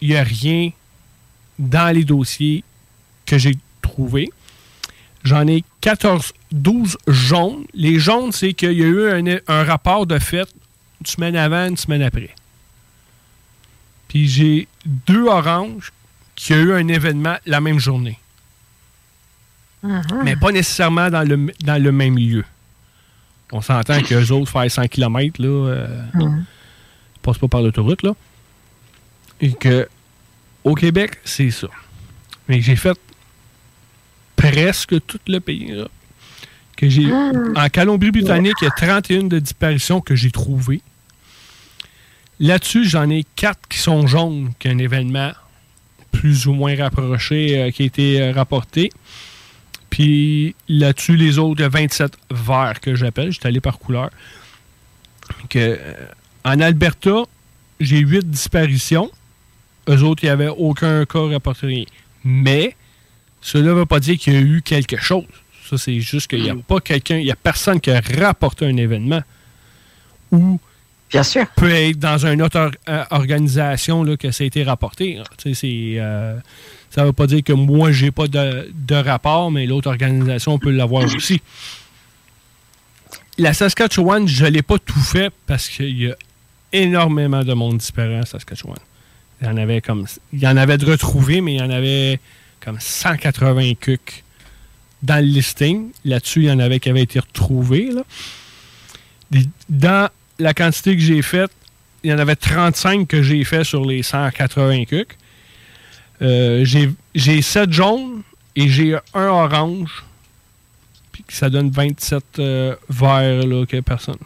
S4: il n'y a rien dans les dossiers que j'ai trouvés. J'en ai 14, 12 jaunes. Les jaunes, c'est qu'il y a eu un, un rapport de fait une semaine avant, une semaine après. Puis j'ai deux oranges qui a eu un événement la même journée.
S9: Uh-huh.
S4: mais pas nécessairement dans le, dans le même lieu. On s'entend qu'eux autres, faire 100 km, là, euh, passent pas par l'autoroute, là. Et que, au Québec, c'est ça. Mais j'ai fait presque tout le pays, là. Que j'ai, en Colombie-Britannique, il y a 31 de disparitions que j'ai trouvées. Là-dessus, j'en ai 4 qui sont jaunes, qu'un événement plus ou moins rapproché euh, qui a été euh, rapporté. Puis là-dessus, les autres, il y a 27 verts que j'appelle. J'étais allé par couleur. Que, euh, en Alberta, j'ai 8 disparitions. Eux autres, il n'y avait aucun cas rapporté. Mais cela ne veut pas dire qu'il y a eu quelque chose. Ça, c'est juste qu'il n'y a pas quelqu'un, il n'y a personne qui a rapporté un événement. Ou
S10: Bien sûr.
S4: peut être dans une autre euh, organisation là, que ça a été rapporté. euh, ça ne veut pas dire que moi, j'ai pas de, de rapport, mais l'autre organisation peut l'avoir aussi. La Saskatchewan, je ne l'ai pas tout fait parce qu'il y a énormément de monde différent à Saskatchewan. Il y en avait comme. Il y en avait de retrouvés, mais il y en avait comme 180 cucs dans le listing. Là-dessus, il y en avait qui avaient été retrouvés. là. Dans la quantité que j'ai faite, il y en avait 35 que j'ai fait sur les 180 cucs. Euh, j'ai- j'ai 7 jaunes et j'ai un orange. Puis ça donne 27 euh, verts là, personne.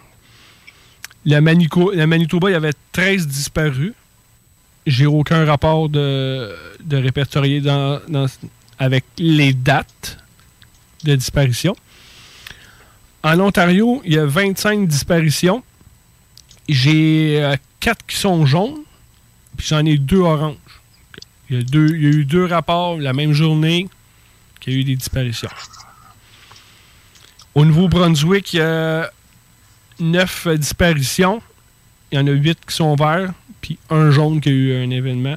S4: Le, Manico, Manitoba, il y avait 13 disparus. J'ai aucun rapport de, de répertorié avec les dates de disparition. En Ontario, il y a 25 disparitions. J'ai 4 qui sont jaunes, puis j'en ai 2 oranges. Il y, a deux, eu deux rapports la même journée qu'il y a eu des disparitions. Au Nouveau-Brunswick, il y a 9 disparitions. Il y en a 8 qui sont verts, puis un jaune qui a eu un événement.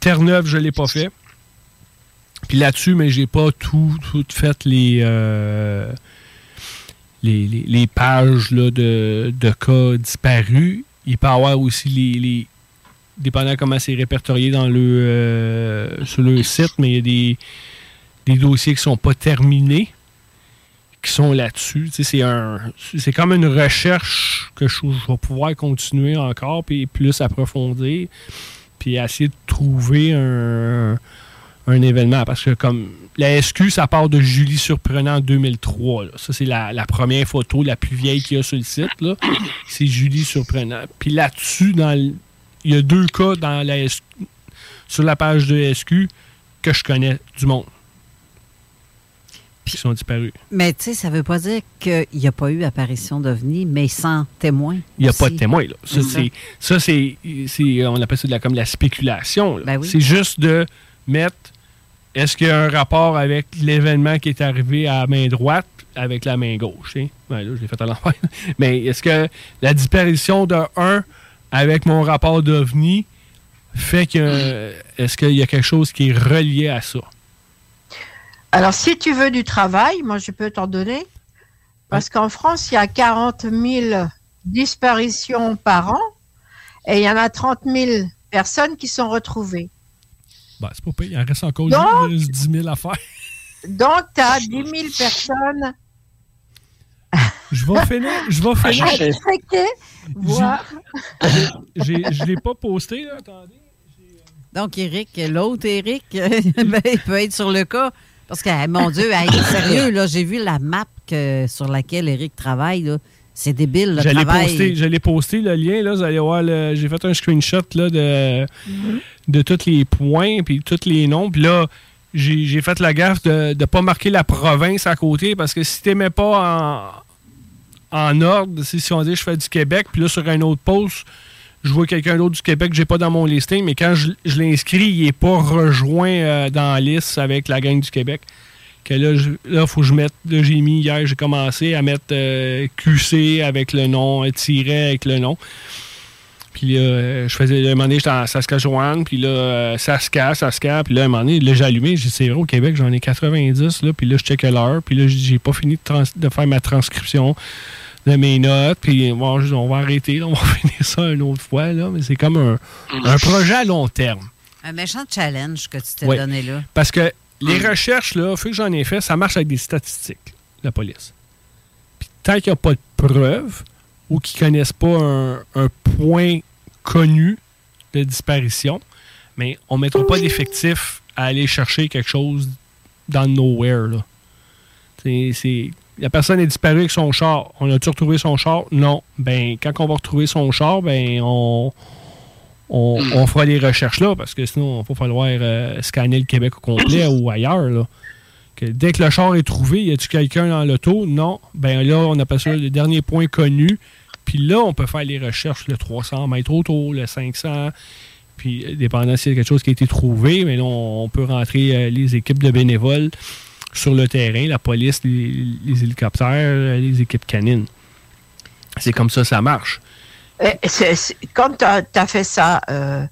S4: Terre-Neuve, je ne l'ai pas fait. Puis là-dessus, mais j'ai pas tout, tout fait les, euh, les, les- pages là, de, de cas disparus. Il peut y avoir aussi les, les dépendant comment c'est répertorié dans le, euh, sur le site, mais il y a des, des dossiers qui sont pas terminés, qui sont là-dessus. C'est un, c'est comme une recherche que je, vais pouvoir continuer encore, puis plus approfondir, puis essayer de trouver un événement. Parce que comme la SQ, ça part de Julie Surprenant en 2003. là. Ça, c'est la, la première photo, la plus vieille qu'il y a sur le site. C'est Julie Surprenant. Puis là-dessus, il y a deux cas dans la SQ, sur la page de SQ que je connais du monde. Qui sont disparus.
S9: Mais tu sais, ça veut pas dire qu'il n'y a pas eu apparition d'OVNI, mais sans témoin.
S4: Il n'y a pas de témoin. Là. Ça, c'est, on appelle ça de la, comme la spéculation.
S9: Ben oui.
S4: C'est juste de mettre est-ce qu'il y a un rapport avec l'événement qui est arrivé à la main droite avec la main gauche. hein? Ouais, là, je l'ai fait à l'envers. Mais est-ce que la disparition de un avec mon rapport d'OVNI fait que est-ce qu'il y a quelque chose qui est relié à ça?
S10: Alors, si tu veux du travail, moi, je peux t'en donner. Parce qu'en France, il y a 40 000 disparitions par an et il y en a 30 000 personnes qui sont retrouvées.
S4: Ben, c'est pas pire. Il en reste encore
S10: Donc-
S4: juste 10 000 à faire.
S10: Donc, tu as 10 000 personnes
S4: Je vais finir. Je vais
S10: à
S4: finir.
S10: voir.
S4: J'ai- Je l'ai pas posté, là. Attendez.
S9: Donc, Eric, l'autre Eric, ben, il peut être sur le cas. Parce que, mon Dieu, hey, sérieux, là, j'ai vu la map que- sur laquelle Eric travaille. là. C'est débile, le
S4: Je l'ai
S9: travail.
S4: posté, je l'ai posté le lien, là, vous allez voir, le- j'ai fait un screenshot là, de, de tous les points, puis tous les noms. Puis là, j'ai j'ai fait la gaffe de ne pas marquer la province à côté, parce que si tu n'aimais pas en, en ordre, si, si on dit je fais du Québec, puis là, sur un autre post, je vois quelqu'un d'autre du Québec que j'ai pas dans mon listing, mais quand je, je l'inscris, il n'est pas rejoint euh, dans la liste avec la gang du Québec. Que là, il faut que je mette. Là, j'ai mis hier, j'ai commencé à mettre euh, QC avec le nom, euh, tiret avec le nom. Puis là, euh, je faisais, à un moment donné, j'étais en Saskatchewan, puis là, Saska, Saska, puis là, à un moment donné, là, j'ai allumé, j'ai dit, c'est vrai, au Québec, j'en ai 90, là, puis là, je check l'heure, puis là, j'ai pas fini de, trans- de faire ma transcription de mes notes, puis bon, on va arrêter, là, on va finir ça une autre fois, là, mais c'est comme un, un projet à long terme.
S9: Un méchant challenge que tu t'es donné là.
S4: Parce que les recherches, là, fait que j'en ai fait, ça marche avec des statistiques, la police. Puis tant qu'il n'y a pas de preuves ou qu'ils ne connaissent pas un, un point connu de disparition, mais on ne mettra pas d'effectif à aller chercher quelque chose dans le nowhere. Là. C'est- c'est- la personne est disparue avec son char. On a-tu retrouvé son char? Non. Ben, quand on va retrouver son char, ben, on, on, on fera les recherches là, parce que sinon, il va falloir euh, scanner le Québec au complet ou ailleurs. Là. Que dès que le char est trouvé, y a-tu quelqu'un dans l'auto? Non. Ben là, on appelle ça le dernier point connu. Puis là, on peut faire les recherches, le 300 mètres autour, le 500. Puis, euh, dépendant s'il y a quelque chose qui a été trouvé, mais là, on, on peut rentrer euh, les équipes de bénévoles sur le terrain, la police, les, les hélicoptères, les équipes canines. C'est comme ça, ça marche.
S10: C'est- quand tu as, fait ça, euh,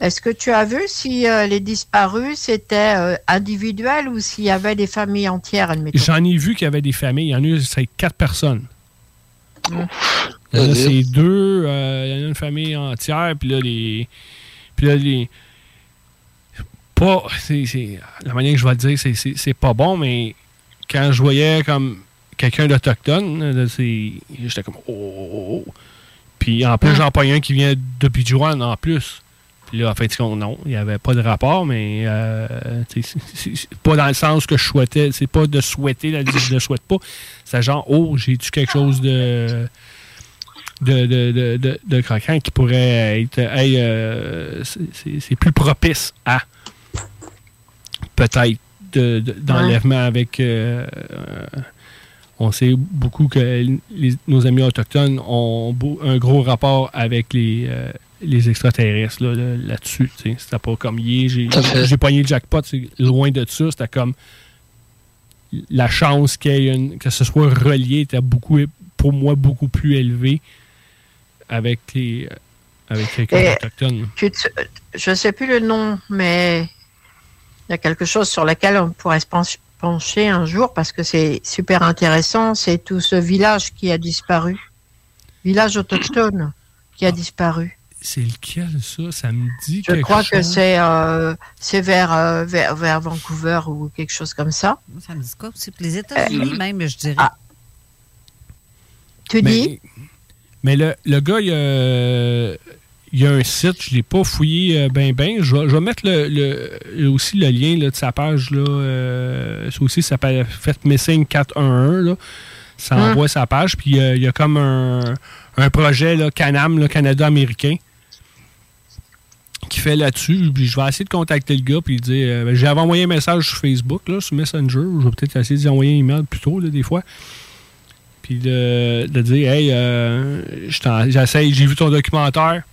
S10: est-ce que tu as vu si euh, les disparus c'était euh, individuel ou s'il y avait des familles entières,
S4: J'en ai vu qu'il y avait des familles. Il y en a eu, c'est quatre personnes.
S10: Mm.
S4: Il y en a,
S10: Vas-y.
S4: c'est deux. euh, il y en a une famille entière. Puis là, les. Puis là, les. Pas. la manière que je vais le dire, c'est- pas bon, mais quand je voyais comme quelqu'un d'autochtone, j'étais comme. Oh, oh, oh, oh. Puis en plus, j'en pogne un qui vient de Bijuan en plus. Puis là, en fait, non, il n'y avait pas de rapport, mais euh, c'est- pas dans le sens que je souhaitais. C'est pas de souhaiter, là, je ne souhaite pas. C'est genre, oh, j'ai-tu quelque chose de de, de, de, de- croquant qui pourrait être hey, euh, c'est- plus propice à peut-être de- de- d'enlèvement avec euh, on sait beaucoup que les- nos amis autochtones ont beau- un gros rapport avec les, euh, les extraterrestres là, là- là-dessus. tu sais. C'était pas comme hier, j'ai pogné le jackpot, c'est loin de ça. C'était comme la chance qu'il y ait une- que ce soit relié était beaucoup, pour moi beaucoup plus élevée avec les avec quelqu'un
S10: Et
S4: d'autochtone.
S10: tu Je ne sais plus le nom, mais il y a quelque chose sur lequel on pourrait se pench- pencher un jour parce que c'est super intéressant. C'est tout ce village qui a disparu. Village autochtone qui a disparu.
S4: C'est lequel ça? Ça me dit
S10: Je
S4: quelque
S10: crois que c'est euh, c'est vers, euh, vers, vers Vancouver ou quelque chose comme ça.
S9: Ça me dit quoi? Puis Les États-Unis,
S10: Euh,
S9: même, je dirais.
S10: Tu
S4: Mais-
S10: dis?
S4: Mais le, le gars, il il y a un site, je ne l'ai pas fouillé euh, ben ben. Je vais, je vais mettre le, le- aussi le lien là, de sa page. Là, euh, ça aussi, ça s'appelle Fait Missing 411. Là. Ça
S10: Hein?
S4: envoie sa page. Puis euh, il y a comme un, un projet là, Canam, là, Canada américain, qui fait là-dessus. Puis je vais essayer de contacter le gars. Puis dire euh, ben, J'avais envoyé un message sur Facebook, là, sur Messenger. Je vais peut-être essayer d'y envoyer un email plus tôt, là, des fois puis de, de dire hey euh, j'essaye j'ai vu ton documentaire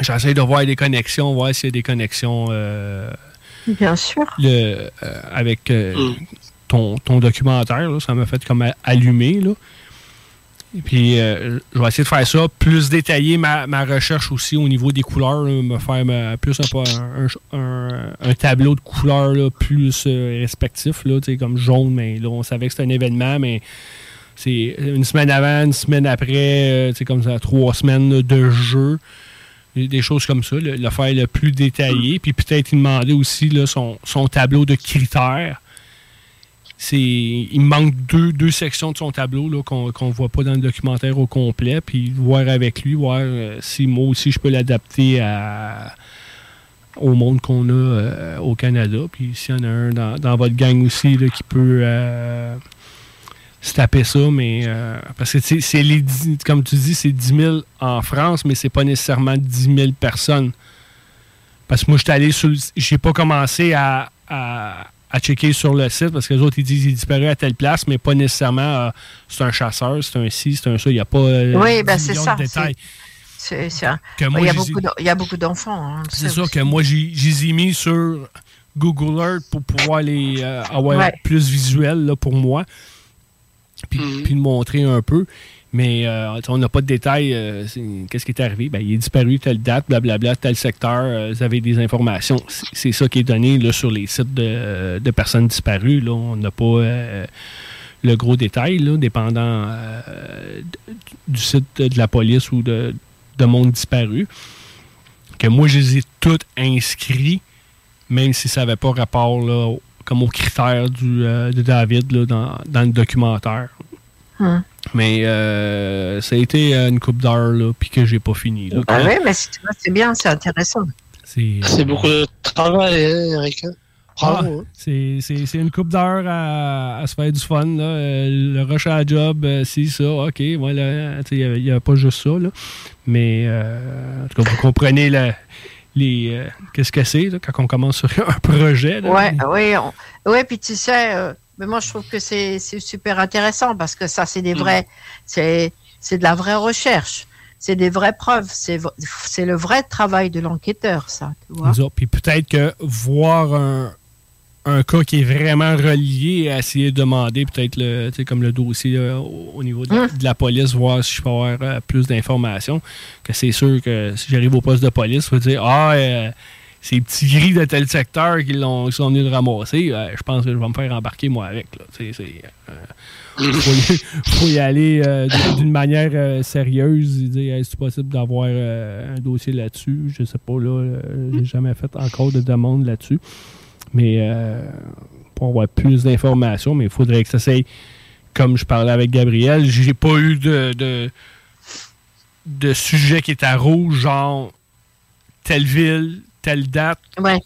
S4: j'essaie de voir des connexions voir s'il y a des connexions euh,
S10: Bien sûr.
S4: le, euh, avec euh, ton, ton documentaire là. ça m'a fait comme a- allumer là. Et puis euh, je vais essayer de faire ça plus détailler ma, ma recherche aussi au niveau des couleurs là, me faire ma- plus un, un- un- un tableau de couleurs là, plus euh, respectif comme jaune mais là on savait que c'était un événement mais c'est une semaine avant, une semaine après, euh, comme ça, trois semaines là, de jeu. Des choses comme ça, le, faire le plus détaillé. Puis peut-être demander aussi son, son tableau de critères. C'est, il manque deux, deux sections de son tableau là, qu'on ne voit pas dans le documentaire au complet. Puis voir avec lui, voir euh, si moi aussi je peux l'adapter à, au monde qu'on a euh, au Canada. Puis s'il y en a un dans, dans votre gang aussi là, qui peut euh, se taper ça, mais euh, parce que c'est les comme tu dis, c'est 10 000 en France, mais c'est pas nécessairement 10 000 personnes. Parce que moi, j'étais allé sur J'ai pas commencé à, à, à checker sur le site parce que les autres, ils disent qu'il est disparu à telle place, mais pas nécessairement euh, c'est un chasseur, c'est un ci, c'est un ça. Il n'y a pas. euh,
S10: Oui,
S4: 10
S10: ben c'est ça.
S4: de détails.
S10: C'est,
S4: moi,
S10: il, y a beaucoup d'en- il y a beaucoup d'enfants. hein,
S4: C'est ça
S10: aussi.
S4: que moi, j'ai mis sur Google Earth pour pouvoir les euh, avoir
S10: Ouais.
S4: plus visuel là, pour moi. Puis, puis le montrer un peu. Mais euh, on n'a pas de détails. euh, Qu'est-ce qui est arrivé? Ben, il est disparu, telle date, blablabla, tel secteur. euh, vous avez des informations. C'est- ça qui est donné là, sur les sites de, de personnes disparues. Là. On n'a pas le gros détail, là, dépendant du site de la police ou de, de monde disparu que moi, je les ai toutes inscrits, même si ça n'avait pas rapport là, comme aux critères du, euh, de David là, dans, dans le documentaire.
S10: Hum.
S4: Mais euh, ça a été euh, une coupe d'heure, là, puis que j'ai pas fini. là.
S10: Ah oui, mais c'est c'est bien, c'est intéressant.
S4: C'est
S16: C'est beaucoup de travail, hein, Eric. hein? Bravo.
S4: Ah, c'est, c'est- c'est une coupe d'heures à, à se faire du fun. Là. Euh, le rush à la job, euh, si, ça, OK. Voilà. Il n'y a, pas juste ça. Là. Mais euh, en tout cas, vous comprenez la- les, euh, qu'est-ce que c'est quand on commence sur un projet. Là.
S10: Ouais, oui, on- ouais, puis tu sais, euh, mais moi je trouve que c'est c'est super intéressant parce que ça c'est des vrais, c'est c'est de la vraie recherche, c'est des vraies preuves, c'est le vrai travail de l'enquêteur, ça, tu vois.
S4: Puis peut-être que voir un, un cas qui est vraiment relié à essayer de demander, peut-être le, tu sais, comme le dossier là, au, au niveau de, de la police, voir si je peux avoir euh, plus d'informations. Que c'est sûr que si j'arrive au poste de police, je vais dire Ah, euh, ces petits gris de tel secteur qui, l'ont, sont venus le ramasser, euh, je pense que je vais me faire embarquer moi avec. C'est, euh, faut, y, faut y aller euh, d'une- manière sérieuse et dire est-ce possible d'avoir un dossier là-dessus? Je sais pas, là, j'ai jamais fait encore de demande là-dessus. Mais pour avoir plus d'informations, mais il faudrait que ça s'aille, comme je parlais avec Gabriel, j'ai pas eu de, de, de sujet qui est à rouge, genre telle ville, telle date.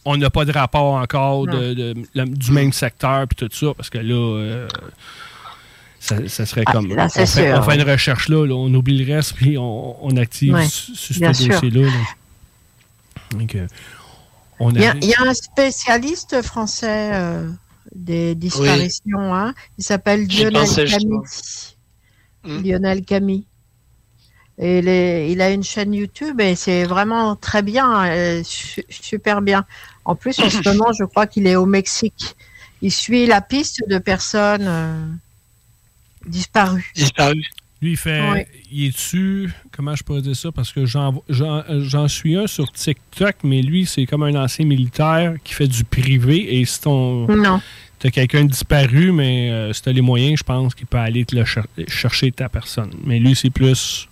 S4: On n'a pas de rapport encore de, du même secteur puis tout ça, parce que là, euh, ça, ça serait
S10: Ah,
S4: comme.
S10: là,
S4: on, fait,
S10: sûr,
S4: on fait une recherche là, là, on oublie le reste, puis on, on active
S10: Ouais,
S4: sur, ce dossier-là. là. Donc, euh, on
S10: Il y, a,
S4: arrive-
S10: il y a un spécialiste français euh, des disparitions, hein, il s'appelle
S16: J'y
S10: Lionel Camille. Lionel Camille. Et il, est- il a une chaîne YouTube et c'est vraiment très bien, euh, su- super bien. En plus, en ce moment, je crois qu'il est au Mexique. Il suit la piste de personnes euh, disparues.
S16: Disparues.
S4: Lui, il fait. Il est dessus. Comment je pourrais dire ça? Parce que j'en, j'en, j'en suis un sur TikTok, mais lui, c'est comme un ancien militaire qui fait du privé. Et si ton.
S10: Non.
S4: T'as quelqu'un de disparu, mais euh, si t'as les moyens, je pense qu'il peut aller te le cher- chercher ta personne. Mais lui, c'est plus.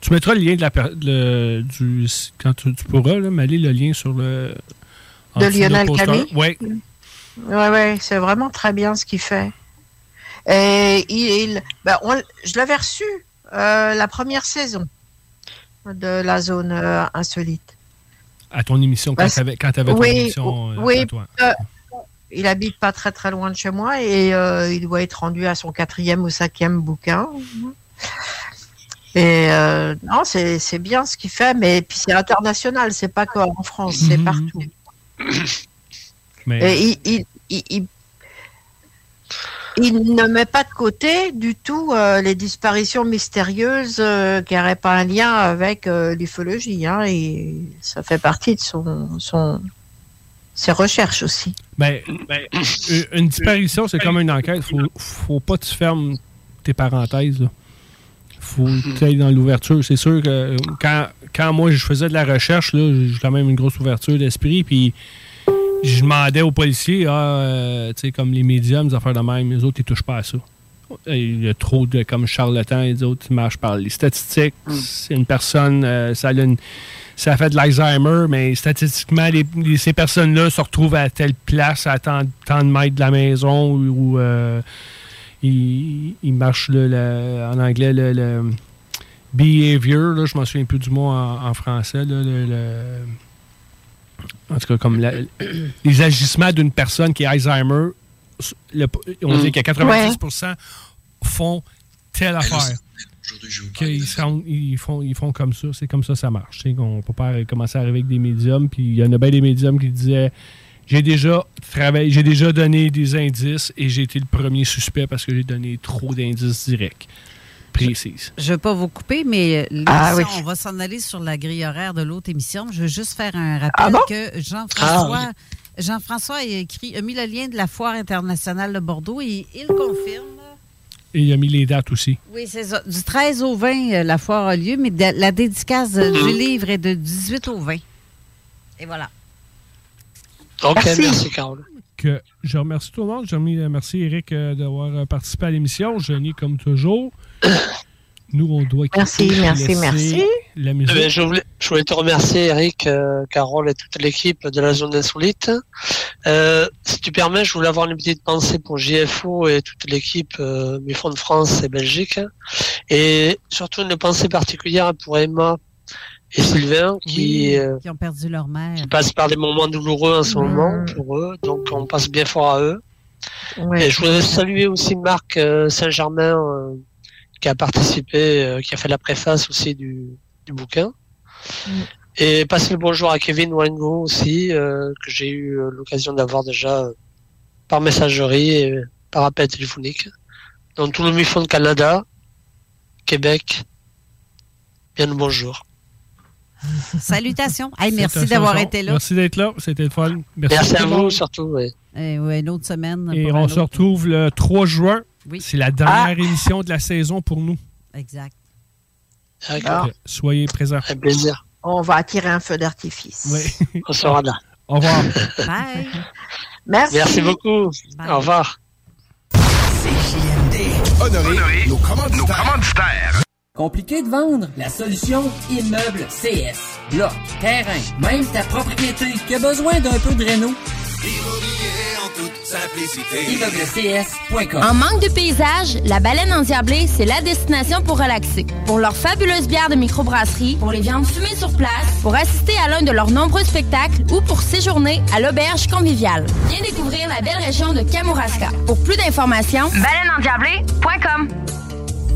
S4: Tu mettras le lien de la le- du. Quand tu, tu pourras, là, m'aller le lien sur le.
S10: De Lionel. Camille?
S4: Oui.
S10: Ouais, ouais, c'est vraiment très bien ce qu'il fait. Et il, ben, on- je l'avais reçu euh, la première saison de la zone euh, insolite.
S4: À ton émission, quand
S10: Bah,
S4: t'avais, quand t'avais ton
S10: oui,
S4: émission. euh,
S10: oui,
S4: à toi.
S10: euh, il habite pas très très loin de chez moi et il doit être rendu à son quatrième ou cinquième bouquin. Et euh, non, c'est bien ce qu'il fait, mais puis c'est international, c'est pas qu'en France, c'est
S4: Mhm.
S10: partout.
S4: Mais-
S10: Et il, il, il, il- il ne met pas de côté du tout euh, les disparitions mystérieuses euh, qui n'auraient pas un lien avec l'ufologie. Hein, et ça fait partie de son, son, ses recherches aussi.
S4: Ben, une- une disparition, c'est comme une enquête. Faut, faut pas que tu fermes tes parenthèses. Là. Faut que tu ailles dans l'ouverture. C'est sûr que euh, quand, quand moi je faisais de la recherche, là, j'ai quand même une grosse ouverture d'esprit. Puis je demandais aux policiers, ah, euh, tu sais, comme les médiums, les affaires de même, les autres, ils touchent pas à ça. Il y a trop de, comme charlatans, les autres, ils marchent par les statistiques. C'est une personne, euh, ça a une- ça a fait de l'Alzheimer, mais statistiquement, les- les- ces personnes-là se retrouvent à telle place, à tant, tant de mètres de la maison, euh, ils, ils marchent, le- le- en anglais, le, le behavior, là, je m'en souviens plus du mot en, en français, là, le- en tout cas, comme la- les agissements d'une personne qui a Alzheimer, on dit que 90% font telle affaire. Rendent- ils, font, ils font comme ça, c'est comme ça ça marche. C'est qu'on peut pas commencer à arriver avec des médiums, puis il y en a bien des médiums qui disaient j'ai déjà travaillé, j'ai déjà donné des indices et j'ai été le premier suspect parce que j'ai donné trop d'indices directs. Précises.
S9: Je ne veux pas vous couper, mais l'émission,
S4: Ah oui.
S9: on va s'en aller sur la grille horaire de l'autre émission. Je veux juste faire un rappel
S10: Ah bon?
S9: que Jean-François
S10: Ah
S9: Jean-François a écrit, a mis le lien de la foire internationale de Bordeaux et il confirme.
S4: Et il a mis les dates aussi.
S9: Oui, c'est ça. Du 13 au 20, euh, la foire a lieu, mais de- la dédicace euh, du livre est de 18 au 20. Et voilà.
S16: Ok,
S9: Merci.
S16: merci, Carole.
S4: Que je remercie tout le monde. Je remercie, merci Eric euh, d'avoir euh, participé à l'émission. Jenny, comme toujours. Nous, on doit
S10: Merci, merci, merci.
S4: La
S16: Eh
S4: musique.
S16: ben, je, voulais, je voulais te remercier, Eric, euh, Carole et toute l'équipe de la zone insolite. Euh, si tu permets, je voulais avoir une petite pensée pour JFO et toute l'équipe euh, Mifron de France et Belgique. Et surtout une pensée particulière pour Emma et Sylvain qui,
S9: Oui,
S16: euh,
S9: qui ont perdu leur mère.
S16: qui passent par des moments douloureux en ce moment pour eux. Donc on passe bien fort à eux. Et je voudrais saluer aussi Marc euh, Saint-Germain euh, qui a participé, qui a fait la préface aussi du, du bouquin. Et passer le bonjour à Kevin Wango aussi, euh, que j'ai eu l'occasion d'avoir déjà par messagerie et par appel téléphonique. Dans tout le MIFON de Canada, Québec, bien le bonjour.
S9: Salutations. Hey, merci d'avoir été là.
S4: Merci d'être là. C'était le fun.
S16: Merci à vous surtout. oui.
S9: Et ouais, une autre semaine.
S4: Et on se retrouve le 3 juin.
S9: Oui.
S4: C'est la dernière émission de la saison pour nous.
S9: Exact.
S10: D'accord.
S4: Soyez présents.
S16: Un plaisir.
S10: On va attirer un feu d'artifice.
S4: Oui.
S16: On sera là.
S4: Au revoir.
S9: Bye.
S10: Merci.
S16: Merci beaucoup. Au revoir.
S14: Honoré, nos commanditaires.
S6: Compliqué de vendre? La solution Immeuble CS. Bloc, terrain, même ta propriété qui a besoin d'un peu de réno? ImmeubleCS.com
S12: En manque de paysage, la baleine endiablée, c'est la destination pour relaxer. Pour leurs fabuleuses bières de microbrasserie, pour les viandes fumées sur place, pour assister à l'un de leurs nombreux spectacles ou pour séjourner à l'auberge conviviale. Viens découvrir la belle région de Kamouraska. Pour plus d'informations, baleineendiablée.com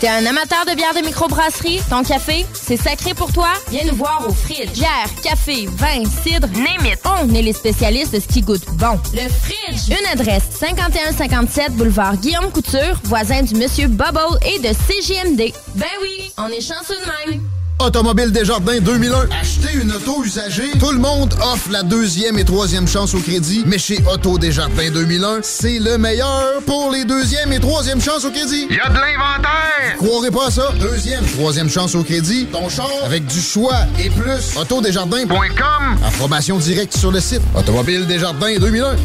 S12: T'es un amateur de bière de microbrasserie? Ton café, c'est sacré pour toi? Viens nous voir au Fridge. Bière, café, vin, cidre, name it. On est les spécialistes de ce qui goûte bon. Le Fridge. Une adresse, 5157 boulevard Guillaume Couture, voisin du Monsieur Bubble et de CJMD. Ben oui, on est chanceux de même.
S7: Automobile Desjardins 2001. Acheter une auto usagée. Tout le monde offre la deuxième et troisième chance au crédit. Mais chez Auto Desjardins 2001, c'est le meilleur pour les deuxième et troisième chances au crédit. Il y a de l'inventaire! Croirez pas à ça? Deuxième, troisième chance au crédit. Ton char avec du choix et plus. Autodesjardins.com. Approbation directe sur le site. Automobile Desjardins 2001.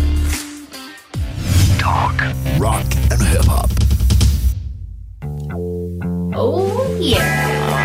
S14: Talk, rock and hip-hop.
S22: Oh yeah.